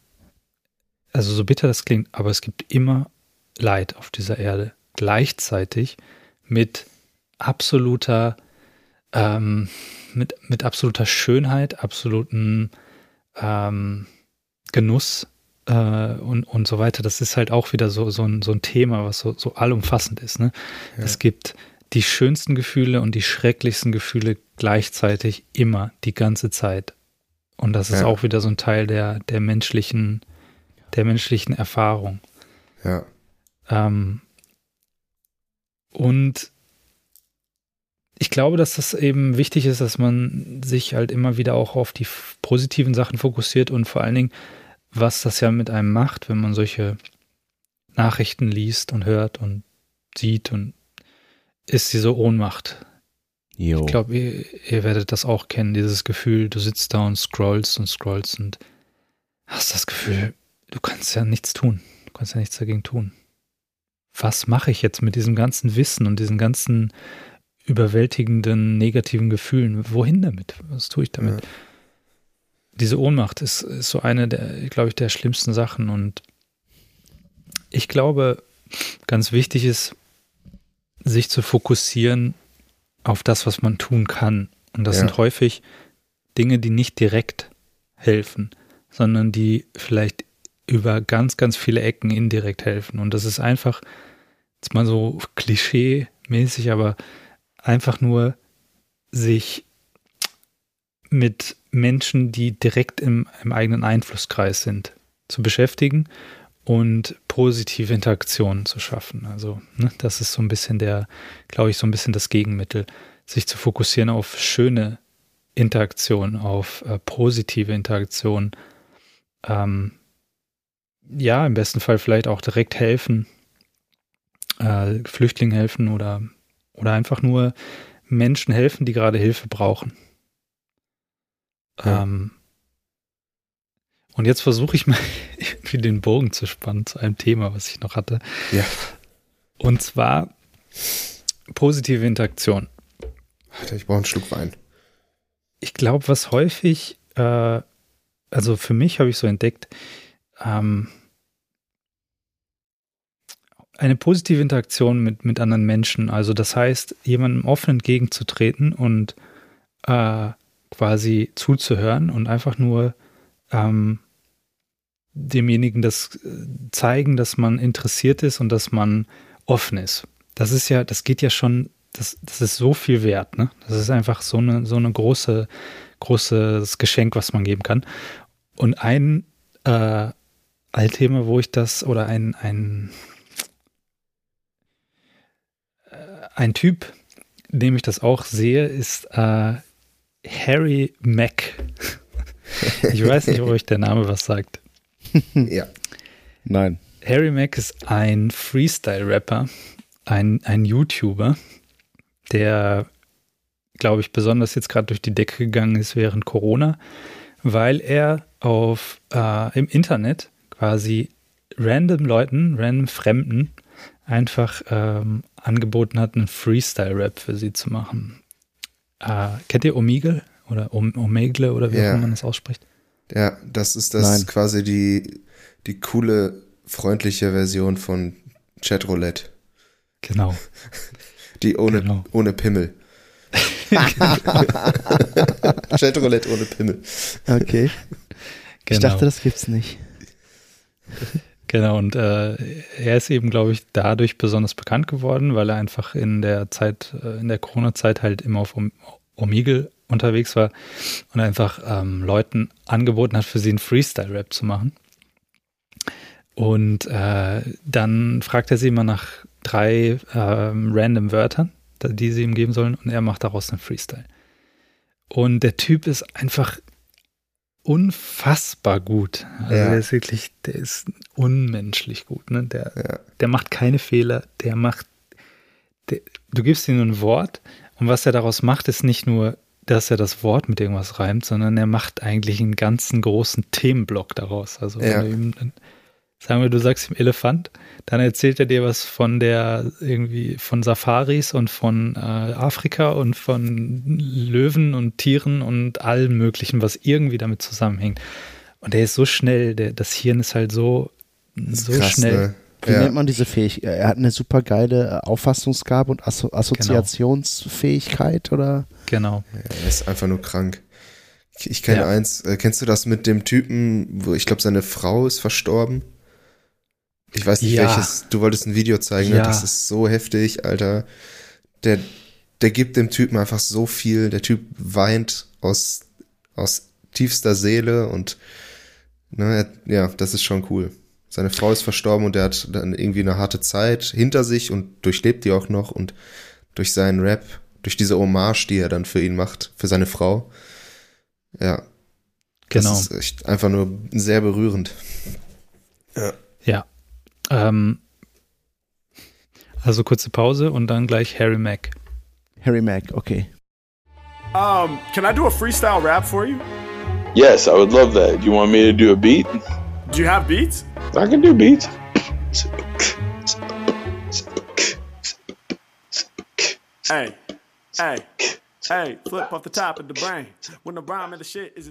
also so bitter das klingt, aber es gibt immer Leid auf dieser Erde. Gleichzeitig mit absoluter ähm, mit, mit absoluter Schönheit, absoluten ähm, Genuss äh, und, und so weiter. Das ist halt auch wieder so, so, ein, so ein Thema, was so, so allumfassend ist. Ne? Ja. Es gibt die schönsten Gefühle und die schrecklichsten Gefühle gleichzeitig immer, die ganze Zeit. Und das ist ja. auch wieder so ein Teil der, der menschlichen, der menschlichen Erfahrung. Ja. Ähm, und ich glaube, dass das eben wichtig ist, dass man sich halt immer wieder auch auf die positiven Sachen fokussiert und vor allen Dingen, was das ja mit einem macht, wenn man solche Nachrichten liest und hört und sieht und ist diese Ohnmacht. Jo. Ich glaube, ihr, ihr werdet das auch kennen, dieses Gefühl, du sitzt da und scrollst und scrollst und hast das Gefühl, du kannst ja nichts tun. Du kannst ja nichts dagegen tun. Was mache ich jetzt mit diesem ganzen Wissen und diesen ganzen überwältigenden negativen Gefühlen? Wohin damit? Was tue ich damit? Ja. Diese Ohnmacht ist, ist so eine der, glaube ich, der schlimmsten Sachen. Und ich glaube, ganz wichtig ist, sich zu fokussieren auf das, was man tun kann. Und das Ja. sind häufig Dinge, die nicht direkt helfen, sondern die vielleicht über ganz, ganz viele Ecken indirekt helfen. Und das ist einfach, jetzt mal so klischee-mäßig, aber einfach nur sich mit Menschen, die direkt im, im eigenen Einflusskreis sind, zu beschäftigen und positive Interaktionen zu schaffen. Also, ne, das ist so ein bisschen der, glaube ich, so ein bisschen das Gegenmittel, sich zu fokussieren auf schöne Interaktion, auf äh, positive Interaktion. Ähm, ja, im besten Fall vielleicht auch direkt helfen, äh, Flüchtlingen helfen oder, oder einfach nur Menschen helfen, die gerade Hilfe brauchen. Ja. Ähm, und jetzt versuche ich mal irgendwie den Bogen zu spannen zu einem Thema, was ich noch hatte. Ja. Und zwar positive Interaktion. Alter, ich brauche einen Schluck Wein. Ich glaube, was häufig, äh, also für mich habe ich so entdeckt, ähm, eine positive Interaktion mit, mit anderen Menschen. Also das heißt, jemandem offen entgegenzutreten und äh, quasi zuzuhören und einfach nur ähm, demjenigen das äh, zeigen, dass man interessiert ist und dass man offen ist. Das ist ja, das geht ja schon, das, das ist so viel wert, ne? Das ist einfach so eine, so eine große, großes Geschenk, was man geben kann. Und ein äh, Altthema, wo ich das, oder ein, ein, äh, ein Typ, dem ich das auch sehe, ist äh, Harry Mack. Ich weiß nicht, ob euch der Name was sagt. Ja. Nein. Harry Mack ist ein Freestyle-Rapper, ein, ein YouTuber, der, glaube ich, besonders jetzt gerade durch die Decke gegangen ist während Corona, weil er auf äh, im Internet quasi random Leuten, random Fremden einfach ähm, angeboten hat, einen Freestyle-Rap für sie zu machen. Äh, kennt ihr Omegle oder Om Omegle oder wie Ja. auch immer man das ausspricht? Ja, das ist das Nein. quasi die, die coole, freundliche Version von Chatroulette. Genau. Die ohne, Genau. ohne Pimmel. Chatroulette ohne Pimmel. Okay. Ich Genau. dachte, das gibt's nicht. Genau, und äh, er ist eben, glaube ich, dadurch besonders bekannt geworden, weil er einfach in der Zeit, äh, in der Corona-Zeit halt immer auf Om Omegle unterwegs war und einfach ähm, Leuten angeboten hat, für sie einen Freestyle-Rap zu machen. Und äh, dann fragt er sie immer nach drei ähm, random Wörtern, die sie ihm geben sollen, und er macht daraus einen Freestyle. Und der Typ ist einfach unfassbar gut. Also Ja. der ist wirklich, der ist unmenschlich gut. Ne? Der, Ja. der macht keine Fehler, der macht, der, du gibst ihm ein Wort und was er daraus macht, ist nicht nur, dass er das Wort mit irgendwas reimt, sondern er macht eigentlich einen ganzen großen Themenblock daraus. Also Ja. wenn du ihm, sagen wir, du sagst ihm Elefant, dann erzählt er dir was von der irgendwie von Safaris und von äh, Afrika und von Löwen und Tieren und allem Möglichen, was irgendwie damit zusammenhängt. Und der ist so schnell, der, das Hirn ist halt so, so Krass, schnell. ne? Wie Ja. nennt man diese Fähigkeit? Er hat eine super geile Auffassungsgabe und Asso Assoziationsfähigkeit oder? Genau. Er ist einfach nur krank. Ich, ich kenne Ja. eins. Äh, kennst du das mit dem Typen, wo ich glaube, seine Frau ist verstorben? Ich weiß nicht, Ja. welches. Du wolltest ein Video zeigen, ne? Ja. Das ist so heftig, Alter. Der, der gibt dem Typen einfach so viel. Der Typ weint aus, aus tiefster Seele und ne, er, ja, das ist schon cool. Seine Frau ist verstorben und er hat dann irgendwie eine harte Zeit hinter sich und durchlebt die auch noch und durch seinen Rap, durch diese Hommage, die er dann für ihn macht, für seine Frau. Ja, Genau. das ist echt einfach nur sehr berührend. Ja. Ähm, Also kurze Pause und dann gleich Harry Mack. Harry Mack, okay. Um, can I do a freestyle rap for you? Yes, I would love that. You want me to do a beat? Do you have beats? I can do beats. Hey, hey,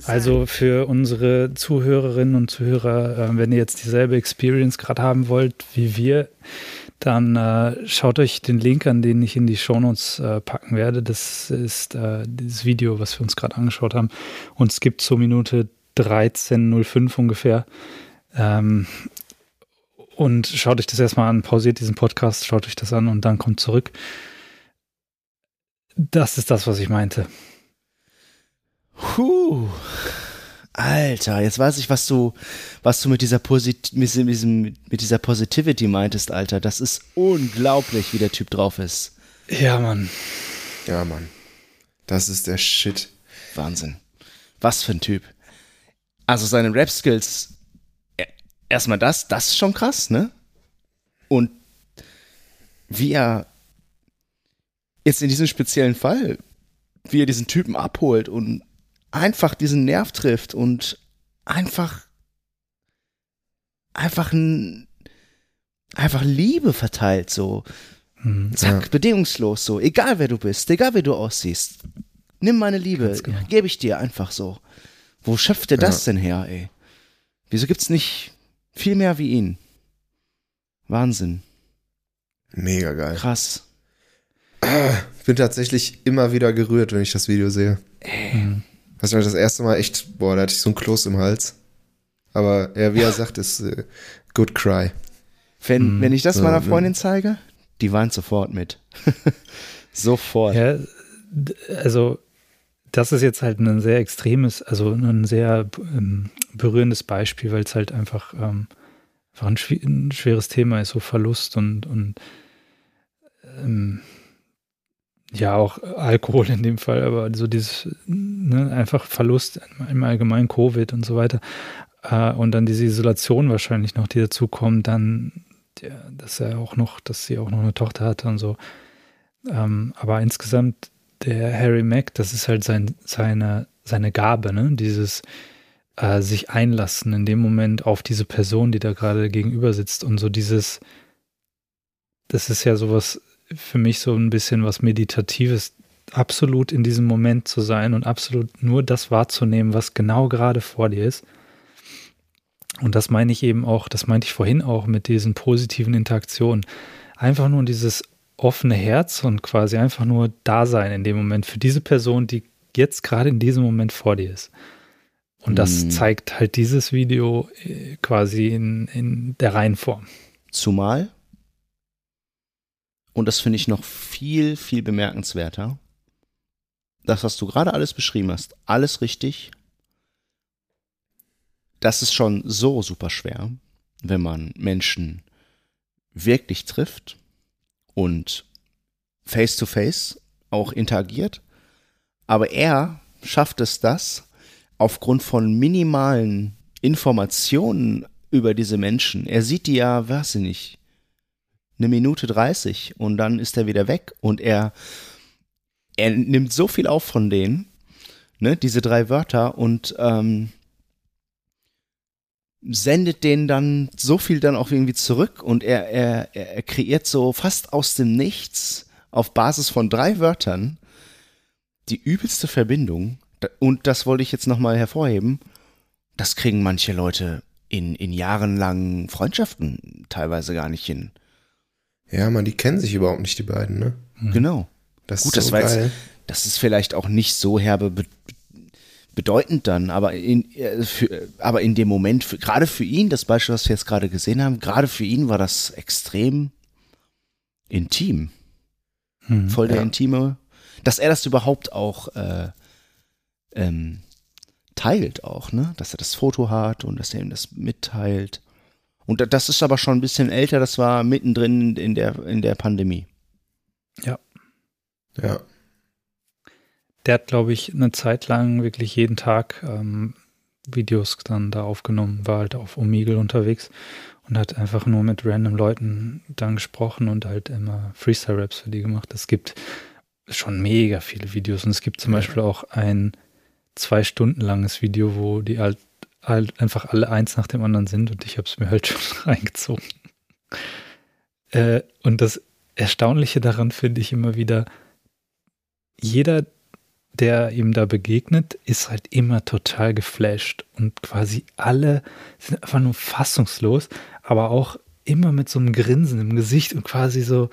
Also für unsere Zuhörerinnen und Zuhörer, äh, wenn ihr jetzt dieselbe Experience gerade haben wollt wie wir, dann äh, schaut euch den Link an, den ich in die Shownotes äh, packen werde. Das ist äh, dieses Video, was wir uns gerade angeschaut haben. Und es gibt zur Minute 13.05 ungefähr. Ähm, und schaut euch das erstmal an, pausiert diesen Podcast, schaut euch das an und dann kommt zurück. Das ist das, was ich meinte. Puh. Alter, jetzt weiß ich, was du, was du mit dieser, Posit mit, diesem, mit dieser Positivity meintest, Alter. Das ist unglaublich, wie der Typ drauf ist. Ja, Mann. Ja, Mann. Das ist der Shit. Wahnsinn. Was für ein Typ. Also seine Rap-Skills, e- erstmal das, das ist schon krass, ne? Und wie er jetzt in diesem speziellen Fall, wie er diesen Typen abholt und einfach diesen Nerv trifft und einfach einfach ein einfach Liebe verteilt so Hm. zack Ja. bedingungslos so egal wer du bist egal wie du aussiehst nimm meine Liebe genau. gebe ich dir einfach so wo schöpft er das denn her ey wieso gibt's nicht viel mehr wie ihn Wahnsinn Mega geil. krass Ich bin tatsächlich immer wieder gerührt, wenn ich das Video sehe. Hm. Weiß nicht, das erste Mal echt, boah, da hatte ich so ein Kloß im Hals. Aber ja, wie er sagt, ist äh, good cry. wenn Mhm. wenn ich das meiner. Freundin zeige die weint sofort mit sofort Ja, also das ist jetzt halt ein sehr extremes, also ein sehr ähm, berührendes Beispiel, weil es halt einfach, ähm, einfach ein, schwi- ein schweres Thema ist, so Verlust und, und ähm, ja auch Alkohol in dem Fall, aber so dieses ne, einfach Verlust im Allgemeinen Covid und so weiter äh, und dann diese Isolation wahrscheinlich noch, die dazu kommt, dann ja, dass er auch noch, dass sie auch noch eine Tochter hatte und so. Ähm, aber insgesamt, der Harry Mack, das ist halt sein, seine, seine Gabe, ne? Dieses äh, sich einlassen in dem Moment auf diese Person, die da gerade gegenüber sitzt und so dieses, das ist ja sowas für mich so ein bisschen was Meditatives, absolut in diesem Moment zu sein und absolut nur das wahrzunehmen, was genau gerade vor dir ist. Und das meine ich eben auch, das meinte ich vorhin auch mit diesen positiven Interaktionen. Einfach nur dieses offene Herz und quasi einfach nur da sein in dem Moment für diese Person, die jetzt gerade in diesem Moment vor dir ist. Und das Mhm. zeigt halt dieses Video äh, quasi in, in der Reihenform. Zumal, und das finde ich noch viel, viel bemerkenswerter, das, was du gerade alles beschrieben hast, alles richtig, das ist schon so super schwer, wenn man Menschen wirklich trifft und face to face auch interagiert. Aber er schafft es das aufgrund von minimalen Informationen über diese Menschen. Er sieht die ja, weiß ich nicht, eine Minute 30 und dann ist er wieder weg und er, er nimmt so viel auf von denen, ne, diese drei Wörter und ähm, sendet denen dann so viel dann auch irgendwie zurück und er, er, er er kreiert so fast aus dem Nichts auf Basis von drei Wörtern die übelste Verbindung und das wollte ich jetzt nochmal hervorheben, das kriegen manche Leute in, in jahrelangen Freundschaften teilweise gar nicht hin. Ja, man, die kennen sich überhaupt nicht, die beiden, ne? Genau. Das Gut, ist das so war jetzt-. Das ist vielleicht auch nicht so herbe be bedeutend dann, aber in, äh, für, aber in dem Moment, für, gerade für ihn, das Beispiel, was wir jetzt gerade gesehen haben, gerade für ihn war das extrem intim. Mhm. Voll der Ja. intime, dass er das überhaupt auch äh, ähm, teilt auch, ne? Dass er das Foto hat und dass er ihm das mitteilt. Und da- das ist aber schon ein bisschen älter, das war mittendrin in der, in der Pandemie. Ja. Der hat, glaube ich, eine Zeit lang wirklich jeden Tag ähm, Videos dann da aufgenommen, war halt auf Omegle unterwegs und hat einfach nur mit random Leuten dann gesprochen und halt immer Freestyle-Raps für die gemacht. Es gibt schon mega viele Videos und es gibt zum Beispiel auch ein zwei Stunden langes Video, wo die halt, halt einfach alle eins nach dem anderen sind und ich habe es mir halt schon reingezogen. Äh, und das Erstaunliche daran finde ich immer wieder, jeder, der ihm da begegnet, ist halt immer total geflasht und quasi alle sind einfach nur fassungslos, aber auch immer mit so einem Grinsen im Gesicht und quasi so,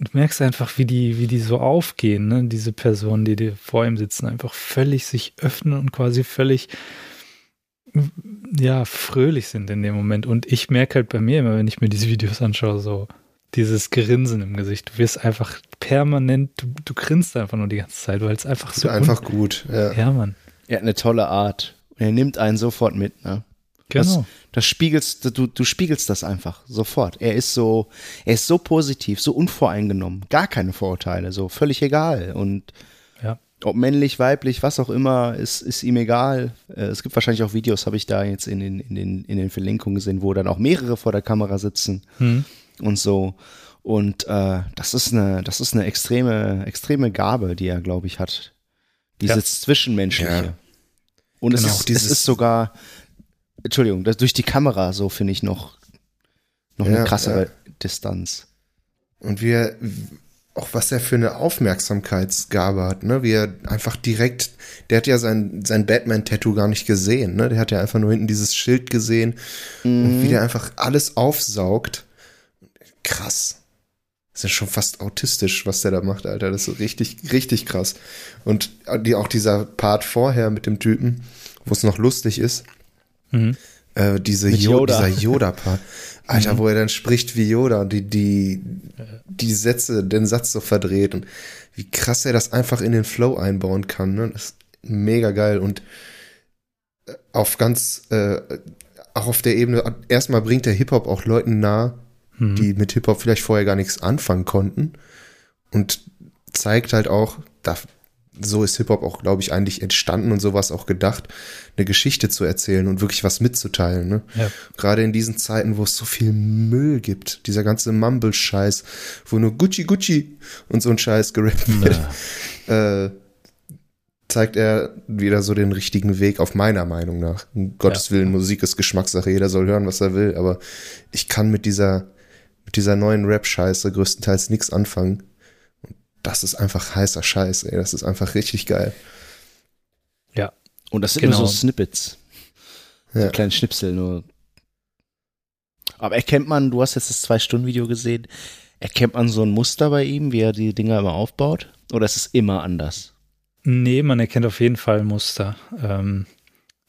du merkst einfach, wie die, wie die so aufgehen, ne? diese Personen, die dir vor ihm sitzen, einfach völlig sich öffnen und quasi völlig ja, fröhlich sind in dem Moment. Und ich merke halt bei mir immer, wenn ich mir diese Videos anschaue, so dieses Grinsen im Gesicht. Du wirst einfach permanent, du, du grinst einfach nur die ganze Zeit, weil es einfach so. Einfach gut, ja. Ja, Mann. Er hat eine tolle Art. Er nimmt einen sofort mit, ne? Genau. Das, das spiegelst, du, du spiegelst das einfach sofort. Er ist so, er ist so positiv, so unvoreingenommen, gar keine Vorurteile, so völlig egal. Und. Ob männlich, weiblich, was auch immer, ist, ist ihm egal. Äh, Es gibt wahrscheinlich auch Videos, habe ich da jetzt in den, in, den, in den Verlinkungen gesehen, wo dann auch mehrere vor der Kamera sitzen Hm. und so. Und äh, das ist eine, das ist eine extreme, extreme Gabe, die er, glaube ich, hat. Dieses Zwischenmenschliche. Ja. Und es, Genau, ist, es ist sogar, Entschuldigung, das, durch die Kamera so finde ich noch, noch Ja, eine krassere ja. Distanz. Und wie er, auch was er für eine Aufmerksamkeitsgabe hat, ne? Wie er einfach direkt, der hat ja sein, sein Batman-Tattoo gar nicht gesehen, ne? Der hat ja einfach nur hinten dieses Schild gesehen und wie der einfach alles aufsaugt. Krass. Das ist ja schon fast autistisch, was der da macht, Alter. Das ist richtig, richtig krass. Und die, auch dieser Part vorher mit dem Typen, wo es noch lustig ist, Mhm. äh, diese Mit Jo- Yoda. dieser Yoda-Part. Alter, wo er dann spricht wie Yoda und die, die, die Sätze, den Satz so verdreht und wie krass er das einfach in den Flow einbauen kann. Ne? Das ist mega geil und äh, auf ganz, äh, auch auf der Ebene, erstmal bringt der Hip-Hop auch Leuten nah, Mhm. die mit Hip-Hop vielleicht vorher gar nichts anfangen konnten und zeigt halt auch, da, so ist Hip-Hop auch, glaube ich, eigentlich entstanden und sowas auch gedacht, eine Geschichte zu erzählen und wirklich was mitzuteilen. Ne? Ja. Gerade in diesen Zeiten, wo es so viel Müll gibt, dieser ganze Mumble-Scheiß, wo nur Gucci Gucci und so ein Scheiß gerappt wird, äh, zeigt er wieder so den richtigen Weg, auf meiner Meinung nach. Um Gottes Willen, Musik ist Geschmackssache, jeder soll hören, was er will, aber ich kann mit dieser, mit dieser neuen Rap-Scheiße größtenteils nichts anfangen. Das ist einfach heißer Scheiß, ey. Das ist einfach richtig geil. Ja. Und das sind Genau. nur so Snippets. Ja. So kleine Schnipsel nur. Aber erkennt man, du hast jetzt das Zwei-Stunden-Video gesehen, erkennt man so ein Muster bei ihm, wie er die Dinger immer aufbaut? Oder ist es immer anders? Nee, man erkennt auf jeden Fall ein Muster. Ähm,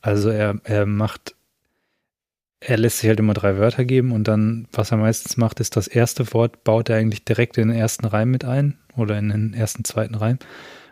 also er, er macht, er lässt sich halt immer drei Wörter geben und dann, was er meistens macht, ist das erste Wort, baut er eigentlich direkt in den ersten Reim mit ein oder in den ersten, zweiten Reim.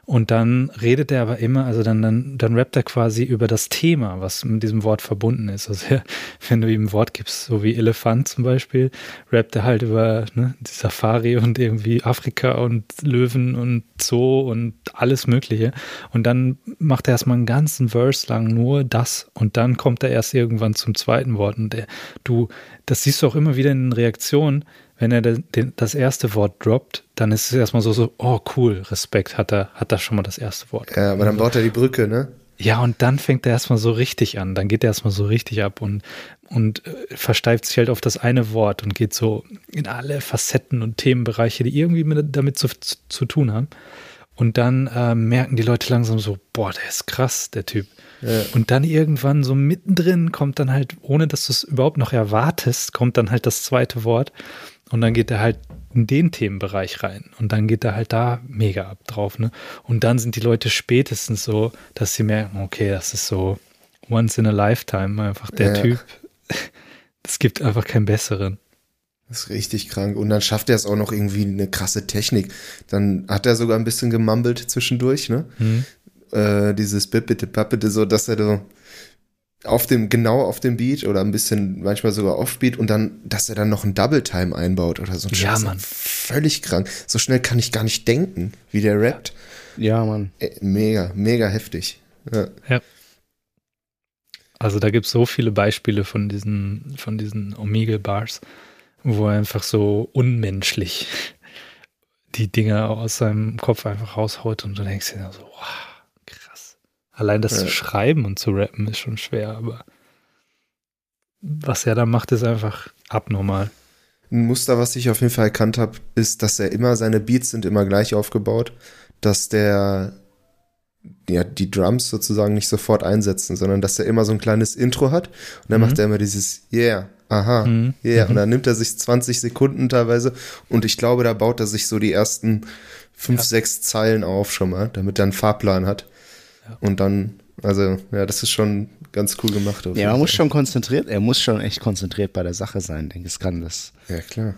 Und dann redet er aber immer, also dann, dann, dann rappt er quasi über das Thema, was mit diesem Wort verbunden ist. Also wenn du ihm ein Wort gibst, so wie Elefant zum Beispiel, rappt er halt über ne, die Safari und irgendwie Afrika und Löwen und Zoo und alles Mögliche. Und dann macht er erstmal einen ganzen Verse lang nur das und dann kommt er erst irgendwann zum zweiten Wort. Und der, du, das siehst du auch immer wieder in den Reaktionen, wenn er den, das erste Wort droppt, dann ist es erstmal so, so, oh cool, Respekt, hat er, hat er schon mal das erste Wort. Ja, aber dann baut er die Brücke, ne? Ja, und dann fängt er erstmal so richtig an. Dann geht er erstmal so richtig ab und, und äh, versteift sich halt auf das eine Wort und geht so in alle Facetten und Themenbereiche, die irgendwie mit, damit zu, zu, zu tun haben. Und dann äh, merken die Leute langsam so, boah, der ist krass, der Typ. Ja. Und dann irgendwann so mittendrin kommt dann halt, ohne dass du es überhaupt noch erwartest, kommt dann halt das zweite Wort. Und dann geht er halt in den Themenbereich rein. Und dann geht er halt da mega ab drauf. Ne? Und dann sind die Leute spätestens so, dass sie merken, okay, das ist so once in a lifetime einfach der Ja. Typ. Es gibt einfach keinen besseren. Das ist richtig krank. Und dann schafft er es auch noch irgendwie eine krasse Technik. Dann hat er sogar ein bisschen gemumbelt zwischendurch, ne? Mhm. Äh, dieses Bitte, Pappete, so, dass er so auf dem, genau auf dem Beat oder ein bisschen manchmal sogar Offbeat und dann, dass er dann noch ein Double Time einbaut oder so ein Ja, Scheiß. Mann. Völlig krank. So schnell kann ich gar nicht denken, wie der rappt. Ja, Mann. Äh, Mega, mega heftig. Ja. Ja. Also da gibt es so viele Beispiele von diesen, von diesen Omegle-Bars, wo er einfach so unmenschlich die Dinger aus seinem Kopf einfach raushaut und du denkst dir so, wow. Allein das Ja. zu schreiben und zu rappen ist schon schwer, aber was er da macht, ist einfach abnormal. Ein Muster, was ich auf jeden Fall erkannt habe, ist, dass er immer, seine Beats sind immer gleich aufgebaut, dass der ja, die Drums sozusagen nicht sofort einsetzen, sondern dass er immer so ein kleines Intro hat und dann Mhm. macht er immer dieses Yeah, aha, Mhm. yeah Mhm. und dann nimmt er sich 20 Sekunden teilweise und ich glaube, da baut er sich so die ersten fünf, Ja. sechs Zeilen auf schon mal, damit er einen Fahrplan hat Ja. und dann, also ja, das ist schon ganz cool gemacht. auf Ja, man muss schon konzentriert, er muss schon echt konzentriert bei der Sache sein, denke ich, es kann das. Ja, klar.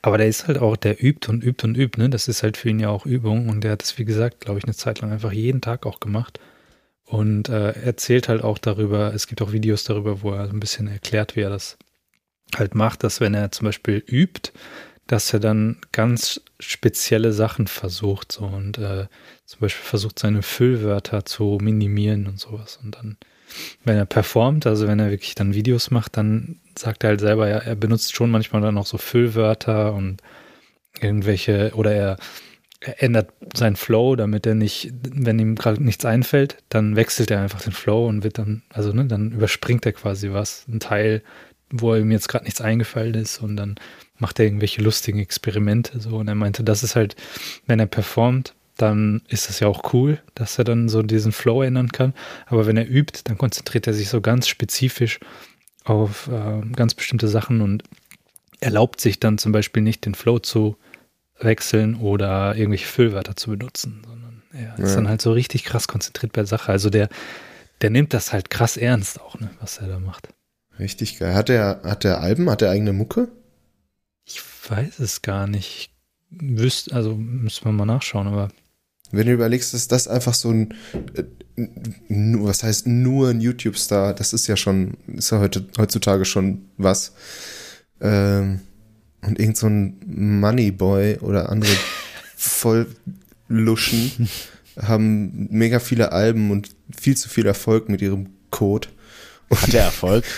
Aber der ist halt auch, der übt und übt und übt, ne? Das ist halt für ihn ja auch Übung und der hat das, wie gesagt, glaube ich, eine Zeit lang einfach jeden Tag auch gemacht. Und äh, erzählt halt auch darüber, es gibt auch Videos darüber, wo er so ein bisschen erklärt, wie er das halt macht, dass wenn er zum Beispiel übt, dass er dann ganz spezielle Sachen versucht, so und äh, zum Beispiel versucht, seine Füllwörter zu minimieren und sowas. Und dann, wenn er performt, also wenn er wirklich dann Videos macht, dann sagt er halt selber, ja, er benutzt schon manchmal dann auch so Füllwörter und irgendwelche, oder er, er ändert seinen Flow, damit er nicht, wenn ihm gerade nichts einfällt, dann wechselt er einfach den Flow und wird dann, also ne, dann überspringt er quasi was, ein Teil, wo ihm jetzt gerade nichts eingefallen ist und dann macht er irgendwelche lustigen Experimente so und er meinte, das ist halt, wenn er performt, dann ist das ja auch cool, dass er dann so diesen Flow ändern kann, aber wenn er übt, dann konzentriert er sich so ganz spezifisch auf äh, ganz bestimmte Sachen und erlaubt sich dann zum Beispiel nicht den Flow zu wechseln oder irgendwelche Füllwörter zu benutzen, sondern er ist Ja. dann halt so richtig krass konzentriert bei der Sache. Also der, der nimmt das halt krass ernst auch, ne, was er da macht. Richtig geil. Hat er, hat er Alben? Hat er eigene Mucke? Ich weiß es gar nicht. Wüsst, also müssen wir mal nachschauen, aber Wenn du überlegst, ist das einfach so ein, äh, was heißt nur ein YouTube-Star? Das ist ja schon, ist ja heute, heutzutage schon was. Ähm, und irgend so ein Moneyboy oder andere Vollluschen haben mega viele Alben und viel zu viel Erfolg mit ihrem Code. Hat er Erfolg?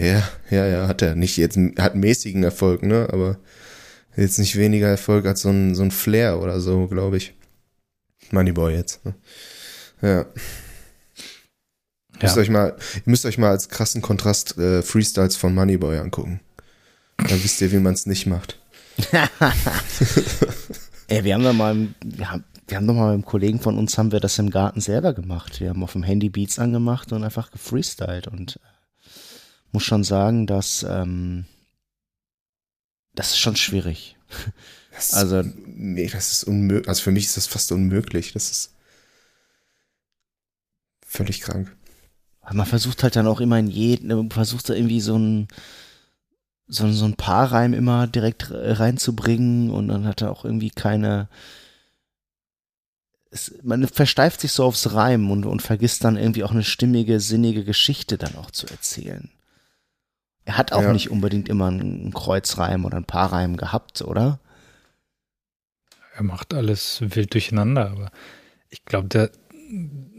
Ja, ja, ja, hat er. Nicht jetzt, hat mäßigen Erfolg, ne, aber jetzt nicht weniger Erfolg als so ein, so ein Flair oder so, glaube ich. Moneyboy jetzt. Ne? Ja. Müsst Ja. euch mal, ihr müsst euch mal als krassen Kontrast äh, Freestyles von Moneyboy angucken. Dann wisst ihr, wie man es nicht macht. Ey, wir haben da mal, wir haben, wir haben doch mal mit einem Kollegen von uns, haben wir das im Garten selber gemacht. Wir haben auf dem Handy Beats angemacht und einfach gefreestylt und äh, muss schon sagen, dass, ähm, das ist schon schwierig. Das, Also- nee, das ist unmöglich. Also für mich ist das fast unmöglich. Das ist völlig krank. Aber man versucht halt dann auch immer in jeden, man versucht da irgendwie so ein, so, so ein Paarreim immer direkt reinzubringen und dann hat er auch irgendwie keine, es, man versteift sich so aufs Reim und, und vergisst dann irgendwie auch eine stimmige, sinnige Geschichte dann auch zu erzählen. Er hat auch Ja. nicht unbedingt immer einen Kreuzreim oder einen Paarreim gehabt, oder? Er macht alles wild durcheinander, aber ich glaube,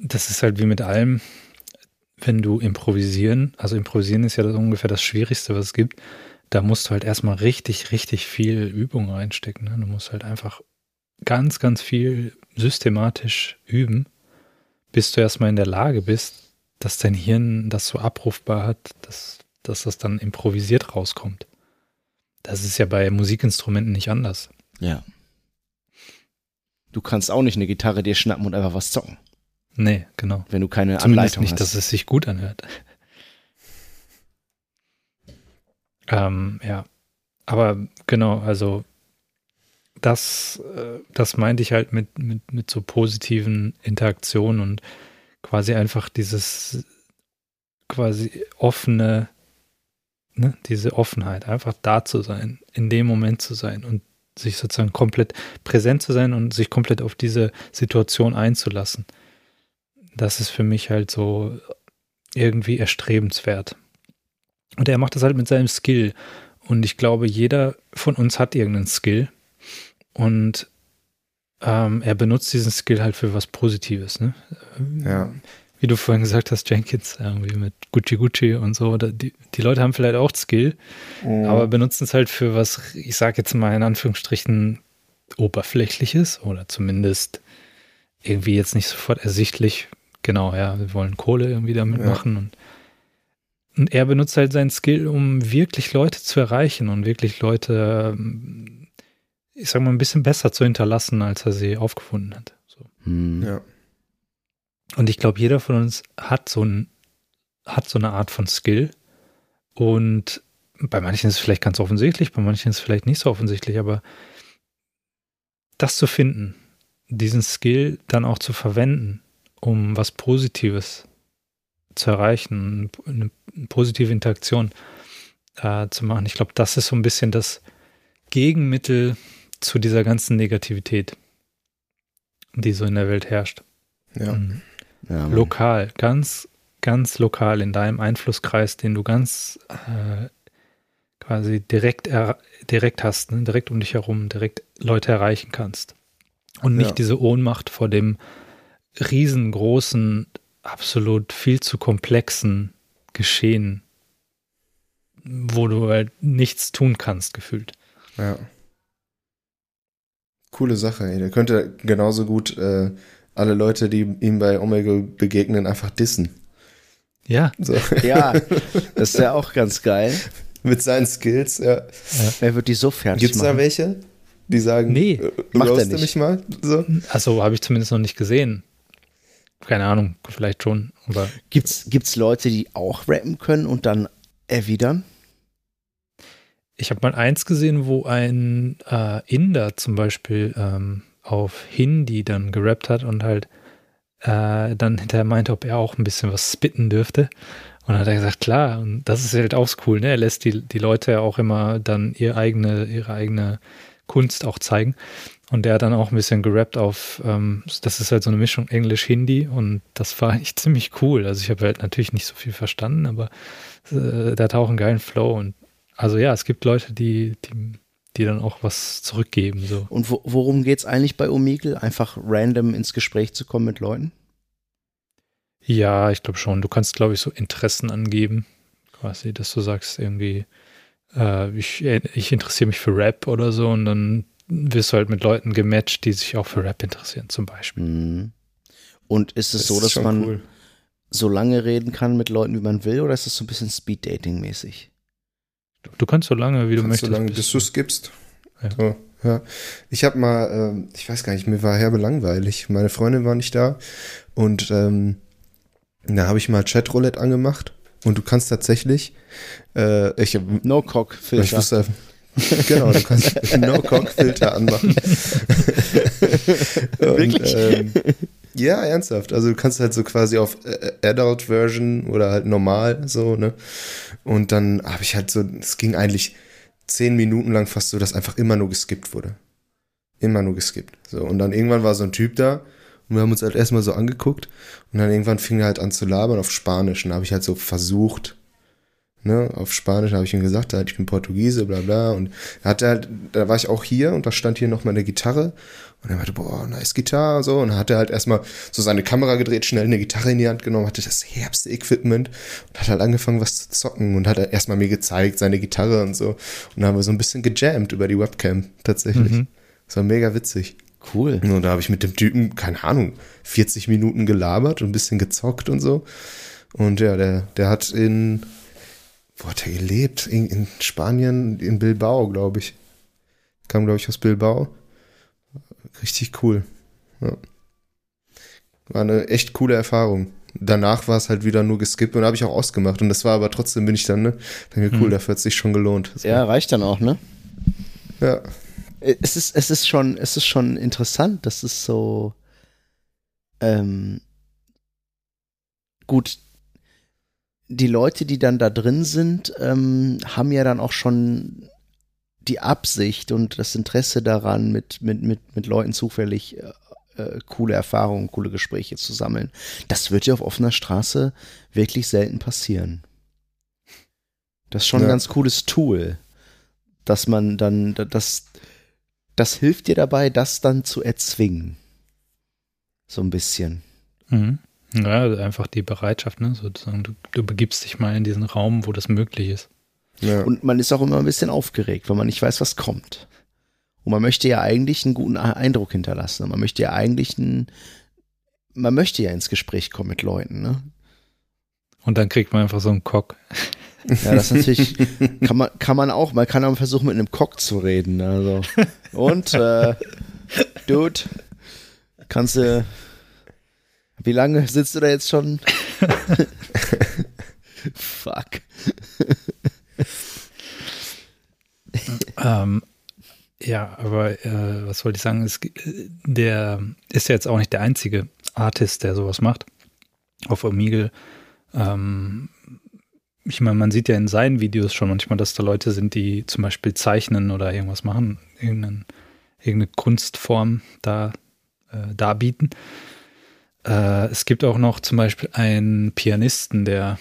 das ist halt wie mit allem, wenn du improvisieren, also improvisieren ist ja das ungefähr das Schwierigste, was es gibt, da musst du halt erstmal richtig, richtig viel Übung reinstecken. Ne? Du musst halt einfach ganz, ganz viel systematisch üben, bis du erstmal in der Lage bist, dass dein Hirn das so abrufbar hat, dass, dass das dann improvisiert rauskommt. Das ist ja bei Musikinstrumenten nicht anders. Ja. Du kannst auch nicht eine Gitarre dir schnappen und einfach was zocken, Nee, genau. wenn du keine Zumindest Anleitung nicht, hast. dass es sich gut anhört. ähm, ja. Aber genau, also das, äh, das meinte ich halt mit, mit, mit so positiven Interaktionen und quasi einfach dieses quasi offene, ne, diese Offenheit, einfach da zu sein, in dem Moment zu sein und sich sozusagen komplett präsent zu sein und sich komplett auf diese Situation einzulassen. Das ist für mich halt so irgendwie erstrebenswert. Und er macht das halt mit seinem Skill. Und ich glaube, jeder von uns hat irgendeinen Skill. Und ähm, er benutzt diesen Skill halt für was Positives. Ne? Ja. Wie du vorhin gesagt hast, Jenkins, irgendwie mit Gucci Gucci und so. Die, die Leute haben vielleicht auch Skill, mhm. aber benutzen es halt für was, ich sage jetzt mal in Anführungsstrichen, oberflächliches oder zumindest irgendwie jetzt nicht sofort ersichtlich. Genau, ja, wir wollen Kohle irgendwie damit ja. machen und, und er benutzt halt seinen Skill, um wirklich Leute zu erreichen und wirklich Leute, ich sag mal, ein bisschen besser zu hinterlassen, als er sie aufgefunden hat. So. Mhm. Ja. Und ich glaube, jeder von uns hat so, ein, hat so eine Art von Skill. Und bei manchen ist es vielleicht ganz offensichtlich, bei manchen ist es vielleicht nicht so offensichtlich, aber das zu finden, diesen Skill dann auch zu verwenden, um was Positives zu erreichen, eine, positive Interaktion äh, zu machen. Ich glaube, das ist so ein bisschen das Gegenmittel zu dieser ganzen Negativität, die so in der Welt herrscht. Ja. Mhm. Ja, lokal, ganz, ganz lokal in deinem Einflusskreis, den du ganz äh, quasi direkt, direkt hast, ne? direkt um dich herum, direkt Leute erreichen kannst. Und nicht ja. diese Ohnmacht vor dem riesengroßen, absolut viel zu komplexen Geschehen, wo du halt nichts tun kannst, gefühlt. Ja. Coole Sache, ey. Der könnte genauso gut äh, alle Leute, die ihm bei Omega begegnen, einfach dissen. Ja. So. Ja, das ist ja auch ganz geil. Mit seinen Skills, ja. ja. Er wird die so fertig Gibt's machen. da welche, die sagen, nee, äh, macht er nicht. mich mal? So? Also habe ich zumindest noch nicht gesehen. Keine Ahnung, vielleicht schon. Aber gibt's, gibt's Leute, die auch rappen können und dann erwidern? Ich habe mal eins gesehen, wo ein äh, Inder zum Beispiel ähm, auf Hindi dann gerappt hat und halt äh, dann hinterher meinte, ob er auch ein bisschen was spitten dürfte. Und dann hat er gesagt, klar, und das ist halt auch cool, ne? Er lässt die, die Leute ja auch immer dann ihre eigene, ihre eigene Kunst auch zeigen. Und der hat dann auch ein bisschen gerappt auf, ähm, das ist halt so eine Mischung Englisch-Hindi und das war echt ziemlich cool. Also ich habe halt natürlich nicht so viel verstanden, aber äh, der hat auch einen geilen Flow und also ja, es gibt Leute, die, die die dann auch was zurückgeben. So. Und wo, worum geht es eigentlich bei Omegle? Einfach random ins Gespräch zu kommen mit Leuten? Ja, ich glaube schon. Du kannst, glaube ich, so Interessen angeben, quasi, dass du sagst, irgendwie, äh, ich, ich interessiere mich für Rap oder so und dann wirst du halt mit Leuten gematcht, die sich auch für Rap interessieren, zum Beispiel. Mhm. Und ist es das so, dass man cool. so lange reden kann mit Leuten, wie man will, oder ist es so ein bisschen Speed-Dating-mäßig? Du kannst so lange, wie du kannst möchtest. So lange, bis du es gibst. Ja. So, ja. Ich habe mal, ähm, ich weiß gar nicht, mir war herbe langweilig. Meine Freundin war nicht da und ähm, da habe ich mal Chatroulette angemacht und du kannst tatsächlich, äh, ich No Cock Filter. Ich wusste, genau, du kannst No Cock Filter anmachen. und, Wirklich? Ähm, ja, ernsthaft. Also du kannst halt so quasi auf äh, Adult Version oder halt normal so, ne? Und dann habe ich halt so, es ging eigentlich zehn Minuten lang fast so, dass einfach immer nur geskippt wurde. Immer nur geskippt. So, und dann irgendwann war so ein Typ da und wir haben uns halt erstmal so angeguckt und dann irgendwann fing er halt an zu labern auf Spanisch. Und habe ich halt so versucht, ne, auf Spanisch habe ich ihm gesagt, halt, ich bin Portugiese, bla bla. Und da hat halt, da war ich auch hier und da stand hier noch mal eine Gitarre und er meinte, boah, nice Gitarre, so. Und hat er halt erstmal so seine Kamera gedreht, schnell eine Gitarre in die Hand genommen, hatte das herbste Equipment und hat halt angefangen, was zu zocken und hat er erstmal mir gezeigt, seine Gitarre und so. Und dann haben wir so ein bisschen gejammt über die Webcam, tatsächlich. Mhm. Das war mega witzig. Cool. Und da habe ich mit dem Typen, keine Ahnung, 40 Minuten gelabert und ein bisschen gezockt und so. Und ja, der, der hat in, wo hat er gelebt? In, in Spanien, in Bilbao, glaube ich. Kam, glaube ich, aus Bilbao richtig cool. Ja. War eine echt coole Erfahrung. Danach war es halt wieder nur geskippt und habe ich auch ausgemacht. Und das war aber trotzdem, bin ich dann, ne? Denke, cool, mhm. dafür hat es sich schon gelohnt. Das ja, reicht dann auch, ne? Ja. Es ist, es ist schon, es ist schon interessant, dass es so, ähm, gut, die Leute, die dann da drin sind, ähm, haben ja dann auch schon die Absicht und das Interesse daran, mit, mit, mit, mit Leuten zufällig äh, äh, coole Erfahrungen, coole Gespräche zu sammeln. Das wird ja auf offener Straße wirklich selten passieren. Das ist schon ja. ein ganz cooles Tool, dass man dann, das, das hilft dir dabei, das dann zu erzwingen. So ein bisschen. Mhm. Ja, also einfach die Bereitschaft, ne? Sozusagen, du, du begibst dich mal in diesen Raum, wo das möglich ist. Ja. Und man ist auch immer ein bisschen aufgeregt, weil man nicht weiß, was kommt. Und man möchte ja eigentlich einen guten Eindruck hinterlassen. Man möchte ja eigentlich einen, man möchte ja ins Gespräch kommen mit Leuten, ne? Und dann kriegt man einfach so einen Cock. Ja, das ist natürlich, kann man, kann man auch, man kann auch versuchen, mit einem Cock zu reden. Also. Und, äh, Dude, kannst du, wie lange sitzt du da jetzt schon? Fuck. Ähm, ja, aber äh, was wollte ich sagen? Es, der ist ja jetzt auch nicht der einzige Artist, der sowas macht. Auf Omegle. Ähm, ich meine, man sieht ja in seinen Videos schon manchmal, dass da Leute sind, die zum Beispiel zeichnen oder irgendwas machen, irgendeine, irgendeine Kunstform da äh, darbieten. Äh, es gibt auch noch zum Beispiel einen Pianisten, der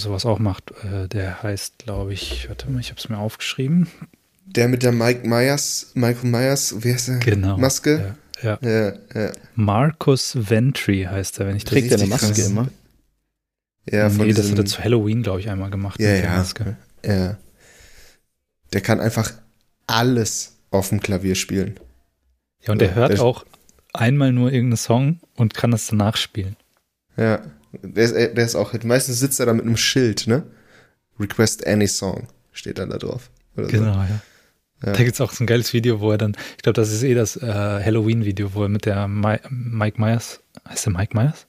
sowas auch macht. Äh, der heißt, glaube ich, warte mal, ich habe es mir aufgeschrieben. Der mit der Mike Myers, Michael Myers, wie heißt der? Genau. Maske? Ja, ja. Ja, ja. Marcus Ventry heißt er, wenn ich das Trägt er eine richtig Maske krass. immer? Ja, von nee, das hat er zu Halloween, glaube ich, einmal gemacht. Ja, mit der ja. Maske. Ja. Der kann einfach alles auf dem Klavier spielen. Ja, und er Ja, hört der- auch einmal nur irgendeinen Song und kann das danach spielen. Ja. Der ist, der ist auch, meistens sitzt er da mit einem Schild, ne? Request any song steht dann da drauf. Oder so. Genau, ja. Ja. Da gibt es auch so ein geiles Video, wo er dann, ich glaube, das ist eh das äh, Halloween-Video, wo er mit der Mi Mike Myers, heißt der Mike Myers?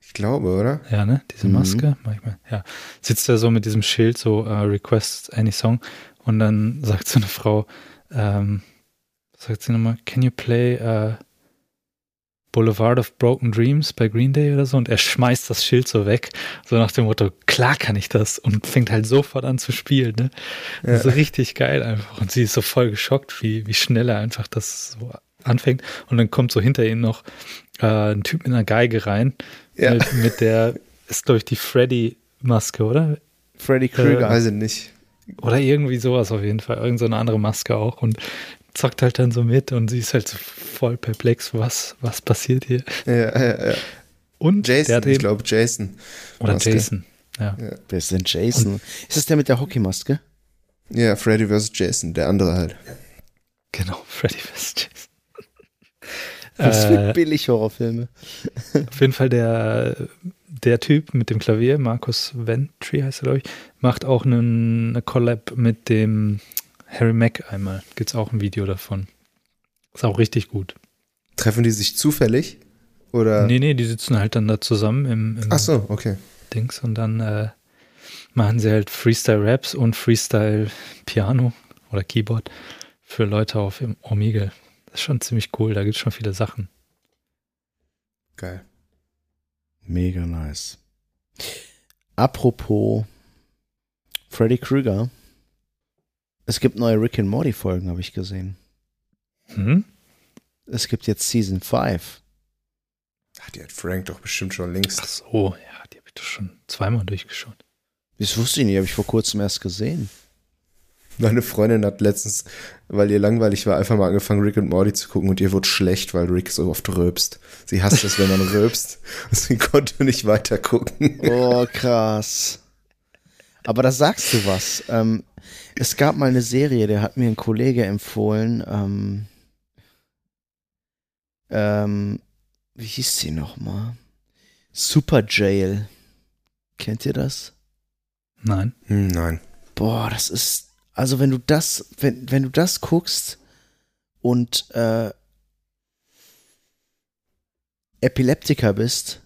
Ich glaube, oder? Ja, ne? Diese Mhm. Maske. Mike Myers. Ja. Sitzt er so mit diesem Schild, so äh, Request any song. Und dann sagt so eine Frau, ähm, sagt sie nochmal, can you play äh, Boulevard of Broken Dreams bei Green Day oder so? Und er schmeißt das Schild so weg, so nach dem Motto, klar kann ich das. Und fängt halt sofort an zu spielen, ne? Das ist richtig geil einfach. Und sie ist so voll geschockt, wie, wie schnell er einfach das so anfängt. Und dann kommt so hinter ihm noch äh, ein Typ mit einer Geige rein, Ja. mit, mit der, ist glaube ich die Freddy-Maske, oder? Freddy Krueger. Weiß ich nicht. Oder irgendwie sowas auf jeden Fall. Irgend so eine andere Maske auch. Und zockt halt dann so mit und sie ist halt so voll perplex, was, was passiert hier. Ja, ja, ja. Und der Jason, ich glaube Jason. oder Maske. Jason. Ja. Wer ist denn Jason? ist das der mit der Hockeymaske? Ja, Freddy vs. Jason, der andere halt. Genau, Freddy vs. Jason. Was Äh, für billig Horrorfilme. Auf jeden Fall der, der Typ mit dem Klavier, Markus Ventry heißt er, glaube ich, macht auch einen, eine Collab mit dem Harry Mack einmal. Gibt es auch ein Video davon. Ist auch richtig gut. Treffen die sich zufällig? Oder? Nee, nee, die sitzen halt dann da zusammen im, im Ach so, okay. Dings und dann äh, machen sie halt Freestyle-Raps und Freestyle-Piano oder Keyboard für Leute auf im Omegle. Das ist schon ziemlich cool, da gibt es schon viele Sachen. Geil. Mega nice. Apropos Freddy Krueger. Es gibt neue Rick and Morty Folgen, habe ich gesehen. Hm? Es gibt jetzt Season 5. Ach, die hat Frank doch bestimmt schon längst. Ach so, ja, die habe ich doch schon zweimal durchgeschaut. Das wusste ich nicht, habe ich vor kurzem erst gesehen. Meine Freundin hat letztens, weil ihr langweilig war, einfach mal angefangen, Rick und Morty zu gucken und ihr wurde schlecht, weil Rick so oft röpst. Sie hasst es, wenn man röpst. Sie konnte nicht weiter gucken. Oh, krass. Aber da sagst du was. Ähm, es gab mal eine Serie, der hat mir ein Kollege empfohlen. Ähm, ähm, wie hieß sie nochmal? Super Jail. Kennt ihr das? Nein. Hm, nein. Boah, das ist, also wenn du das, wenn, wenn du das guckst und äh, Epileptiker bist,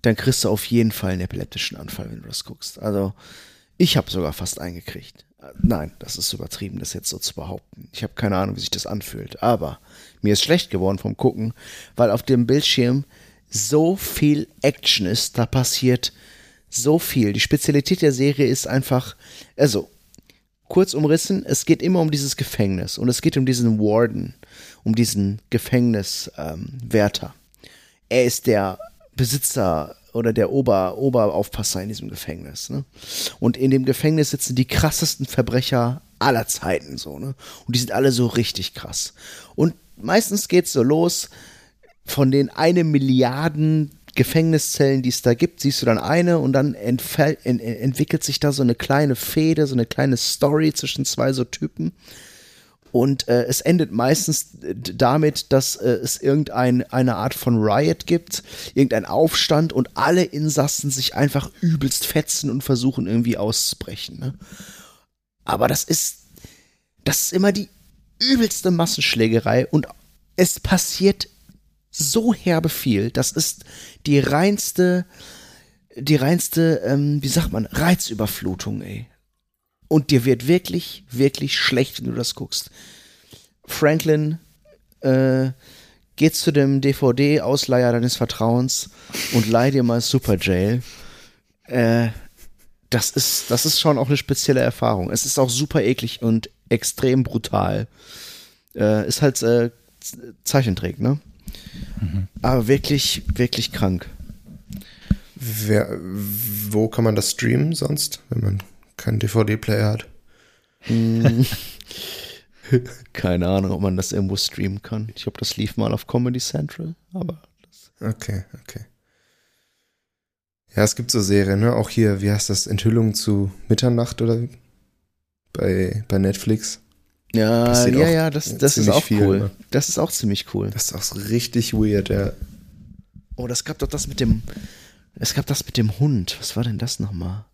dann kriegst du auf jeden Fall einen epileptischen Anfall, wenn du das guckst. Also ich habe sogar fast eingekriegt. Äh, Nein, das ist übertrieben, das jetzt so zu behaupten. Ich habe keine Ahnung, wie sich das anfühlt. Aber mir ist schlecht geworden vom Gucken, weil auf dem Bildschirm so viel Action ist, da passiert so viel. Die Spezialität der Serie ist einfach, also kurz umrissen, es geht immer um dieses Gefängnis und es geht um diesen Warden, um diesen Gefängniswärter. Ähm, er ist der Besitzer oder der Ober, Oberaufpasser in diesem Gefängnis. Ne? Und in dem Gefängnis sitzen die krassesten Verbrecher aller Zeiten so, ne? Und die sind alle so richtig krass. Und meistens geht's so los, von den eine Milliarden Gefängniszellen, die es da gibt, siehst du dann eine und dann entwickelt sich da so eine kleine Fehde, so eine kleine Story zwischen zwei so Typen. Und äh, es endet meistens damit, dass äh, es irgendeine eine Art von Riot gibt, irgendein Aufstand und alle Insassen sich einfach übelst fetzen und versuchen irgendwie auszubrechen. Ne? Aber das ist, das ist immer die übelste Massenschlägerei und es passiert so herbe viel. Das ist die reinste, die reinste, ähm, wie sagt man, Reizüberflutung, ey. Und dir wird wirklich, wirklich schlecht, wenn du das guckst. Franklin äh, geht zu dem DVD-Ausleiher deines Vertrauens und leih dir mal Super Jail. Äh, das ist, das ist schon auch eine spezielle Erfahrung. Es ist auch super eklig und extrem brutal. Äh, ist halt äh, Zeichentrick, ne? Mhm. Aber wirklich, wirklich krank. Wer, wo kann man das streamen sonst, wenn man keinen DVD-Player hat? Hm. Keine Ahnung, ob man das irgendwo streamen kann. Ich glaube, das lief mal auf Comedy Central, aber. okay, okay. Ja, es gibt so Serien, ne? Auch hier, wie heißt das? Enthüllung zu Mitternacht oder bei, bei Netflix. Ja, ja, ja, das, das ist auch viel, cool. Ne? Das ist auch ziemlich cool. Das ist auch so richtig weird, ja. Oh, das gab doch das mit dem. Es gab das mit dem Hund. Was war denn das nochmal?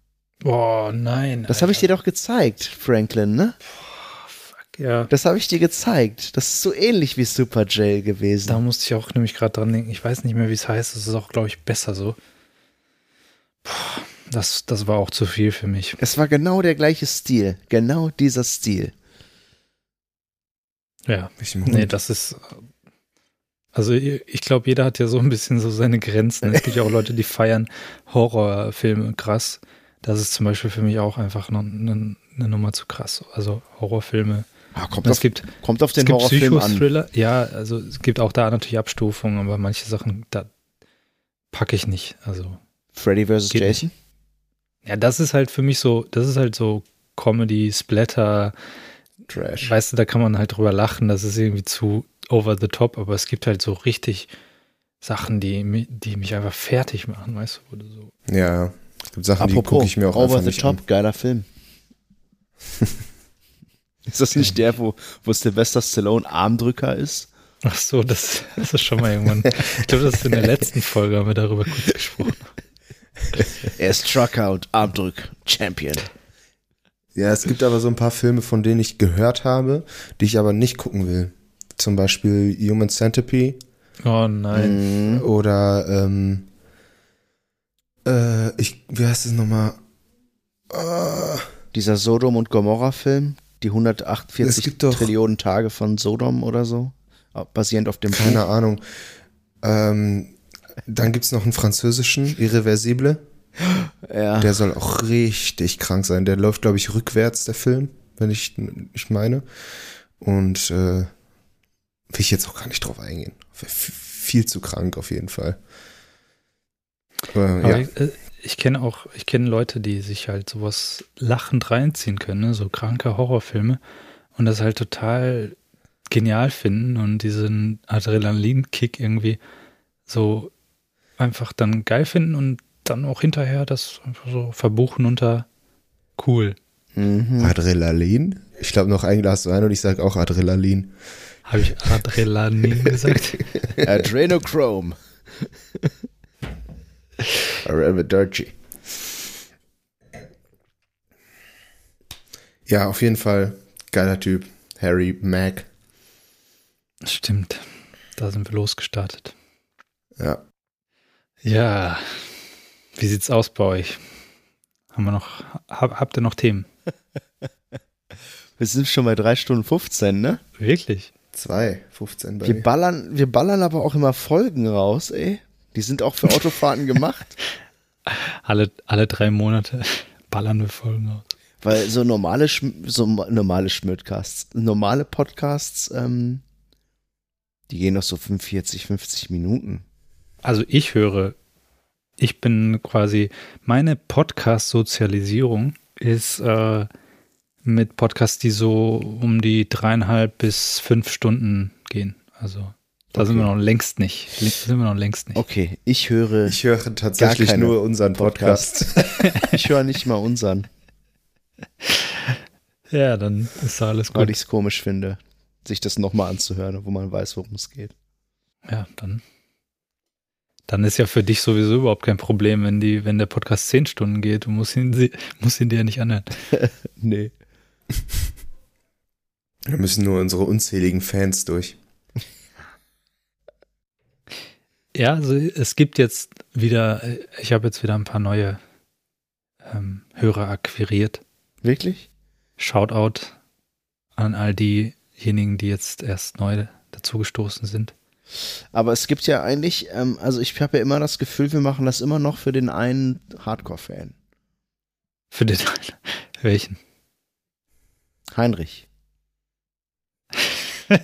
Boah, nein. Das habe ich dir doch gezeigt, Franklin, ne? Boah, fuck, ja. Das habe ich dir gezeigt. Das ist so ähnlich wie Super Jail gewesen. Da musste ich auch nämlich gerade dran denken. Ich weiß nicht mehr, wie es heißt. Das ist auch, glaube ich, besser so. Puh, das, das war auch zu viel für mich. Es war genau der gleiche Stil. Genau dieser Stil. Ja. Nee, das ist also ich glaube, jeder hat ja so ein bisschen so seine Grenzen. Es gibt ja auch Leute, die feiern Horrorfilme krass. Das ist zum Beispiel für mich auch einfach noch eine, eine Nummer zu krass. Also Horrorfilme. Ah, kommt, auf, gibt, kommt auf den es Horrorfilm an. Ja, also es gibt auch da natürlich Abstufungen, aber manche Sachen, da packe ich nicht. Also Freddy vs. Jason? Nicht. Ja, das ist halt für mich so, das ist halt so Comedy, Splatter, Trash. Weißt du, da kann man halt drüber lachen, das ist irgendwie zu over the top, aber es gibt halt so richtig Sachen, die, die mich einfach fertig machen, weißt du, so. Ja, es gibt Sachen, Apropos, die gucke ich mir auch over einfach the top, an. geiler Film. ist das nicht der, wo, wo Sylvester Stallone Armdrücker ist? Ach so, das, das ist schon mal irgendwann. Ich glaube, das ist in der letzten Folge, haben wir darüber kurz gesprochen. er ist Truckout, Armdrück, Champion. Ja, es gibt aber so ein paar Filme, von denen ich gehört habe, die ich aber nicht gucken will. Zum Beispiel Human Centipede. Oh nein. Oder ähm, äh, ich, wie heißt es nochmal? Uh, Dieser Sodom und Gomorra-Film, die 148 Trillionen Tage von Sodom oder so, basierend auf dem Keine Buch. Ahnung. Ähm, dann gibt es noch einen französischen, Irreversible. Ja. Der soll auch richtig krank sein. Der läuft, glaube ich, rückwärts, der Film, wenn ich, ich meine. Und äh, will ich jetzt auch gar nicht drauf eingehen. Viel zu krank auf jeden Fall. Aber, ja. ich, äh, ich kenne auch, ich kenne Leute, die sich halt sowas lachend reinziehen können, ne? so kranke Horrorfilme und das halt total genial finden und diesen Adrenalinkick irgendwie so einfach dann geil finden und dann auch hinterher das so verbuchen unter cool. Mhm. Adrenalin? Ich glaube noch ein Glas Wein und ich sage auch Adrenalin. Habe ich Adrenalin gesagt? Adrenochrome. Arrivederci. Ja, auf jeden Fall geiler Typ. Harry Mack. Stimmt. Da sind wir losgestartet. Ja. Ja, wie sieht's aus bei euch? Haben wir noch, hab, habt ihr noch Themen? wir sind schon bei drei Stunden 15, ne? Wirklich? Zwei, 15 bei wir ballern, wir ballern aber auch immer Folgen raus, ey. Die sind auch für Autofahrten gemacht. Alle, alle drei Monate ballern wir Folgen raus. Weil so normale, so normale Schmidtcasts, normale Podcasts, ähm, die gehen noch so 45, 50 Minuten. Also ich höre ich bin quasi, meine Podcast-Sozialisierung ist äh, mit Podcasts, die so um die dreieinhalb bis fünf Stunden gehen. Also Da sind Okay. wir noch längst nicht. Da sind wir noch längst nicht. Okay, ich höre, Ich höre tatsächlich nur unseren Podcast. ich höre nicht mal unseren, Ja, dann ist da alles weil gut. ich es komisch finde, sich das nochmal anzuhören, wo man weiß, worum es geht. Ja, dann. Dann ist ja für dich sowieso überhaupt kein Problem, wenn die, wenn der Podcast zehn Stunden geht. Du musst ihn, sie- musst ihn dir ja nicht anhören. Nee. Da müssen nur unsere unzähligen Fans durch. Ja, also es gibt jetzt wieder, äh, ich habe jetzt wieder ein paar neue ähm, Hörer akquiriert. Wirklich? Shoutout an all diejenigen, die jetzt erst neu dazugestoßen sind. Aber es gibt ja eigentlich, ähm, also ich habe ja immer das Gefühl, wir machen das immer noch für den einen Hardcore-Fan. Für den welchen? Heinrich.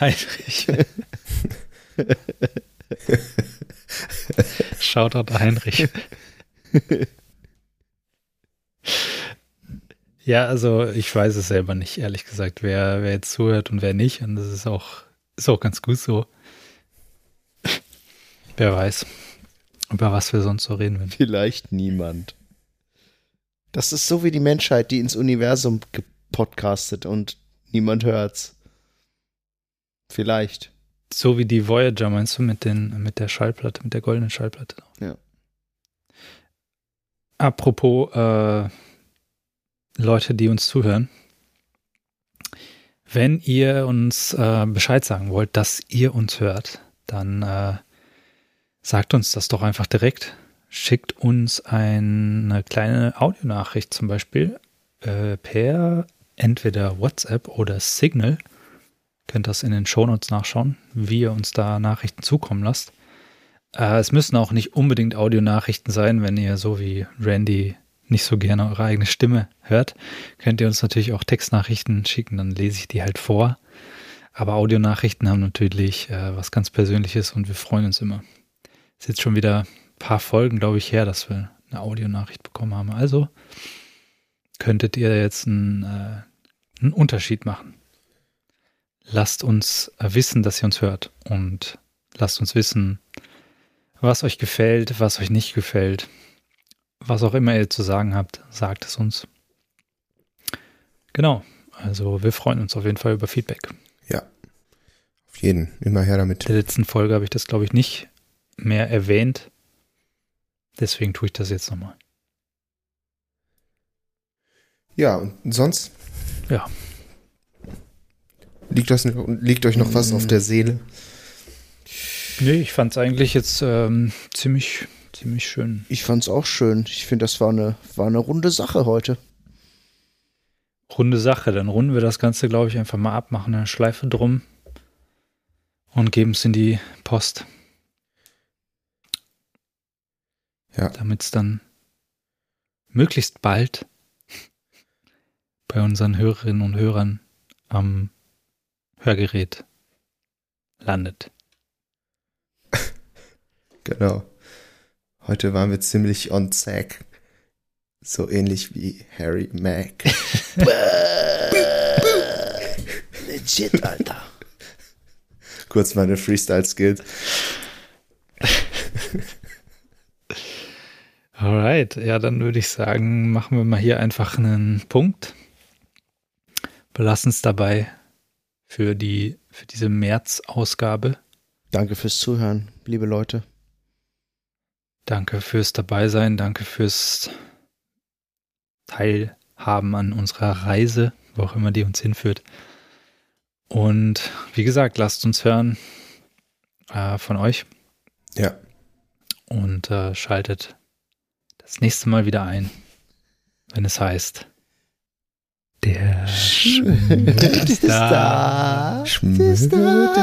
Heinrich. Shoutout Heinrich. Ja, also ich weiß es selber nicht, ehrlich gesagt, wer, wer jetzt zuhört und wer nicht. Und das ist auch, ist auch ganz gut so. Wer weiß, über was wir sonst so reden würden. Vielleicht niemand. Das ist so wie die Menschheit, die ins Universum gepodcastet und niemand hört's. Vielleicht. So wie die Voyager, meinst du, mit, den, mit der Schallplatte, mit der goldenen Schallplatte? Ja. Apropos äh, Leute, die uns zuhören. Wenn ihr uns äh, Bescheid sagen wollt, dass ihr uns hört, dann äh, sagt uns das doch einfach direkt. Schickt uns eine kleine Audionachricht zum Beispiel äh, per entweder WhatsApp oder Signal. Könnt das in den Shownotes nachschauen, wie ihr uns da Nachrichten zukommen lasst. Äh, es müssen auch nicht unbedingt Audionachrichten sein, wenn ihr so wie Randy nicht so gerne eure eigene Stimme hört, könnt ihr uns natürlich auch Textnachrichten schicken, dann lese ich die halt vor. Aber Audionachrichten haben natürlich äh, was ganz Persönliches und wir freuen uns immer. Ist jetzt schon wieder ein paar Folgen, glaube ich, her, dass wir eine Audionachricht bekommen haben. Also könntet ihr jetzt einen, äh, einen Unterschied machen. Lasst uns äh, wissen, dass ihr uns hört und lasst uns wissen, was euch gefällt, was euch nicht gefällt. Was auch immer ihr zu sagen habt, sagt es uns. Genau. Also wir freuen uns auf jeden Fall über Feedback. Ja. Auf jeden. Immer her damit. In der letzten Folge habe ich das, glaube ich, nicht mehr erwähnt. Deswegen tue ich das jetzt nochmal. Ja, und sonst? Ja. Liegt, das, liegt euch noch was auf der Seele? Nee, ich fand es eigentlich jetzt ähm, ziemlich, ziemlich schön. Ich fand's auch schön. Ich finde, das war eine, war eine runde Sache heute. Runde Sache. Dann runden wir das Ganze, glaube ich, einfach mal ab, machen eine Schleife drum und geben es in die Post. Ja. Damit es dann möglichst bald bei unseren Hörerinnen und Hörern am Hörgerät landet. Genau. Heute waren wir ziemlich on sack. So ähnlich wie Harry Mack. Legit, Alter. Kurz meine Freestyle-Skills. Alright, ja, dann würde ich sagen, machen wir mal hier einfach einen Punkt. Belassen es dabei für die für diese März-Ausgabe. Danke fürs Zuhören, liebe Leute. Danke fürs Dabeisein, danke fürs Teilhaben an unserer Reise, wo auch immer die uns hinführt. Und wie gesagt, lasst uns hören äh, von euch Ja. und äh, schaltet das nächste Mal wieder ein, wenn es heißt, der Schmidt ist da. Schmidt ist da.